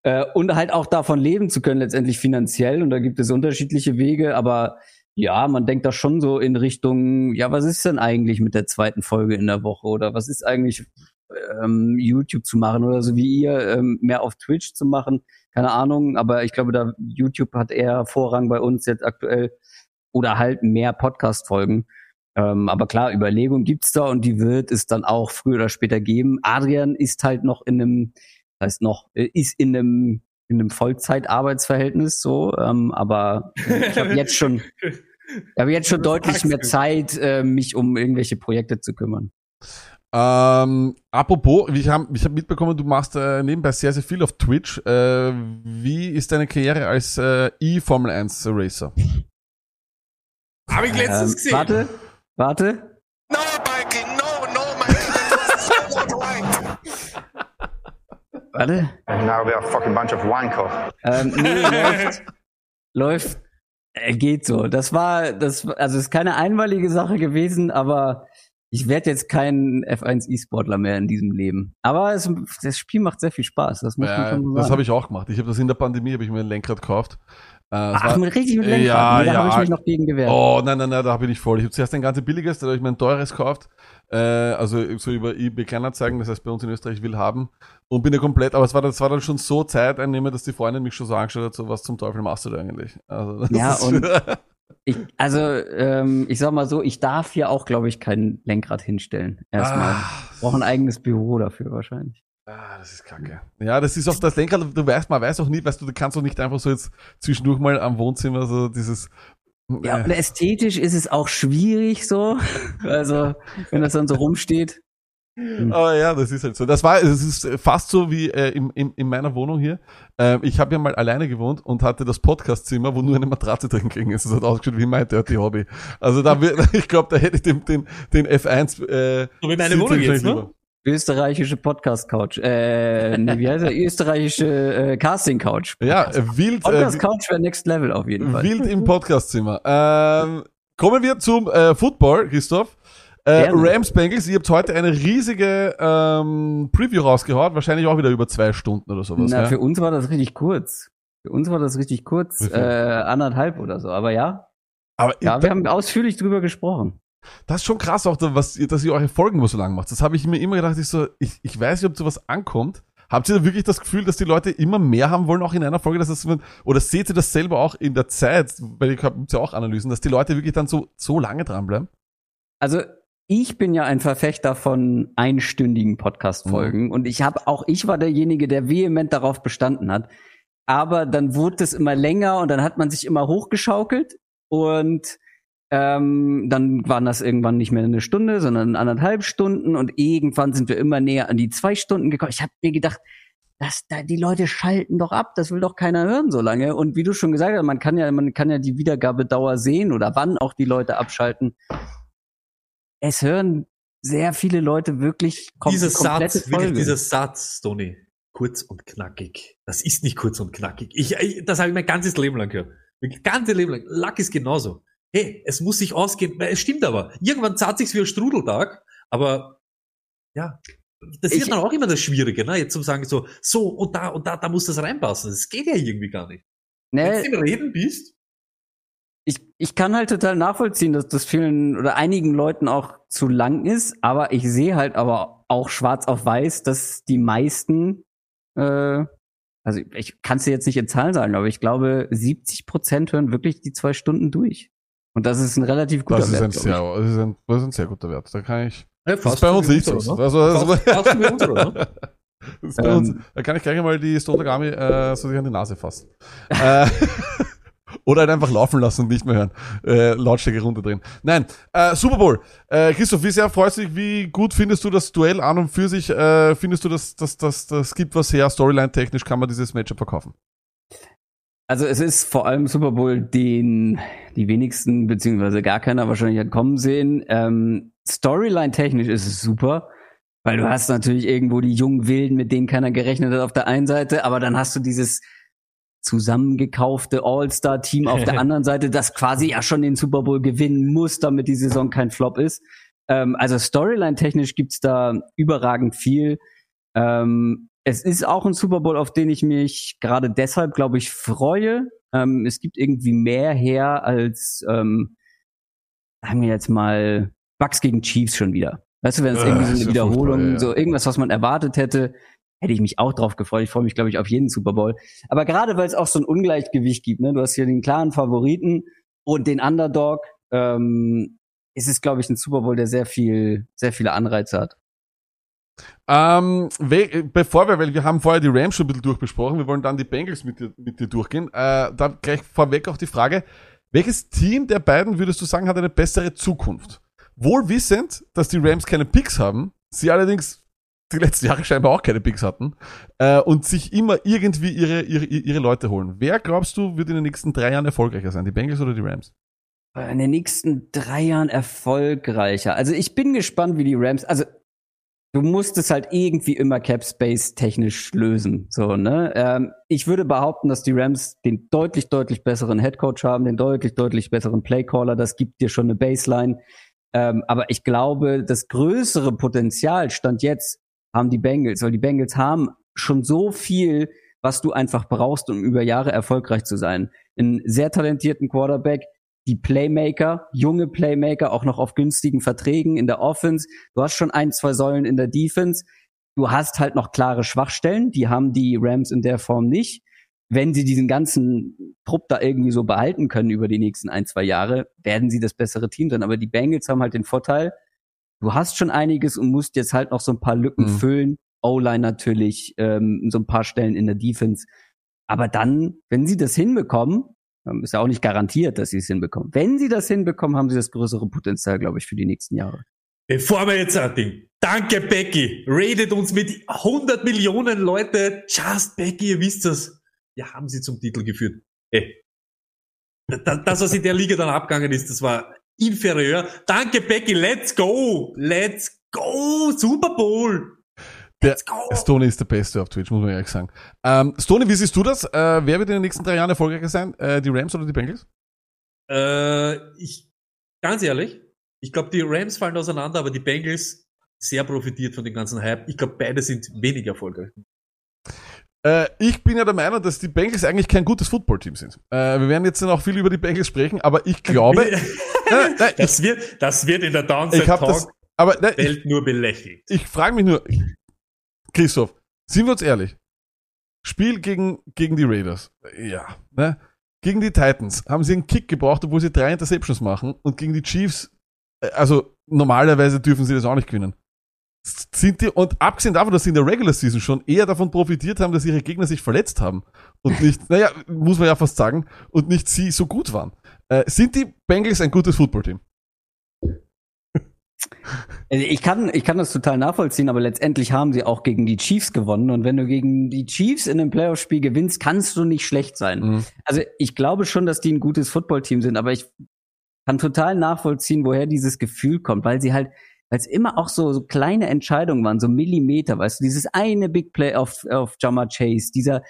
Äh, und halt auch davon leben zu können, letztendlich finanziell. Und da gibt es unterschiedliche Wege, aber ja, man denkt da schon so in Richtung, ja, was ist denn eigentlich mit der zweiten Folge in der Woche? Oder was ist eigentlich ähm, YouTube zu machen oder so wie ihr, ähm, mehr auf Twitch zu machen? keine Ahnung, aber ich glaube, da YouTube hat eher Vorrang bei uns jetzt aktuell oder halt mehr Podcast-Folgen. Ähm, aber klar, Überlegung gibt's da und die wird es dann auch früher oder später geben. Adrian ist halt noch in einem, heißt noch, äh, ist in einem in einem Vollzeitarbeitsverhältnis so, ähm, aber ich habe jetzt schon, ich habe jetzt schon <laughs> deutlich mehr? Zeit, äh, mich um irgendwelche Projekte zu kümmern. Ähm, apropos, ich habe ich hab mitbekommen, du machst äh, nebenbei sehr, sehr viel auf Twitch. Äh, wie ist deine Karriere als äh, E-Formel 1 Racer? Hab ich letztens Ähm, gesehen. warte, warte. No, Mikey, no, no, Mikey. This is not right. Warte. Now we're a fucking bunch of wanker. Ähm, nee, <laughs> läuft. läuft. Äh, geht so. Das war, das, also ist keine einmalige Sache gewesen, aber ich werde jetzt kein F1 E-Sportler mehr in diesem Leben. Aber es, das Spiel macht sehr viel Spaß. Das muss man Ja, schon so das sagen. habe ich auch gemacht. Ich habe das in der Pandemie, habe ich mir ein Lenkrad gekauft. Äh, Ach, mit richtig mit Lenkrad. Ja, nee, da ja. habe ich mich noch gegen gewehrt. Oh, nein, nein, nein, da bin ich voll. Ich habe zuerst ein ganz billiges, dann habe ich mir ein teures gekauft. Äh, also so über eBay Kleinanzeigen, das heißt bei uns in Österreich will haben. Und bin ja komplett, aber es war, das war dann schon so Zeiteinnehmer, dass die Freundin mich schon so angeschaut hat, so was zum Teufel machst du da eigentlich? Also, Ja, und- <laughs> Ich, also, ähm, ich sag mal so, ich darf hier auch, glaube ich, kein Lenkrad hinstellen. Erstmal. Ah. Brauche ein eigenes Büro dafür wahrscheinlich. Ah, das ist kacke. Ja, das ist auch das Lenkrad, du weißt, man weiß auch nie, weißt du, du kannst auch nicht einfach so jetzt zwischendurch mal am Wohnzimmer so dieses. Ja, und äh, ästhetisch ist es auch schwierig so. Also, wenn das dann so rumsteht. Aber ja, das ist halt so. Das war, es ist fast so wie äh, in, in, in meiner Wohnung hier. Ähm, ich habe ja mal alleine gewohnt und hatte das Podcastzimmer, wo nur eine Matratze drin ging. Es hat ausgeschaut wie mein Dirty Hobby. Also da wird, <laughs> ich glaube, da hätte ich den, den, den F1 äh, So wie meine Wohnung jetzt, ne? Österreichische Podcast-Couch. Äh, nee, wie heißt der? <laughs> Österreichische äh, Casting-Couch. Ja, äh, wild, äh, Podcast-Couch wäre Next Level auf jeden Fall. wild im <laughs> Podcastzimmer. Ähm, kommen wir zum äh, Football, Christoph. Äh. Rams Bengals, ihr habt heute eine riesige ähm, Preview rausgehaut, wahrscheinlich auch wieder über zwei Stunden oder sowas. Na, ja? für uns war das richtig kurz. Für uns war das richtig kurz, äh, anderthalb oder so. Aber ja, Aber ja, wir haben ausführlich drüber gesprochen. Das ist schon krass auch, was, dass ihr eure Folgen immer so lang macht. Das habe ich mir immer gedacht, ich so, ich, ich weiß nicht, ob sowas ankommt. Habt ihr da wirklich das Gefühl, dass die Leute immer mehr haben wollen, auch in einer Folge, dass das, oder seht ihr das selber auch in der Zeit, weil ihr habt ja auch Analysen, dass die Leute wirklich dann so, so lange dranbleiben? Also ich bin ja ein Verfechter von einstündigen Mhm. Podcast-Folgen und ich habe auch ich war derjenige, der vehement darauf bestanden hat. Aber dann wurde es immer länger und dann hat man sich immer hochgeschaukelt und ähm, dann waren das irgendwann nicht mehr eine Stunde, sondern anderthalb Stunden und irgendwann sind wir immer näher an die zwei Stunden gekommen. Ich habe mir gedacht, das, da, die Leute schalten doch ab, das will doch keiner hören so lange. Und wie du schon gesagt hast, man kann ja, man kann ja die Wiedergabedauer sehen oder wann auch die Leute abschalten. Es hören sehr viele Leute wirklich kom Dieser komplette Satz, wirklich Folge. dieser Satz, Tony, kurz und knackig. Das ist nicht kurz und knackig. Ich, ich das habe ich mein ganzes Leben lang gehört. Mein ganzes Leben lang. Luck ist genauso. Hey, es muss sich ausgehen. Es stimmt aber. Irgendwann zahlt sich's wie ein Strudeltag, aber ja. Das Ich- wird dann auch immer das Schwierige, ne? Jetzt zum sagen so, so und da und da, da muss das reinpassen. Das geht ja irgendwie gar nicht. Wenn ne, du im Reden bist, ich, ich kann halt total nachvollziehen, dass das vielen oder einigen Leuten auch zu lang ist, aber ich sehe halt aber auch schwarz auf weiß, dass die meisten, äh, also ich kann es dir jetzt nicht in Zahlen sagen, aber ich glaube, 70 Prozent hören wirklich die zwei Stunden durch. Und das ist ein relativ guter Das ist, ein sehr, das, ist ein, das ist ein sehr guter Wert. Da kann ich. ja, Das ist bei uns nicht so. Also, also, Fast, fast wie unsere, ne? <laughs> das ist bei uns, Ähm. da kann ich gleich einmal die Army äh, so sich an die Nase fassen. äh, <laughs> oder halt einfach laufen lassen und nicht mehr hören. Äh, Lautstärke runterdrehen. Nein, äh, Super Bowl. Äh, Christoph, wie sehr freust du dich? Wie gut findest du das Duell an und für sich? Äh, findest du, dass das, das, das gibt was her? Storyline-technisch kann man dieses Matchup verkaufen. Also es ist vor allem Super Bowl, den die wenigsten beziehungsweise gar keiner wahrscheinlich hat kommen sehen. Ähm, Storyline-technisch ist es super, weil du hast natürlich irgendwo die jungen Wilden, mit denen keiner gerechnet hat auf der einen Seite, aber dann hast du dieses zusammengekaufte All-Star-Team auf der <laughs> anderen Seite, das quasi ja schon den Super Bowl gewinnen muss, damit die Saison kein Flop ist. Ähm, also Storyline-technisch gibt's da überragend viel. Ähm, es ist auch ein Super Bowl, auf den ich mich gerade deshalb, glaube ich, freue. Ähm, es gibt irgendwie mehr her als, ähm, sagen wir jetzt mal, Bucks gegen Chiefs schon wieder. Weißt du, wenn es Ah, irgendwie so eine Wiederholung, ja. so irgendwas, was man erwartet hätte, hätte ich mich auch drauf gefreut. Ich freue mich, glaube ich, auf jeden Super Bowl. Aber gerade weil es auch so ein Ungleichgewicht gibt, ne, du hast hier den klaren Favoriten und den Underdog, ähm, ist es, glaube ich, ein Super Bowl, der sehr viel, sehr viele Anreize hat. Ähm, we- bevor wir, weil wir haben vorher die Rams schon ein bisschen durchbesprochen, wir wollen dann die Bengals mit dir, mit dir durchgehen. Äh, da gleich vorweg auch die Frage, welches Team der beiden würdest du sagen hat eine bessere Zukunft? Wohl wissend, dass die Rams keine Picks haben, sie allerdings die letzten Jahre scheinbar auch keine Picks hatten äh, und sich immer irgendwie ihre, ihre, ihre Leute holen. Wer glaubst du wird in den nächsten drei Jahren erfolgreicher sein, die Bengals oder die Rams? in den nächsten drei Jahren erfolgreicher. Also ich bin gespannt, wie die Rams, also du musst es halt irgendwie immer Cap Space technisch lösen. So, ne? Ähm, ich würde behaupten, dass die Rams den deutlich, deutlich besseren Headcoach haben, den deutlich, deutlich besseren Playcaller. Das gibt dir schon eine Baseline. Ähm, aber ich glaube, das größere Potenzial stand jetzt haben die Bengals, weil die Bengals haben schon so viel, was du einfach brauchst, um über Jahre erfolgreich zu sein. Einen sehr talentierten Quarterback, die Playmaker, junge Playmaker, auch noch auf günstigen Verträgen in der Offense. Du hast schon ein, zwei Säulen in der Defense. Du hast halt noch klare Schwachstellen, die haben die Rams in der Form nicht. Wenn sie diesen ganzen Trupp da irgendwie so behalten können über die nächsten ein, zwei Jahre, werden sie das bessere Team sein. Aber die Bengals haben halt den Vorteil, du hast schon einiges und musst jetzt halt noch so ein paar Lücken Mhm. füllen. O-Line natürlich, ähm, so ein paar Stellen in der Defense. Aber dann, wenn sie das hinbekommen, ist ja auch nicht garantiert, dass sie es hinbekommen. Wenn sie das hinbekommen, haben sie das größere Potenzial, glaube ich, für die nächsten Jahre. Bevor wir jetzt ein Ding. Danke, Becky. Rated uns mit 100 Millionen Leute. Just Becky, ihr wisst das. Wir haben sie zum Titel geführt. Ey. Das, was in der Liga dann abgegangen ist, das war inferior. Danke, Becky. Let's go. Let's go. Super Bowl. Der. Stoney ist der Beste auf Twitch, muss man ehrlich sagen. Ähm, Stoney, wie siehst du das? Äh, wer wird in den nächsten drei Jahren erfolgreicher sein? Äh, die Rams oder die Bengals? Äh, ich, ganz ehrlich, ich glaube, die Rams fallen auseinander, aber die Bengals sehr profitiert von dem ganzen Hype. Ich glaube, beide sind weniger erfolgreich. Äh, ich bin ja der Meinung, dass die Bengals eigentlich kein gutes Footballteam sind. Äh, wir werden jetzt noch viel über die Bengals sprechen, aber ich glaube, <laughs> nein, nein, ich, das wird, das wird in der Downside ich habe das, Talk aber nein, ich, Welt nur belächelt. ich frage mich nur, Christoph, sind wir uns ehrlich? Spiel gegen, gegen die Raiders. Ja, ne? Gegen die Titans haben sie einen Kick gebraucht, obwohl sie drei Interceptions machen und gegen die Chiefs, äh, also normalerweise dürfen sie das auch nicht gewinnen. Sind die, und abgesehen davon, dass sie in der Regular Season schon eher davon profitiert haben, dass ihre Gegner sich verletzt haben und nicht, <laughs> naja, muss man ja fast sagen, und nicht sie so gut waren. Äh, sind die Bengals ein gutes Footballteam? Also ich kann, ich kann das total nachvollziehen, aber letztendlich haben sie auch gegen die Chiefs gewonnen. Und wenn du gegen die Chiefs in einem Playoff-Spiel gewinnst, kannst du nicht schlecht sein. Mhm. Also ich glaube schon, dass die ein gutes Footballteam sind, aber ich kann total nachvollziehen, woher dieses Gefühl kommt, weil sie halt, weil es immer auch so, so kleine Entscheidungen waren, so Millimeter, weißt du, dieses eine Big Play auf, auf Jama Chase, dieser,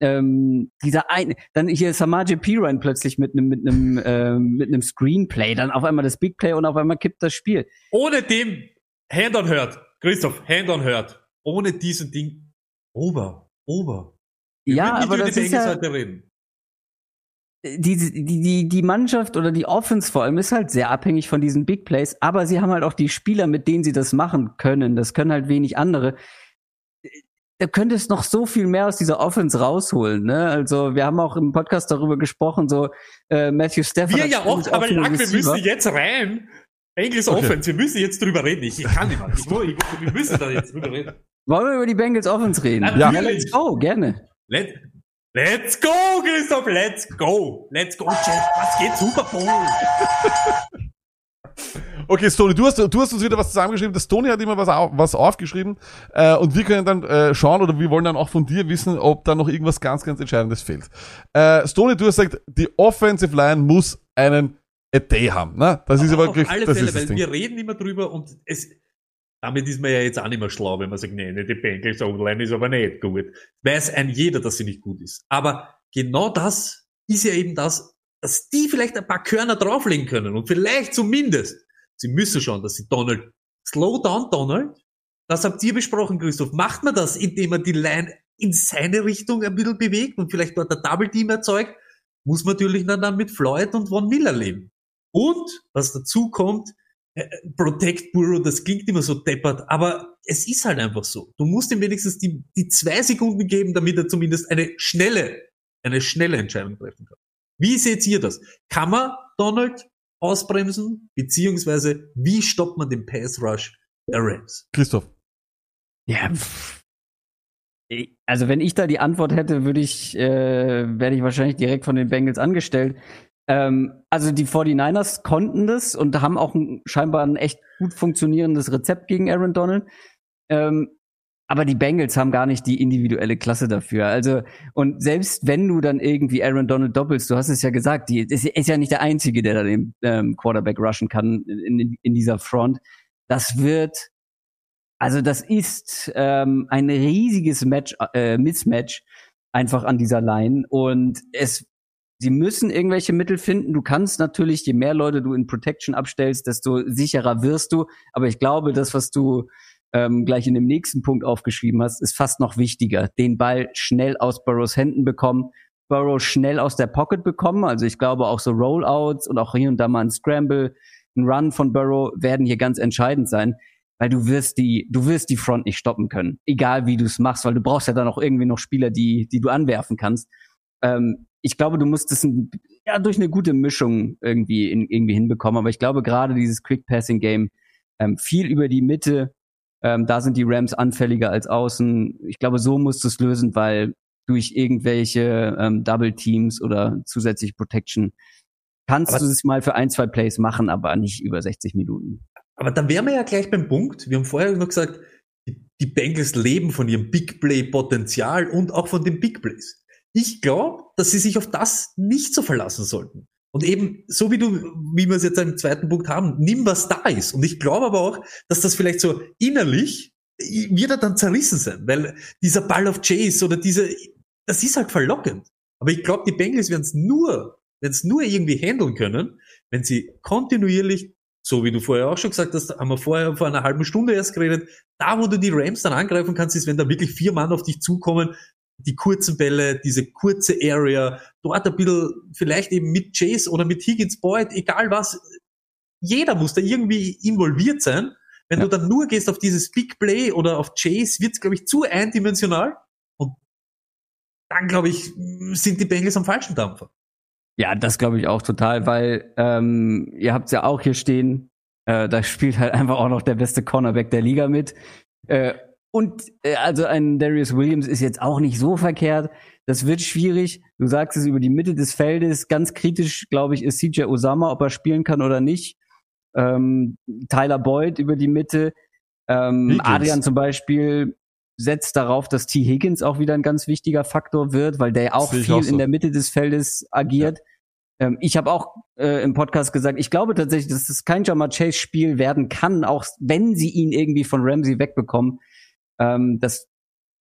ähm, dieser eine, dann hier Samaje Piran plötzlich mit einem, mit einem, ähm, mit einem Screenplay, dann auf einmal das Big Play und auf einmal kippt das Spiel. Ohne dem Hand on Hurt. Christoph, Hand on Hurt. Ohne diesen Ding. Ober. Ober. Wir ja, aber das die ist ja, reden. die, die, die, die Mannschaft oder die Offense vor allem ist halt sehr abhängig von diesen Big Plays, aber sie haben halt auch die Spieler, mit denen sie das machen können. Das können halt wenig andere. Da könnte es noch so viel mehr aus dieser Offense rausholen. Ne? Also wir haben auch im Podcast darüber gesprochen, so äh, Matthew Stafford. Wir ja auch, aber Lack, wir müssen jetzt rein. Bengals Okay. Offense, wir müssen jetzt drüber reden. Ich, ich kann nicht mehr. Ich, muss- ich, wir müssen da jetzt drüber reden. Wollen wir über die Bengals Offense reden? Ja. ja let's go, gerne. Let, let's go, Christoph, let's go. Let's go, Jeff. Was geht Super Bowl? Okay, Stony, du hast, du hast uns wieder was zusammengeschrieben. Der Stony hat immer was, au was aufgeschrieben. Äh, und wir können dann äh, schauen oder wir wollen dann auch von dir wissen, ob da noch irgendwas ganz, ganz Entscheidendes fehlt. Äh, Stony, du hast gesagt, die Offensive Line muss einen A Day haben. Ne? Das ist aber Auf wirklich, alle das Fälle, das weil Ding. wir reden immer drüber und es, damit ist man ja jetzt auch nicht mehr schlau, wenn man sagt, nee, nee, die Bengals Online ist aber nicht gut. Weiß ein jeder, dass sie nicht gut ist. Aber genau das ist ja eben das, dass die vielleicht ein paar Körner drauflegen können und vielleicht zumindest, sie müssen schauen, dass sie Donald, slow down Donald, das habt ihr besprochen, Christoph. Macht man das, indem man die Line in seine Richtung ein bisschen bewegt und vielleicht dort ein Double Team erzeugt, muss man natürlich dann, mit Floyd und Von Miller leben. Und was dazu kommt, äh, Protect Burrow, das klingt immer so deppert, aber es ist halt einfach so. Du musst ihm wenigstens die, die zwei Sekunden geben, damit er zumindest eine schnelle, eine schnelle Entscheidung treffen kann. Wie seht ihr das? Kann man Donald ausbremsen? Beziehungsweise, wie stoppt man den Pass Rush der Rams? Christoph. Ja. pff. Also wenn ich da die Antwort hätte, würde ich, äh, werde ich wahrscheinlich direkt von den Bengals angestellt. Ähm, also die 49ers konnten das und haben auch ein, scheinbar ein echt gut funktionierendes Rezept gegen Aaron Donald. Ähm, aber die Bengals haben gar nicht die individuelle Klasse dafür. Also, und selbst wenn du dann irgendwie Aaron Donald doppelst, du hast es ja gesagt, die ist, ist ja nicht der Einzige, der da den ähm, Quarterback rushen kann in, in, in dieser Front. Das wird also das ist ähm, ein riesiges Match, äh, Mismatch einfach an dieser Line und es sie müssen irgendwelche Mittel finden. Du kannst natürlich, je mehr Leute du in Protection abstellst, desto sicherer wirst du. Aber ich glaube, das, was du ähm, gleich in dem nächsten Punkt aufgeschrieben hast, ist fast noch wichtiger. Den Ball schnell aus Burrows Händen bekommen, Burrow schnell aus der Pocket bekommen. Also ich glaube auch so Rollouts und auch hier und da mal ein Scramble, ein Run von Burrow werden hier ganz entscheidend sein weil du wirst die, du wirst die Front nicht stoppen können, egal wie du es machst, weil du brauchst ja dann auch irgendwie noch Spieler, die, die du anwerfen kannst. Ähm, ich glaube, du musst es ja durch eine gute Mischung irgendwie in, irgendwie hinbekommen, aber ich glaube gerade dieses Quick Passing Game ähm, viel über die Mitte, ähm, da sind die Rams anfälliger als außen. Ich glaube, so musst du es lösen, weil durch irgendwelche ähm, Double Teams oder zusätzliche Protection kannst Aber- du es mal für ein, zwei Plays machen, aber nicht über 60 Minuten. Aber dann wären wir ja gleich beim Punkt. Wir haben vorher noch gesagt, die, die Bengals leben von ihrem Big Play Potenzial und auch von den Big Plays. Ich glaube, dass sie sich auf das nicht so verlassen sollten. Und eben, so wie du, wie wir es jetzt im zweiten Punkt haben, nimm was da ist. Und ich glaube aber auch, dass das vielleicht so innerlich wird er dann zerrissen sein, weil dieser Ball of Chase oder diese, das ist halt verlockend. Aber ich glaube, die Bengals werden es nur, werden es nur irgendwie handeln können, wenn sie kontinuierlich so wie du vorher auch schon gesagt hast, haben wir vorher vor einer halben Stunde erst geredet. Da, wo du die Rams dann angreifen kannst, ist, wenn da wirklich vier Mann auf dich zukommen, die kurzen Bälle, diese kurze Area, dort ein bisschen, vielleicht eben mit Chase oder mit Higgins Boyd, egal was. Jeder muss da irgendwie involviert sein. Wenn Ja. du dann nur gehst auf dieses Big Play oder auf Chase, wird's glaube ich, zu eindimensional. Und dann, glaube ich, sind die Bengals am falschen Dampfer. Ja, das glaube ich auch total, weil ähm, ihr habt ja auch hier stehen, äh, da <laughs> spielt halt einfach auch noch der beste Cornerback der Liga mit. Äh, und äh, also ein Darius Williams ist jetzt auch nicht so verkehrt. Das wird schwierig. Du sagst es über die Mitte des Feldes. Ganz kritisch, glaube ich, ist CJ Osama, ob er spielen kann oder nicht. Ähm, Tyler Boyd über die Mitte. Ähm. Adrian zum Beispiel setzt darauf, dass T. Higgins auch wieder ein ganz wichtiger Faktor wird, weil der auch viel auch so. in der Mitte des Feldes agiert. Ähm, ich habe auch äh, im Podcast gesagt, ich glaube tatsächlich, dass es kein Jamar Chase Spiel werden kann, auch wenn sie ihn irgendwie von Ramsey wegbekommen. Ähm, das,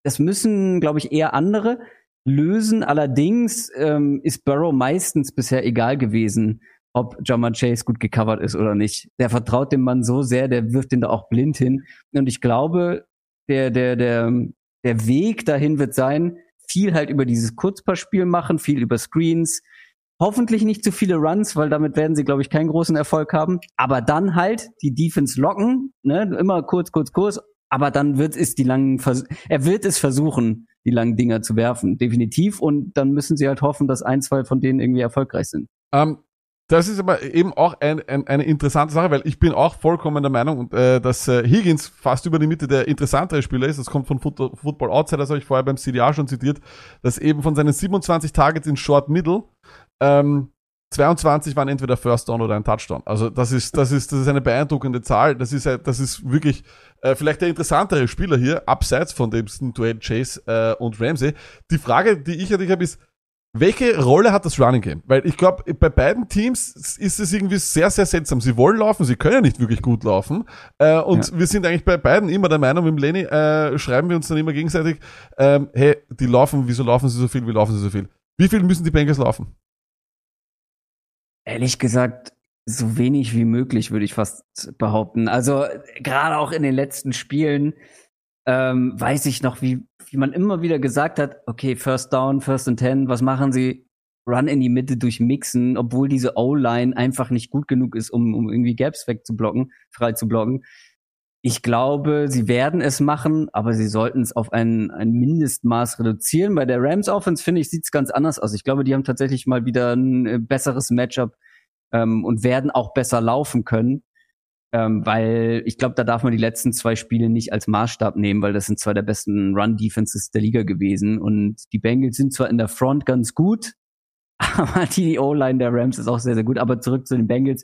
das müssen, glaube ich, eher andere lösen. Allerdings ähm, ist Burrow meistens bisher egal gewesen, ob Jamar Chase gut gecovert ist oder nicht. Der vertraut dem Mann so sehr, der wirft ihn da auch blind hin. Und ich glaube, der, der, der, der Weg dahin wird sein, viel halt über dieses Kurzpassspiel machen, viel über Screens, Hoffentlich nicht zu viele Runs, weil damit werden sie, glaube ich, keinen großen Erfolg haben. Aber dann halt die Defense locken, ne? immer kurz, kurz, kurz. Aber dann wird es die langen, Vers er wird es versuchen, die langen Dinger zu werfen, definitiv. Und dann müssen sie halt hoffen, dass ein, zwei von denen irgendwie erfolgreich sind. Ähm, das ist aber eben auch ein, ein, eine interessante Sache, weil ich bin auch vollkommen der Meinung, äh, dass äh, Higgins fast über die Mitte der interessantere Spieler ist. Das kommt von Foot Football Outside, das habe ich vorher beim CDA schon zitiert, dass eben von seinen 27 Targets in Short Middle ähm, 22 waren entweder First Down oder ein Touchdown. Also das ist, das ist, das ist eine beeindruckende Zahl. Das ist, äh, das ist wirklich äh, vielleicht der interessantere Spieler hier, abseits von dem Duell Chase äh, und Ramsey. Die Frage, die ich an dich habe, ist, welche Rolle hat das Running Game? Weil ich glaube, bei beiden Teams ist es irgendwie sehr, sehr seltsam. Sie wollen laufen, sie können nicht wirklich gut laufen. Äh, und wir sind eigentlich bei beiden immer der Meinung, mit Lenny äh, schreiben wir uns dann immer gegenseitig, ähm, hey, die laufen, wieso laufen sie so viel, wie laufen sie so viel? Wie viel müssen die Bengals laufen? Ehrlich gesagt, so wenig wie möglich, würde ich fast behaupten. Also gerade auch in den letzten Spielen ähm, weiß ich noch, wie, wie man immer wieder gesagt hat, okay, First Down, First and Ten, was machen sie? Run in die Mitte durch Mixen, obwohl diese O-Line einfach nicht gut genug ist, um, um irgendwie Gaps wegzublocken, frei zu blocken. Ich glaube, sie werden es machen, aber sie sollten es auf ein, ein Mindestmaß reduzieren. Bei der Rams Offense, finde ich, sieht es ganz anders aus. Ich glaube, die haben tatsächlich mal wieder ein äh, besseres Matchup ähm, und werden auch besser laufen können. Ähm, weil ich glaube, da darf man die letzten zwei Spiele nicht als Maßstab nehmen, weil das sind zwei der besten Run-Defenses der Liga gewesen. Und die Bengals sind zwar in der Front ganz gut, <laughs> aber die O-Line der Rams ist auch sehr, sehr gut. Aber zurück zu den Bengals.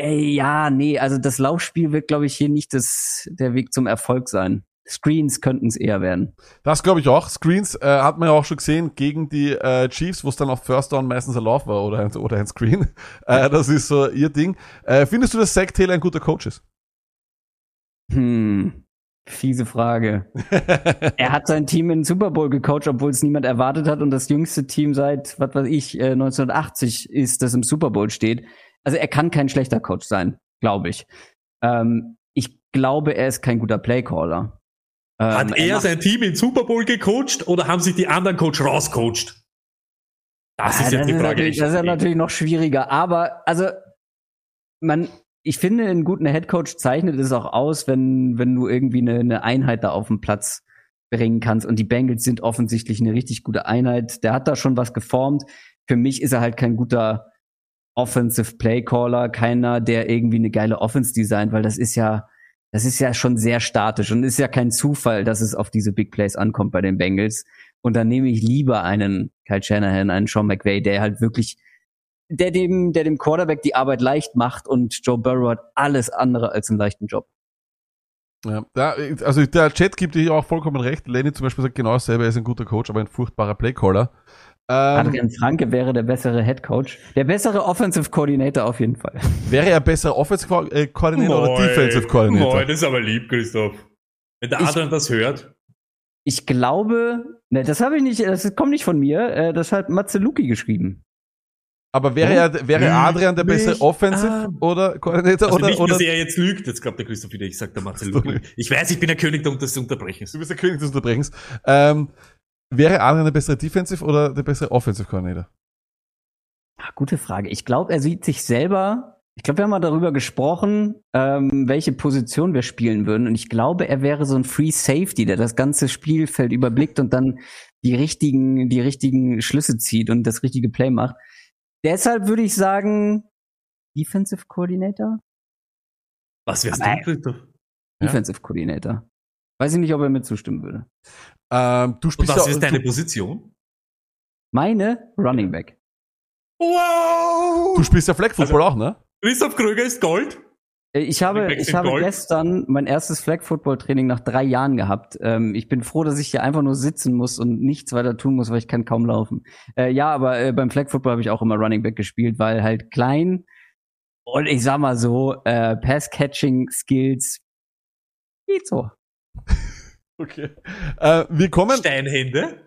Ey, ja, nee, also das Laufspiel wird, glaube ich, hier nicht das, der Weg zum Erfolg sein. Screens könnten es eher werden. Das glaube ich auch. Screens äh, hat man ja auch schon gesehen gegen die äh, Chiefs, wo es dann auf First Down meistens ein Lauf war oder ein, oder ein Screen. <laughs> Äh, das ist so ihr Ding. Äh, findest du, dass Zach Taylor ein guter Coach ist? Hm, fiese Frage. <laughs> er hat sein Team in den Super Bowl gecoacht, obwohl es niemand erwartet hat und das jüngste Team seit, was weiß ich, äh, 1980 ist, das im Super Bowl steht. Also er kann kein schlechter Coach sein, glaube ich. Ähm, ich glaube, er ist kein guter Playcaller. Ähm, Hat er macht- sein Team in Super Bowl gecoacht oder haben sich die anderen Coach rauscoacht? Das Ah, ist jetzt die Frage. natürlich, das ist ja natürlich noch schwieriger. Aber also man, ich finde, ein guter Headcoach zeichnet es auch aus, wenn wenn du irgendwie eine, eine Einheit da auf den Platz bringen kannst. Und die Bengals sind offensichtlich eine richtig gute Einheit. Der hat da schon was geformt. Für mich ist er halt kein guter Offensive Playcaller, keiner, der irgendwie eine geile Offense designt, weil das ist ja das ist ja schon sehr statisch und ist ja kein Zufall, dass es auf diese Big Plays ankommt bei den Bengals. Und dann nehme ich lieber einen Kyle Shanahan, einen Sean McVay, der halt wirklich, der dem, der dem Quarterback die Arbeit leicht macht und Joe Burrow hat alles andere als einen leichten Job. Ja, also der Chat gibt dir auch vollkommen recht. Lenny zum Beispiel sagt genau dasselbe, er ist ein guter Coach, aber ein furchtbarer Playcaller. Ähm, Adrian Franke wäre der bessere Head Coach. Der bessere Offensive Coordinator auf jeden Fall. wäre er besser Offensive äh, Coordinator oder Moin. Defensive Coordinator? Moin, das ist aber lieb, Christoph. Wenn der Ich- Adrian das hört. Ich glaube, ne, das habe ich nicht, das kommt nicht von mir, äh, das hat Matze Luki geschrieben. Aber wäre er, wäre Adrian der bessere mich Offensive an. oder Coordinator Also oder, nicht, oder dass er jetzt lügt. Jetzt glaubt der Christoph wieder, ich sag der Marcel. Lügt. Ich weiß, ich bin der König des Unterbrechens. du bist der König des Unterbrechens. Ähm, wäre Adrian der bessere Defensive oder der bessere Offensive Coordinator? Ah, gute Frage. Ich glaube, er sieht sich selber. Ich glaube, wir haben mal darüber gesprochen, ähm, welche Position wir spielen würden. Und ich glaube, er wäre so ein Free Safety, der das ganze Spielfeld überblickt und dann die richtigen, die richtigen Schlüsse zieht und das richtige Play macht. Deshalb würde ich sagen, Defensive Coordinator? Was Christoph? Ja. Defensive Coordinator. Weiß ich nicht, ob er mir zustimmen würde. Ähm, du Und spielst was ja, ist deine du, Position? Meine Running Back. Wow! du spielst ja Flag Football auch, ne? Christoph Kröger ist Gold. Äh, Ich habe, ich habe Gold. gestern mein erstes Flag Football Training nach drei Jahren gehabt. Ähm, ich bin froh, dass ich hier einfach nur sitzen muss und nichts weiter tun muss, weil ich kann kaum laufen. Äh, ja, aber äh, beim Flag Football habe ich auch immer Running Back gespielt, weil halt klein und ich sag mal so, äh, Pass-Catching-Skills geht so. <laughs> Okay. Äh, wir kommen. Steinhände?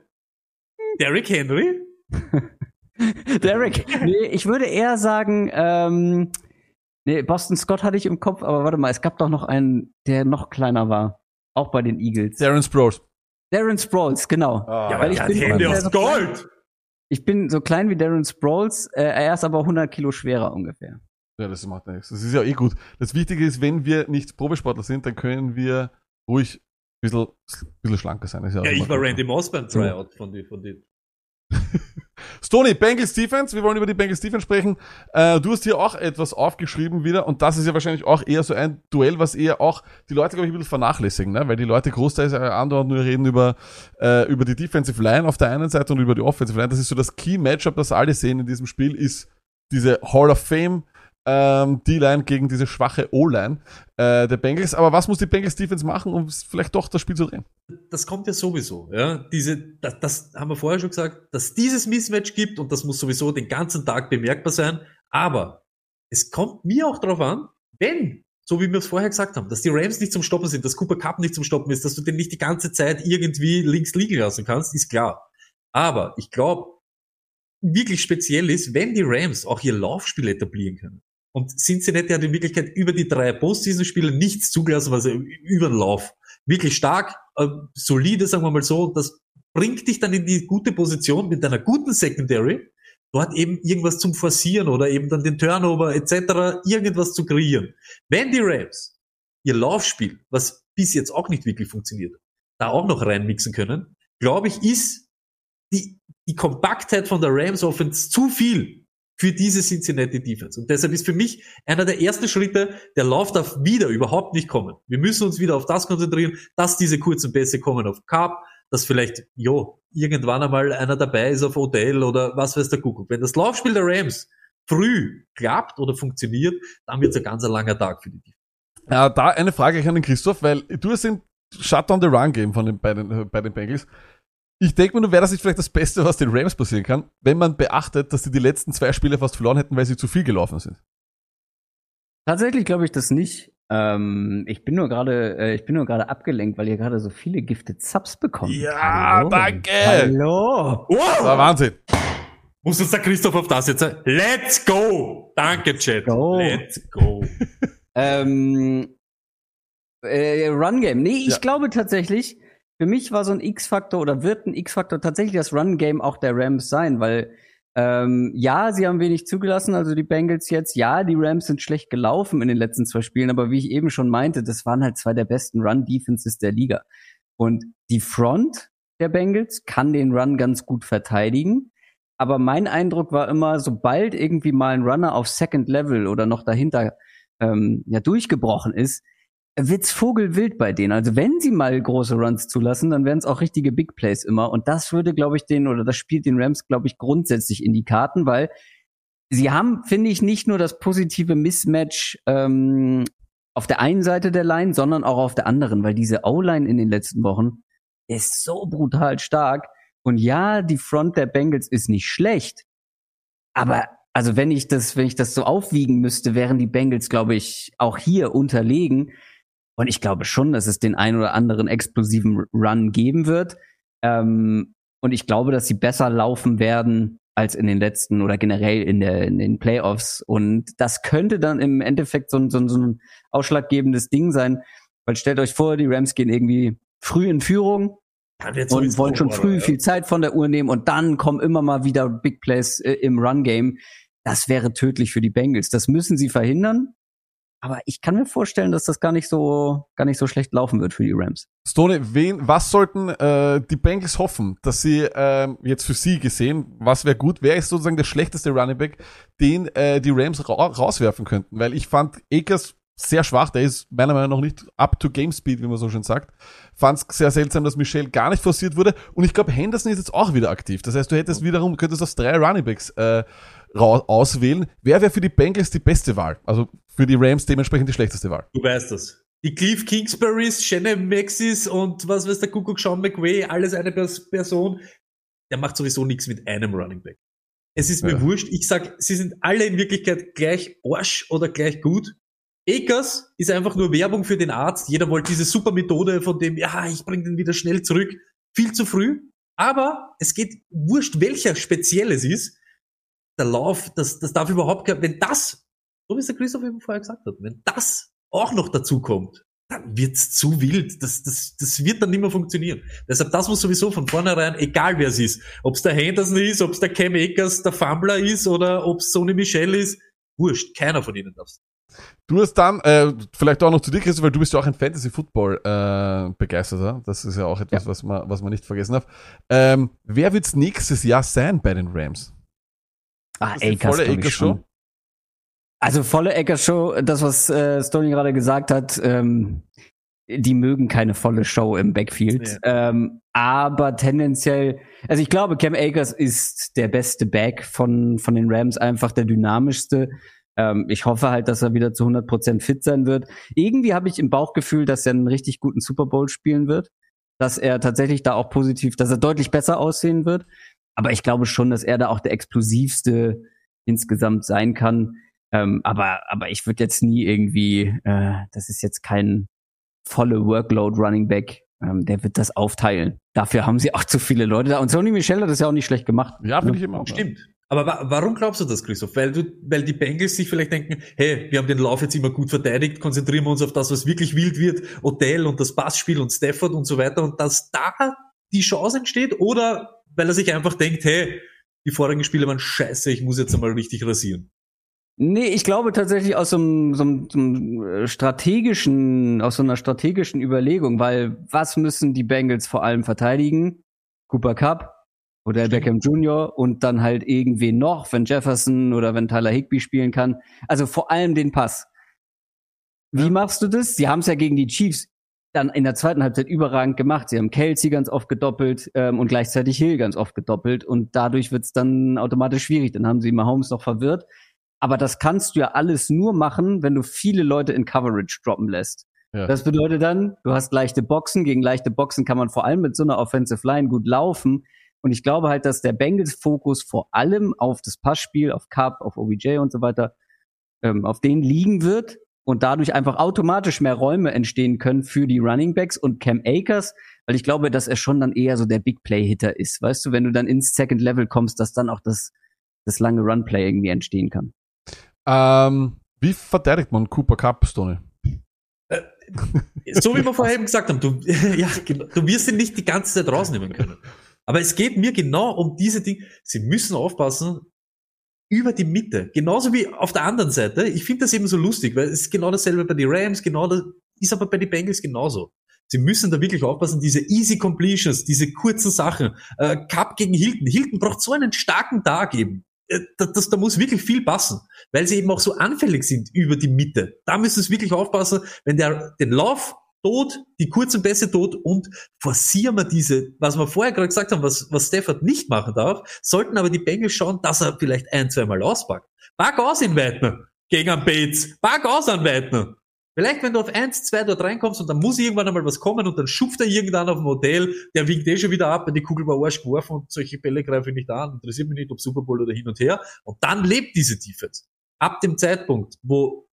Derrick Henry? <laughs> Derek, nee, ich würde eher sagen, ähm, nee, Boston Scott hatte ich im Kopf, aber warte mal, es gab doch noch einen, der noch kleiner war. Auch bei den Eagles. Darren Sproles. Darren Sproles, genau. Ah, weil ich bin- Hände aus so Gold! Ich bin so klein wie Darren Sproles, äh, er ist aber 100 Kilo schwerer ungefähr. Ja, das macht nichts. Das ist ja eh gut. Das Wichtige ist, wenn wir nicht Probesportler sind, dann können wir ruhig bisschen, bisschen schlanker sein. Ist Ja, auch ich war. Randy Moss beim Tryout von den, von den. <laughs> Stoney, Bengals Defense. Wir wollen über die Bengals Defense sprechen. Äh, du hast hier auch etwas aufgeschrieben wieder und das ist ja wahrscheinlich auch eher so ein Duell, was eher auch die Leute, glaube ich, ein bisschen vernachlässigen, ne? weil die Leute großteils äh, andauernd nur reden über, äh, über die Defensive Line auf der einen Seite und über die Offensive Line. Das ist so das Key Matchup, das alle sehen in diesem Spiel, ist diese Hall of Fame ähm, D-Line gegen diese schwache O-Line äh, der Bengals. Aber was muss die Bengals Defense machen, um vielleicht doch das Spiel zu drehen? Das kommt ja sowieso, ja. Diese, das, das haben wir vorher schon gesagt, dass dieses Mismatch gibt und das muss sowieso den ganzen Tag bemerkbar sein. Aber es kommt mir auch darauf an, wenn, so wie wir es vorher gesagt haben, dass die Rams nicht zum Stoppen sind, dass Cooper Cup nicht zum Stoppen ist, dass du den nicht die ganze Zeit irgendwie links liegen lassen kannst, ist klar. Aber ich glaube, wirklich speziell ist, wenn die Rams auch ihr Laufspiel etablieren können. Und Cincinnati hat in Wirklichkeit über die drei Postseason-Spiele nichts zugelassen, also über den Lauf. Wirklich stark, äh, solide, sagen wir mal so. Das bringt dich dann in die gute Position mit einer guten Secondary, dort eben irgendwas zum Forcieren oder eben dann den Turnover etc. irgendwas zu kreieren. Wenn die Rams ihr Laufspiel, was bis jetzt auch nicht wirklich funktioniert, da auch noch reinmixen können, glaube ich, ist die, die Kompaktheit von der Rams Offense zu viel für diese Cincinnati Defense. Und deshalb ist für mich einer der ersten Schritte, der Lauf darf wieder überhaupt nicht kommen. Wir müssen uns wieder auf das konzentrieren, dass diese kurzen Pässe kommen auf Cup, dass vielleicht, jo, irgendwann einmal einer dabei ist auf Odell oder was weiß der Kuckuck. Wenn das Laufspiel der Rams früh klappt oder funktioniert, dann wird es ein ganz langer Tag für die Defense. Äh, da eine Frage an den Christoph, weil du hast den Shutdown the Run Game von den, bei, den, bei den Bengals. Ich denke mir, nur wäre das nicht vielleicht das Beste, was den Rams passieren kann, wenn man beachtet, dass sie die letzten zwei Spiele fast verloren hätten, weil sie zu viel gelaufen sind. Tatsächlich glaube ich das nicht. Ähm, ich bin nur gerade, äh, ich bin nur gerade abgelenkt, weil ihr gerade so viele Gifted Subs bekommt. Ja, Hallo. danke. Hallo. Das war Wahnsinn. Muss uns der Christoph auf das jetzt sagen? Let's go! Danke, Chat. Go. Let's go. <laughs> Ähm, äh, Run Game. Nee, ich Ja. glaube tatsächlich, für mich war so ein X-Faktor oder wird ein X-Faktor tatsächlich das Run Game auch der Rams sein, weil ähm, ja, sie haben wenig zugelassen, also die Bengals jetzt. Ja, die Rams sind schlecht gelaufen in den letzten zwei Spielen, aber wie ich eben schon meinte, das waren halt zwei der besten Run-Defenses der Liga. Und die Front der Bengals kann den Run ganz gut verteidigen. Aber mein Eindruck war immer, sobald irgendwie mal ein Runner auf Second Level oder noch dahinter ähm, ja durchgebrochen ist, wird's vogelwild bei denen. Also wenn sie mal große Runs zulassen, dann werden es auch richtige Big Plays immer. Und das würde, glaube ich, den oder das spielt den Rams, glaube ich, grundsätzlich in die Karten, weil sie haben, finde ich, nicht nur das positive Mismatch ähm, auf der einen Seite der Line, sondern auch auf der anderen, weil diese O-Line in den letzten Wochen ist so brutal stark. Und ja, die Front der Bengals ist nicht schlecht, aber also wenn ich das, wenn ich das so aufwiegen müsste, wären die Bengals, glaube ich, auch hier unterlegen. Und ich glaube schon, dass es den ein oder anderen explosiven Run geben wird. Ähm, und ich glaube, dass sie besser laufen werden als in den letzten oder generell in, der, in den Playoffs. Und das könnte dann im Endeffekt so, ein- so, so ein ausschlaggebendes Ding sein. Weil stellt euch vor, die Rams gehen irgendwie früh in Führung, und wollen schon früh viel Zeit von der Uhr nehmen und dann kommen immer mal wieder Big Plays äh, im Run Game. Das wäre tödlich für die Bengals. Das müssen sie verhindern. Aber ich kann mir vorstellen, dass das gar nicht so gar nicht so schlecht laufen wird für die Rams. Stoney, wen, was sollten äh, die Bengals hoffen, dass sie ähm, jetzt für sie gesehen, was wäre gut, wer ist sozusagen der schlechteste Running Back, den äh, die Rams ra rauswerfen könnten? Weil ich fand Akers sehr schwach, der ist meiner Meinung nach nicht up to Game Speed, wie man so schön sagt. Fand es sehr seltsam, dass Michelle gar nicht forciert wurde. Und ich glaube, Henderson ist jetzt auch wieder aktiv. Das heißt, du hättest wiederum, könntest aus drei Running Backs äh, auswählen. Wer wäre für die Bengals die beste Wahl? Also für die Rams dementsprechend die schlechteste Wahl. Du weißt das. Die Cliff Kingsburys, Shannon Maxis und was weiß der Kuckuck, Sean McVay, alles eine Pers Person. Der macht sowieso nichts mit einem Running Back. Es ist mir Ja. wurscht. Ich sag, sie sind alle in Wirklichkeit gleich Arsch oder gleich gut. Akers ist einfach nur Werbung für den Arzt. Jeder wollte diese super Methode von dem, ja, ich bring den wieder schnell zurück. Viel zu früh. Aber es geht wurscht, welcher speziell es ist. Der Lauf, das, das darf überhaupt kein, wenn das, so wie es der Christoph eben vorher gesagt hat, wenn das auch noch dazu kommt, dann wird's zu wild. Das, das, das wird dann nicht mehr funktionieren. Deshalb, das muss sowieso von vornherein, egal wer es ist, ob's der Henderson ist, ob's der Cam Akers, der Fumbler ist oder ob's Sony Michel ist, wurscht, keiner von ihnen darf's. Du hast dann, äh, vielleicht auch noch zu dir, Christoph, weil du bist ja auch ein Fantasy-Football äh, begeisterter. Das ist ja auch etwas, was, man, was man nicht vergessen darf. Ähm, wer wird's nächstes Jahr sein bei den Rams? Ah, Akers, volle Akers schon. Also volle Akers Show, das was äh, Stoney gerade gesagt hat, ähm, die mögen keine volle Show im Backfield. Ähm, aber tendenziell, also ich glaube, Cam Akers ist der beste Back von, von den Rams, einfach der dynamischste. Ähm, ich hoffe halt, dass er wieder zu 100% fit sein wird. Irgendwie habe ich im Bauchgefühl, dass er einen richtig guten Super Bowl spielen wird. Dass er tatsächlich da auch positiv, dass er deutlich besser aussehen wird. Aber ich glaube schon, dass er da auch der explosivste insgesamt sein kann. Ähm, aber, aber ich würde jetzt nie irgendwie, äh, das ist jetzt kein volle Workload Running Back. Ähm, der wird das aufteilen. Dafür haben sie auch zu viele Leute da. Und Sony Michel hat das ja auch nicht schlecht gemacht. Ja, finde ich immer. auch. Stimmt. Aber wa warum glaubst du das, Christoph? Weil, du, weil die Bengals sich vielleicht denken, hey, wir haben den Lauf jetzt immer gut verteidigt, konzentrieren wir uns auf das, was wirklich wild wird, Odell und das Passspiel und Stafford und so weiter und dass da die Chance entsteht oder weil er sich einfach denkt, hey, die vorigen Spiele waren scheiße, ich muss jetzt einmal richtig rasieren. Nee, ich glaube tatsächlich aus so einem, so einem, so einem äh, strategischen, aus so einer strategischen Überlegung, weil was müssen die Bengals vor allem verteidigen? Cooper Cup oder Beckham Jr. und dann halt irgendwen noch, wenn Jefferson oder wenn Tyler Higby spielen kann. Also vor allem den Pass. Wie machst du das? Sie haben es ja gegen die Chiefs dann in der zweiten Halbzeit überragend gemacht. Sie haben Kelsey ganz oft gedoppelt ähm, und gleichzeitig Hill ganz oft gedoppelt und dadurch wird es dann automatisch schwierig. Dann haben sie Mahomes noch verwirrt. Aber das kannst du ja alles nur machen, wenn du viele Leute in Coverage droppen lässt. Ja. Das bedeutet dann, du hast leichte Boxen. Gegen leichte Boxen kann man vor allem mit so einer Offensive Line gut laufen. Und ich glaube halt, dass der Bengals Fokus vor allem auf das Passspiel, auf Cup, auf OBJ und so weiter, ähm, auf den liegen wird und dadurch einfach automatisch mehr Räume entstehen können für die Running Backs und Cam Akers, weil ich glaube, dass er schon dann eher so der Big Play Hitter ist. Weißt du, wenn du dann ins Second Level kommst, dass dann auch das, das lange Run Play irgendwie entstehen kann. Ähm, wie verteidigt man Cooper Cup, Stoney? So wie wir vorher eben gesagt haben, du, <laughs> ja, genau, du wirst ihn nicht die ganze Zeit rausnehmen können. Aber es geht mir genau um diese Dinge. Sie müssen aufpassen über die Mitte. Genauso wie auf der anderen Seite. Ich finde das eben so lustig, weil es ist genau dasselbe bei den Rams, genau das ist aber bei den Bengals genauso. Sie müssen da wirklich aufpassen, diese easy completions, diese kurzen Sachen. Äh, Cup gegen Hilton. Hilton braucht so einen starken Tag eben. Äh, Das, das, da muss wirklich viel passen, weil sie eben auch so anfällig sind über die Mitte. Da müssen sie wirklich aufpassen, wenn der den Lauf tot, die kurzen Pässe tot und forcieren wir diese, was wir vorher gerade gesagt haben, was, was Stafford nicht machen darf, sollten aber die Bengals schauen, dass er vielleicht ein, zweimal auspackt. Pack aus in Weidner gegen einen Bates. Pack aus an Weidner. Vielleicht, wenn du auf eins, zwei dort reinkommst und dann muss irgendwann einmal was kommen und dann schupft er irgendwann auf dem Hotel, der winkt eh schon wieder ab, die Kugel war Arsch geworfen und solche Bälle greife ich nicht an, interessiert mich nicht, ob Super Bowl oder hin und her. Und dann lebt diese Defense. Ab dem Zeitpunkt, wo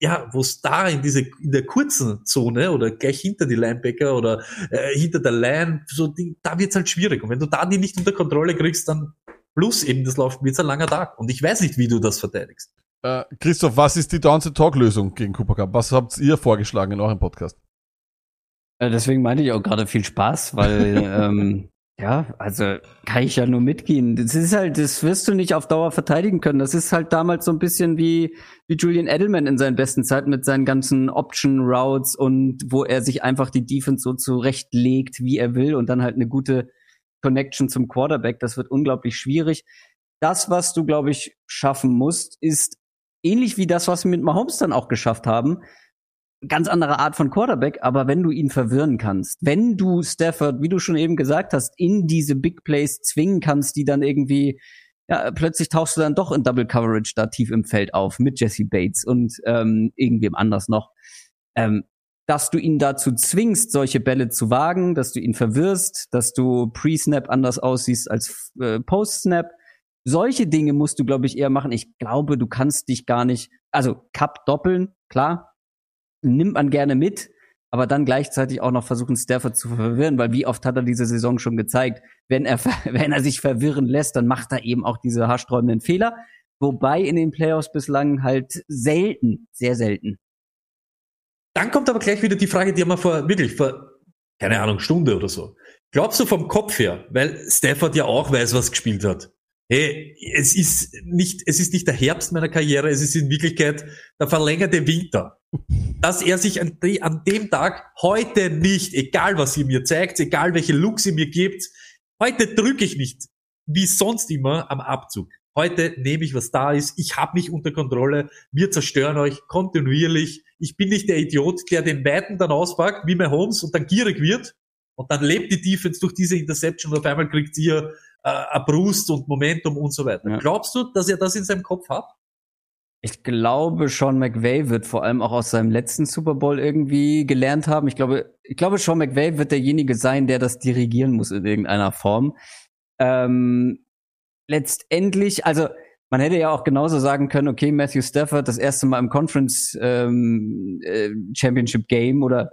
ja, wo es da in diese in der kurzen Zone oder gleich hinter die Linebacker oder äh, hinter der Line, so Ding, da wird's halt schwierig. Und wenn du da die nicht unter Kontrolle kriegst, dann plus eben das Laufen wird's ein langer Tag. Und ich weiß nicht, wie du das verteidigst. Äh, Christoph, was ist die Downside-Talk-Lösung gegen Cooper Cup? Was habt ihr vorgeschlagen in eurem Podcast? Äh, deswegen meinte ich auch gerade viel Spaß, weil <laughs> ähm, ja, also kann ich ja nur mitgehen. Das ist halt, das wirst du nicht auf Dauer verteidigen können. Das ist halt damals so ein bisschen wie wie Julian Edelman in seinen besten Zeiten mit seinen ganzen Option Routes und wo er sich einfach die Defense so zurechtlegt, wie er will und dann halt eine gute Connection zum Quarterback. Das wird unglaublich schwierig. Das, was du glaube ich schaffen musst, ist ähnlich wie das, was wir mit Mahomes dann auch geschafft haben, ganz andere Art von Quarterback, aber wenn du ihn verwirren kannst, wenn du Stafford, wie du schon eben gesagt hast, in diese Big Plays zwingen kannst, die dann irgendwie ja, plötzlich tauchst du dann doch in Double Coverage da tief im Feld auf mit Jesse Bates und ähm, irgendwem anders noch. Ähm, dass du ihn dazu zwingst, solche Bälle zu wagen, dass du ihn verwirrst, dass du Pre-Snap anders aussiehst als äh, Post-Snap. Solche Dinge musst du, glaube ich, eher machen. Ich glaube, du kannst dich gar nicht, also Cup doppeln, klar, nimmt man gerne mit, aber dann gleichzeitig auch noch versuchen, Stafford zu verwirren, weil wie oft hat er diese Saison schon gezeigt, wenn er, <laughs> wenn er sich verwirren lässt, dann macht er eben auch diese haarsträubenden Fehler. Wobei in den Playoffs bislang halt selten, sehr selten. Dann kommt aber gleich wieder die Frage, die haben wir vor, wirklich vor, keine Ahnung, Stunde oder so. Glaubst du vom Kopf her, weil Stafford ja auch weiß, was gespielt hat. Hey, es ist nicht, es ist nicht der Herbst meiner Karriere, es ist in Wirklichkeit der verlängerte Winter. Dass er sich an, an dem Tag heute nicht, egal was ihr mir zeigt, egal welche Looks ihr mir gebt, heute drücke ich nicht, wie sonst immer, am Abzug. Heute nehme ich, was da ist. Ich habe mich unter Kontrolle. Wir zerstören euch kontinuierlich. Ich bin nicht der Idiot, der den Weiten dann auspackt, wie Mahomes, und dann gierig wird. Und dann lebt die Defense durch diese Interception und auf einmal kriegt ihr äh, Brust und Momentum und so weiter. Ja. Glaubst du, dass er das in seinem Kopf hat? Ich glaube, Sean McVay wird vor allem auch aus seinem letzten Super Bowl irgendwie gelernt haben. Ich glaube, ich glaube, Sean McVay wird derjenige sein, der das dirigieren muss in irgendeiner Form. Ähm, letztendlich, also man hätte ja auch genauso sagen können, okay, Matthew Stafford das erste Mal im Conference ähm, äh, Championship Game oder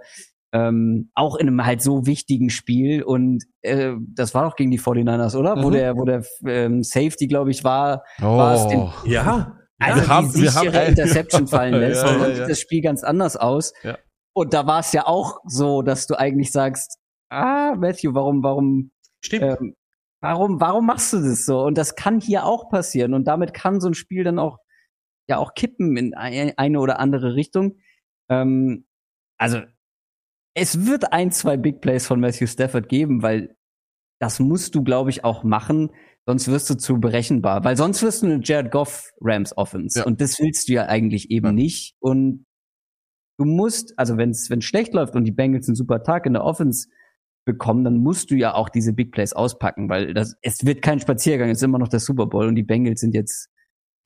ähm, auch in einem halt so wichtigen Spiel und äh, das war doch gegen die 49ers, oder? Wo Mhm. der, wo der ähm, Safety, glaube ich, war, war es den Oh. Ja. also Wir haben- die wir haben sichere ein- Interception fallen <laughs> lässt, Ja, dann ja, sieht ja. das Spiel ganz anders aus. Ja. Und da war es ja auch so, dass du eigentlich sagst, ah, Matthew, warum, warum, Stimmt. ähm, warum, warum machst du das so? Und das kann hier auch passieren. Und damit kann so ein Spiel dann auch, ja, auch kippen in ein- eine oder andere Richtung. Ähm, also, es wird ein, zwei Big Plays von Matthew Stafford geben, weil das musst du, glaube ich, auch machen. Sonst wirst du zu berechenbar, weil sonst wirst du eine Jared Goff Rams Offense. Ja. Und das willst du ja eigentlich eben Ja. nicht. Und du musst, also wenn es schlecht läuft und die Bengals einen super Tag in der Offense bekommen, dann musst du ja auch diese Big Plays auspacken, weil das, es wird kein Spaziergang, es ist immer noch der Super Bowl und die Bengals sind jetzt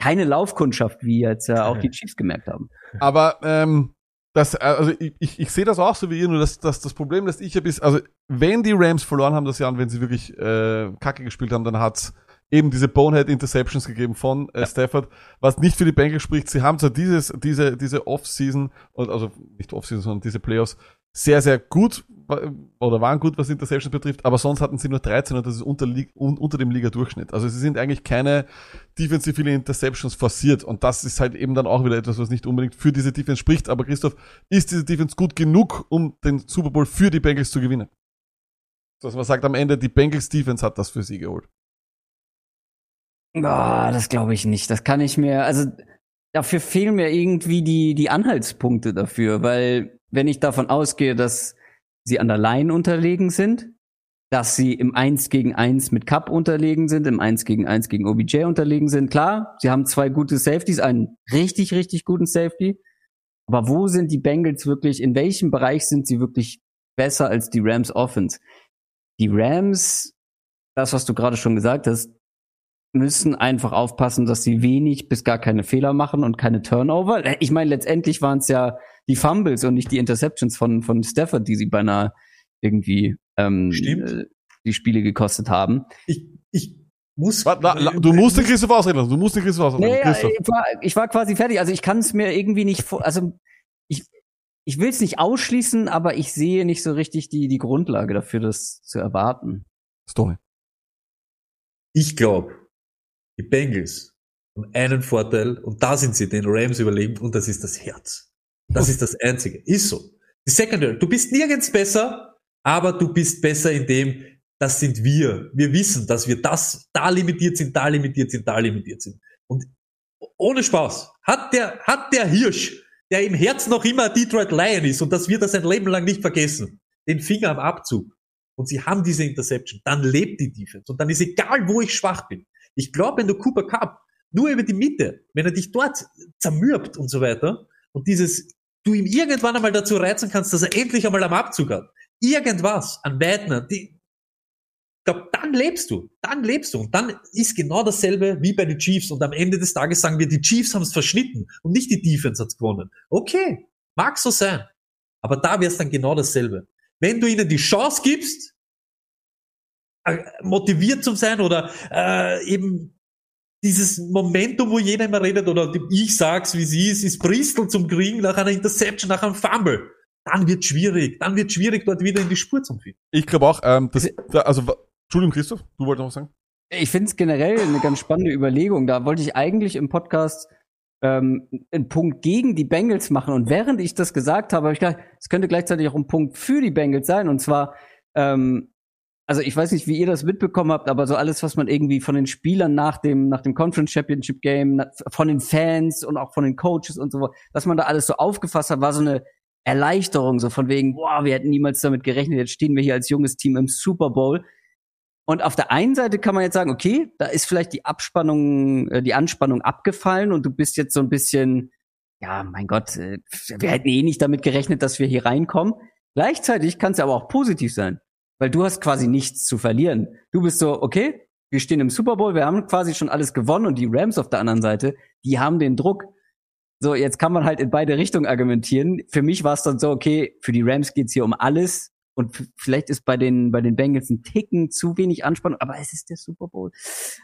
keine Laufkundschaft, wie jetzt ja auch die Chiefs gemerkt haben. Aber ähm, das, äh, also ich, ich, ich sehe das auch so wie ihr, nur dass, dass das Problem, das ich habe, ist, also wenn die Rams verloren haben das Jahr und wenn sie wirklich äh, Kacke gespielt haben, dann hat's eben diese Bonehead Interceptions gegeben von äh, Stafford, was nicht für die Bengals spricht. Sie haben zwar dieses, diese, diese Off-Season, also nicht Off-Season, sondern diese Playoffs sehr, sehr gut oder waren gut, was Interceptions betrifft, aber sonst hatten sie nur 13 und das ist unter, unter dem Liga-Durchschnitt. Also sie sind eigentlich keine defensive Interceptions forciert und das ist halt eben dann auch wieder etwas, was nicht unbedingt für diese Defense spricht. Aber Christoph, ist diese Defense gut genug, um den Super Bowl für die Bengals zu gewinnen? Dass man sagt am Ende, die Bengals Defense hat das für sie geholt. Ah, das glaube ich nicht. Das kann ich mir, also dafür fehlen mir irgendwie die, die Anhaltspunkte dafür, weil wenn ich davon ausgehe, dass sie an der Line unterlegen sind, dass sie im 1 gegen 1 mit Cup unterlegen sind, im 1 gegen 1 gegen OBJ unterlegen sind, klar, sie haben zwei gute Safeties, einen richtig, richtig guten Safety. Aber wo sind die Bengals wirklich, in welchem Bereich sind sie wirklich besser als die Rams Offense? Die Rams, das, was du gerade schon gesagt hast, müssen einfach aufpassen, dass sie wenig bis gar keine Fehler machen und keine Turnover. Ich meine, letztendlich waren es ja die Fumbles und nicht die Interceptions von, von Stafford, die sie beinahe irgendwie ähm, äh, die Spiele gekostet haben. Ich, ich muss. Warte, la, la, du musst den Christoph ausreden lassen. Du musst den Christoph ausreden lassen. Christoph. ich, war, ich war quasi fertig. Also ich kann es mir irgendwie nicht vor. Also ich, ich will es nicht ausschließen, aber ich sehe nicht so richtig die, die Grundlage dafür, das zu erwarten. Stoney. Ich glaube, die Bengals haben einen Vorteil und da sind sie den Rams überlegen und das ist das Herz. Das ist das Einzige. Ist so. Die Secondary, du bist nirgends besser, aber du bist besser in dem, das sind wir. Wir wissen, dass wir das da limitiert sind, da limitiert sind, da limitiert sind. Und ohne Spaß, hat der, hat der Hirsch, der im Herzen noch immer Detroit Lion ist und das wird er sein Leben lang nicht vergessen, den Finger am Abzug und sie haben diese Interception, dann lebt die Defense und dann ist egal, wo ich schwach bin. Ich glaube, wenn du Cooper Cup nur über die Mitte, wenn er dich dort zermürbt und so weiter und dieses, du ihm irgendwann einmal dazu reizen kannst, dass er endlich einmal am Abzug hat, irgendwas an Weidner, die, glaube, dann lebst du. Dann lebst du. Und dann ist genau dasselbe wie bei den Chiefs. Und am Ende des Tages sagen wir, die Chiefs haben es verschnitten und nicht die Defense hat's gewonnen. Okay, mag so sein. Aber da wäre es dann genau dasselbe. Wenn du ihnen die Chance gibst, äh, motiviert zu sein oder äh, eben dieses Momentum, wo jeder immer redet, oder ich sag's, wie sie ist, ist Bristol zum Kriegen nach einer Interception, nach einem Fumble. Dann wird schwierig. Dann wird schwierig, dort wieder in die Spur zu finden. Ich glaube auch, ähm, das, da, also, Entschuldigung, Christoph, du wolltest noch was sagen? Ich finde es generell eine ganz spannende Überlegung. Da wollte ich eigentlich im Podcast ähm, einen Punkt gegen die Bengals machen. Und während ich das gesagt habe, habe ich gedacht, es könnte gleichzeitig auch ein Punkt für die Bengals sein. Und zwar, ähm, also ich weiß nicht, wie ihr das mitbekommen habt, aber so alles, was man irgendwie von den Spielern nach dem, nach dem Conference Championship Game, von den Fans und auch von den Coaches und so, was man da alles so aufgefasst hat, war so eine Erleichterung, so von wegen, boah, wir hätten niemals damit gerechnet, jetzt stehen wir hier als junges Team im Super Bowl. Und auf der einen Seite kann man jetzt sagen, okay, da ist vielleicht die Abspannung, äh, die Anspannung abgefallen und du bist jetzt so ein bisschen, ja, mein Gott, äh, wir hätten eh nicht damit gerechnet, dass wir hier reinkommen. Gleichzeitig kann es aber auch positiv sein, weil du hast quasi nichts zu verlieren. Du bist so, okay, wir stehen im Super Bowl, wir haben quasi schon alles gewonnen und die Rams auf der anderen Seite, die haben den Druck. So, jetzt kann man halt in beide Richtungen argumentieren. Für mich war es dann so, okay, für die Rams geht's hier um alles. Und vielleicht ist bei den, bei den Bengals ein Ticken zu wenig Anspannung, aber es ist der Super Bowl.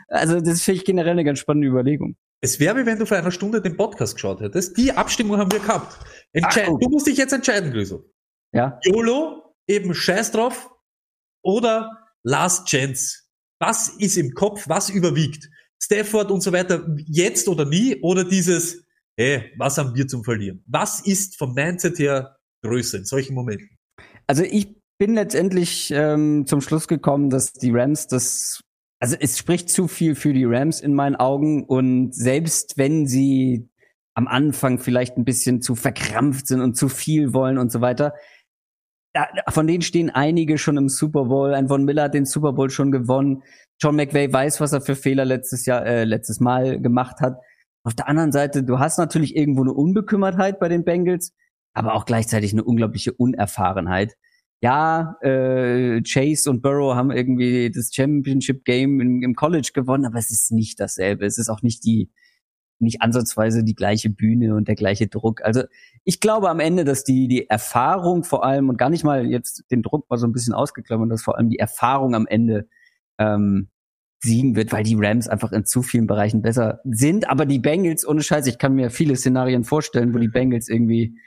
Also, das finde ich generell eine ganz spannende Überlegung. Es wäre, wie wenn du vor einer Stunde den Podcast geschaut hättest. Die Abstimmung haben wir gehabt. Entscheid Ach. Du musst dich jetzt entscheiden, Grüße. Ja? YOLO, eben Scheiß drauf, oder Last Chance. Was ist im Kopf, was überwiegt? Stafford und so weiter, jetzt oder nie, oder dieses, hey, was haben wir zum Verlieren? Was ist vom Mindset her größer in solchen Momenten? Also, ich bin letztendlich ähm, zum Schluss gekommen, dass die Rams das, also es spricht zu viel für die Rams in meinen Augen und selbst wenn sie am Anfang vielleicht ein bisschen zu verkrampft sind und zu viel wollen und so weiter, da, von denen stehen einige schon im Super Bowl. Ein Von Miller hat den Super Bowl schon gewonnen. John McVay weiß, was er für Fehler letztes Jahr, äh, letztes Mal gemacht hat. Auf der anderen Seite, du hast natürlich irgendwo eine Unbekümmertheit bei den Bengals, aber auch gleichzeitig eine unglaubliche Unerfahrenheit. Ja, äh, Chase und Burrow haben irgendwie das Championship Game im, im College gewonnen, aber es ist nicht dasselbe. Es ist auch nicht die, nicht ansatzweise die gleiche Bühne und der gleiche Druck. Also ich glaube am Ende, dass die, die Erfahrung vor allem und gar nicht mal jetzt den Druck mal so ein bisschen ausgeklammert, dass vor allem die Erfahrung am Ende ähm, siegen wird, weil die Rams einfach in zu vielen Bereichen besser sind. Aber die Bengals, ohne Scheiß, ich kann mir viele Szenarien vorstellen, wo die Bengals irgendwie,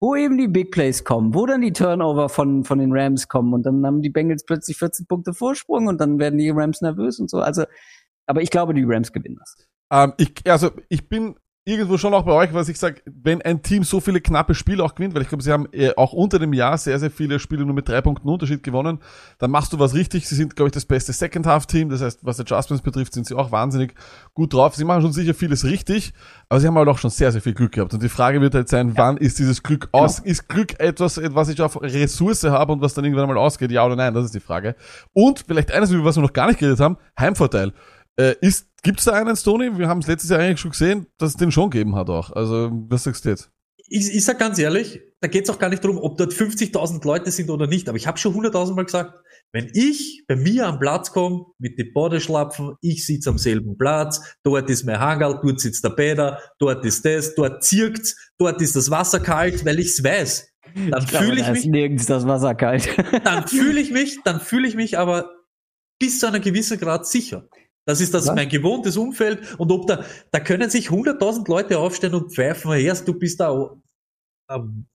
wo eben die Big Plays kommen, wo dann die Turnover von, von den Rams kommen und dann haben die Bengals plötzlich 14 Punkte Vorsprung und dann werden die Rams nervös und so. Also, aber ich glaube, die Rams gewinnen das. Ähm, ich, also ich bin irgendwo schon auch bei euch, was ich sage, wenn ein Team so viele knappe Spiele auch gewinnt, weil ich glaube, sie haben äh, auch unter dem Jahr sehr, sehr viele Spiele nur mit drei Punkten Unterschied gewonnen, dann machst du was richtig. Sie sind, glaube ich, das beste Second-Half-Team, das heißt, was Adjustments betrifft, sind sie auch wahnsinnig gut drauf. Sie machen schon sicher vieles richtig, aber sie haben halt auch schon sehr, sehr viel Glück gehabt. Und die Frage wird halt sein, wann ist dieses Glück aus? Ist Glück etwas, was ich auf Ressource habe und was dann irgendwann einmal ausgeht? Ja oder nein? Das ist die Frage. Und vielleicht eines, über was wir noch gar nicht geredet haben, Heimvorteil. Äh, ist, gibt's da einen, Stoney? Wir haben es letztes Jahr eigentlich schon gesehen, dass es den schon gegeben hat auch. Also, was sagst du jetzt? Ich, ich sag ganz ehrlich, da geht's auch gar nicht darum, ob dort 50.000 Leute sind oder nicht. Aber ich habe schon 100.000 Mal gesagt, wenn ich bei mir am Platz komme, mit den Bodeschlapfen, ich sitze am selben Platz, dort ist mein Hangal, dort sitzt der Bäder, dort ist das, dort zirkt's, dort ist das Wasser kalt, weil ich's weiß. Dann fühle ich da mich, nirgends das Wasser kalt. dann fühle ich mich, dann fühle ich mich aber bis zu einer gewissen Grad sicher. Das ist das Ja. mein gewohntes Umfeld und ob da, da können sich 100.000 Leute aufstellen und pfeifen, erst du bist da, ähm,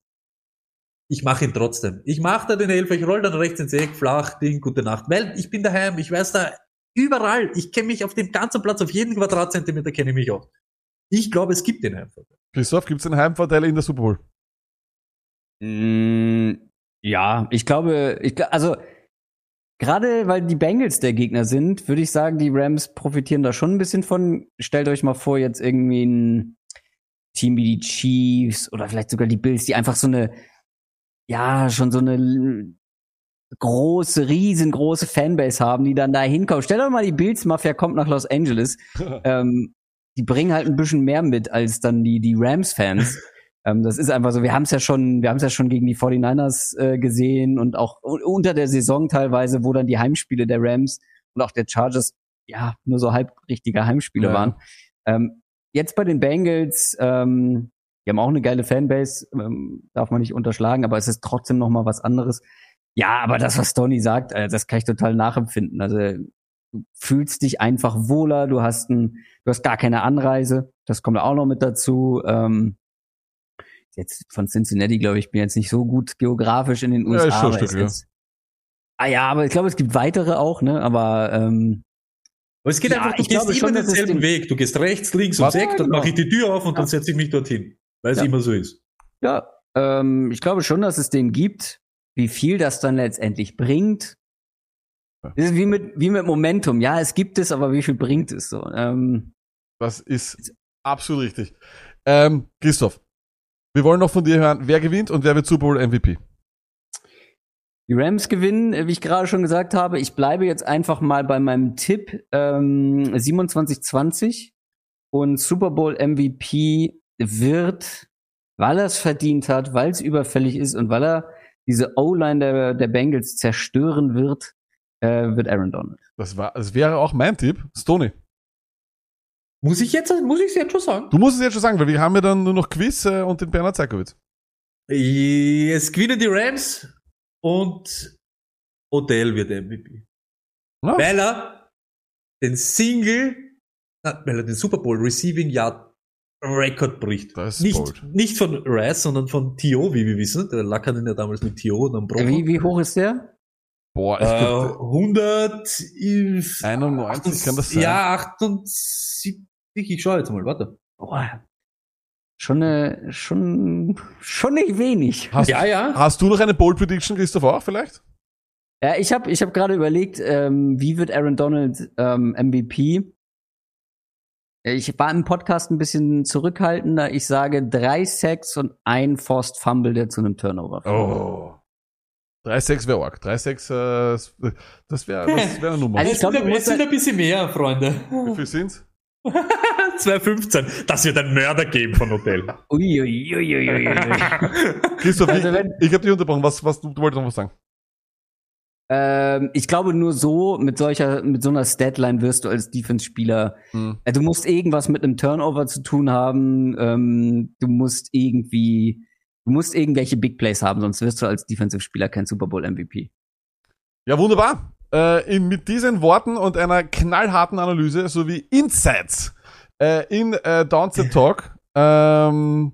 ich mache ihn trotzdem. Ich mache da den Elfer, ich roll dann rechts ins Eck, flach, Ding, gute Nacht. Weil ich bin daheim, ich weiß da überall, ich kenne mich auf dem ganzen Platz, auf jeden Quadratzentimeter kenne ich mich auch. Ich glaube, es gibt den einfach. Christoph, gibt's einen Heimvorteil in der Super Bowl? Mm, ja, ich glaube, ich, also gerade weil die Bengals der Gegner sind, würde ich sagen, die Rams profitieren da schon ein bisschen von. Stellt euch mal vor, jetzt irgendwie ein Team wie die Chiefs oder vielleicht sogar die Bills, die einfach so eine, ja, schon so eine große, riesengroße Fanbase haben, die dann da hinkommen. Stellt euch mal die Bills-Mafia kommt nach Los Angeles. <laughs> ähm, die bringen halt ein bisschen mehr mit als dann die, die Rams-Fans. Ähm, das ist einfach so, wir haben es ja schon, wir haben es ja schon gegen die 49ers äh, gesehen und auch unter der Saison teilweise, wo dann die Heimspiele der Rams und auch der Chargers ja nur so halb richtige Heimspiele Ja. waren. Ähm, jetzt bei den Bengals, ähm, die haben auch eine geile Fanbase, ähm, darf man nicht unterschlagen, aber es ist trotzdem noch mal was anderes. Ja, aber das, was Tony sagt, äh, das kann ich total nachempfinden. Also du fühlst dich einfach wohler, du hast ein, du hast gar keine Anreise, das kommt auch noch mit dazu. Ähm, jetzt von Cincinnati, glaube ich, bin jetzt nicht so gut geografisch in den Ja, USA. ist schon ein aber Stück, ist ja. jetzt, ah ja, aber ich glaube, es gibt weitere auch, ne? Aber ähm, Aber es geht Ja, einfach, du ich gehst glaube immer schon, denselben den- Weg. Du gehst rechts, links und sechs, dann genau. mache ich die Tür auf und dann Ja. setze ich mich dorthin. Weil es Ja. immer so ist. ja, ähm, ich glaube schon, dass es den gibt. Wie viel das dann letztendlich bringt, das ist wie mit wie mit Momentum. Ja, es gibt es, aber wie viel bringt es so? Ähm, Das ist absolut richtig. Ähm, Christoph, wir wollen noch von dir hören, wer gewinnt und wer wird Super Bowl MVP? Die Rams gewinnen, wie ich gerade schon gesagt habe. Ich bleibe jetzt einfach mal bei meinem Tipp ähm, 27-20 und Super Bowl MVP wird, weil er es verdient hat, weil es überfällig ist und weil er diese O-Line der, der Bengals zerstören wird, äh, wird Aaron Donald. Das, war, das wäre auch mein Tipp. Stony. Muss ich jetzt, muss ich es jetzt schon sagen? Du musst es jetzt schon sagen, weil wir haben ja dann nur noch Quiz äh, und den Bernhard Zeikowitz. Es gewinnen die Rams und Odell wird MVP. Ja, Weil er den Single, na, weil er den Super Bowl Receiving Yard Record bricht. Das ist nicht, bold. nicht von Rice, sondern von T.O., wie wir wissen. Der Lack hat ihn ja damals mit T.O. und am Broker. Äh, Wie, wie hoch ist der? Boah, ich Äh, glaub, 100, 91 kann das sein. Ja, 78. Ich schau jetzt mal, warte. Boah. Schon, eine, schon, schon nicht wenig. hast, Ja, ja. hast du noch eine Bold Prediction, Christoph, auch vielleicht? Ja, ich habe ich hab gerade überlegt, ähm, wie wird Aaron Donald ähm, MVP? Ich war im Podcast ein bisschen zurückhaltender. Ich sage drei Sacks und ein Forced Fumble, der zu einem Turnover führt. Oh. 3-6 wäre arg. 3-6, äh, das wäre das wär eine Nummer. Also Es ich glaub, es sind halt- ein bisschen mehr, Freunde. Wie viel sind's? <laughs> 2,15. Das wird ein Mörder geben von Hotel. Uiuiuiuiui. <laughs> Christoph, Also ich, wenn- ich habe dich unterbrochen. Was, was, du, du wolltest noch was sagen? ähm, ich glaube, nur so, mit solcher, mit so einer Statline wirst du als Defense-Spieler, Hm. äh, du musst irgendwas mit einem Turnover zu tun haben, ähm, du musst irgendwie, du musst irgendwelche Big Plays haben, sonst wirst du als Defensive-Spieler kein Super Bowl MVP. Ja, wunderbar. Äh, in, mit diesen Worten und einer knallharten Analyse sowie Insights äh, in äh, Downset Talk <laughs> ähm,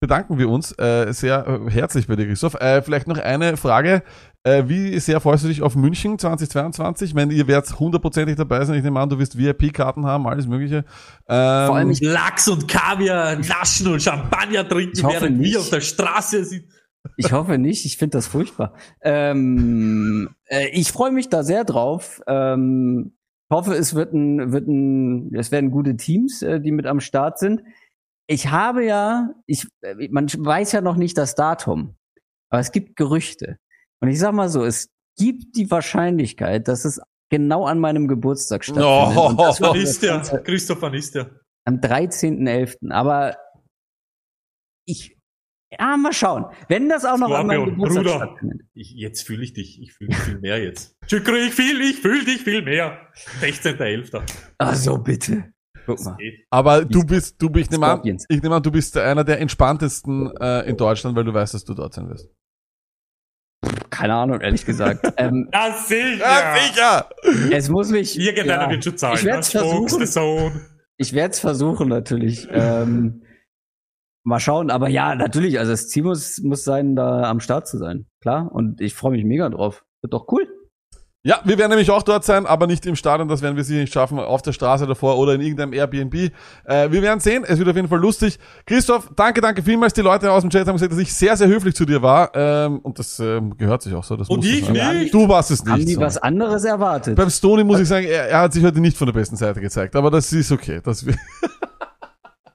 bedanken wir uns äh, sehr äh, herzlich bei dir, Christoph. Äh, vielleicht noch eine Frage. Äh, wie sehr freust du dich auf München 2022? Ich meine, ihr werdet hundertprozentig dabei sein. Ich nehme an, du wirst VIP-Karten haben, alles Mögliche. Ähm, Vor allem ich- Lachs und Kaviar naschen und Champagner trinken, während nicht. wir auf der Straße sind. Ich hoffe nicht, ich finde das furchtbar. Ähm, äh, ich freue mich da sehr drauf. Ähm, hoffe, es wird ein, wird ein, es werden gute Teams, äh, die mit am Start sind. Ich habe ja, ich, äh, man weiß ja noch nicht das Datum, aber es gibt Gerüchte. Und ich sag mal so, es gibt die Wahrscheinlichkeit, dass es genau an meinem Geburtstag stattfindet. Oh. Das <laughs> ist der? Ganze Christoph, wann ist der? Am 13.11. Aber ich, ja, mal schauen. Wenn das auch noch an meinem Geburtstag Bruder. stattfindet. Ich, jetzt fühle ich dich. Ich fühle dich viel mehr jetzt. Ich fühle ich fühl dich viel mehr. 16.11. Ach so, bitte. Guck mal. Aber du bist, du bist, ich nehme an, ich nehme an, du bist einer der entspanntesten äh, in Deutschland, weil du weißt, dass du dort sein wirst. Keine Ahnung, ehrlich gesagt. <laughs> ähm, Ja, sicher. Ja, sicher! es muss mich. Irgendeiner ja, wird schon zahlen. Ich werd's Das versuchen. Ich werde es versuchen, natürlich. Ähm, mal schauen. Aber ja, natürlich. Also das Ziel muss, muss sein, da am Start zu sein. Klar. Und ich freue mich mega drauf. Wird doch cool. Ja, wir werden nämlich auch dort sein, aber nicht im Stadion, das werden wir sicher nicht schaffen, auf der Straße davor oder in irgendeinem Airbnb. Äh, wir werden sehen, es wird auf jeden Fall lustig. Christoph, danke, danke vielmals. Die Leute aus dem Chat haben gesagt, dass ich sehr, sehr höflich zu dir war. Ähm, und das ähm, gehört sich auch so. Das Und muss ich nicht. Du warst es nicht. Haben die so. was anderes erwartet? Beim Stony muss ich sagen, er, er hat sich heute nicht von der besten Seite gezeigt, aber das ist okay. Das, <laughs>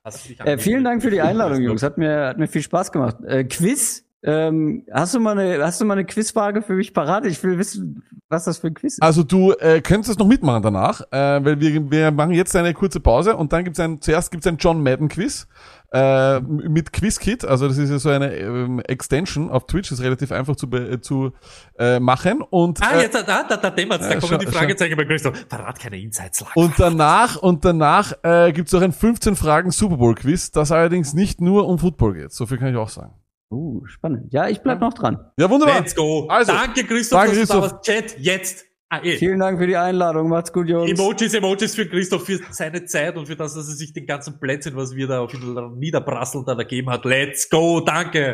Äh, vielen Dank für die Einladung, Jungs. Hat mir, hat mir viel Spaß gemacht. Äh, Quiz. Ähm, hast du mal eine, hast du mal eine Quizfrage für mich parat? Ich will wissen, was das für ein Quiz ist. Also du äh, könntest noch mitmachen danach, äh, weil wir, wir machen jetzt eine kurze Pause und dann gibt's ein, zuerst gibt's ein John Madden Quiz. Äh, mit QuizKit. Also das ist ja so eine ähm, Extension auf Twitch, ist relativ einfach zu, äh, zu äh, machen. Und, Ah, äh, jetzt, da, da, da, da Ja, kommen die Fragezeichen bei Christoph. Verrat keine Insights. Lack. und danach, und danach äh, gibt es auch ein 15 Fragen Super Bowl Quiz, das allerdings nicht nur um Football geht. So viel kann ich auch sagen. Uh, spannend. Ja, ich bleib noch dran. Ja, wunderbar. Let's go. Also, danke, Christoph, danke, dass du da Christoph. warst. Chat, jetzt. Ah, eh. Vielen Dank für die Einladung. Macht's gut, Jungs. Emojis, Emojis für Christoph, für seine Zeit und für das, dass er sich den ganzen Plätzchen, was wir da auf ihn niederprasseln, da gegeben hat. Let's go, danke.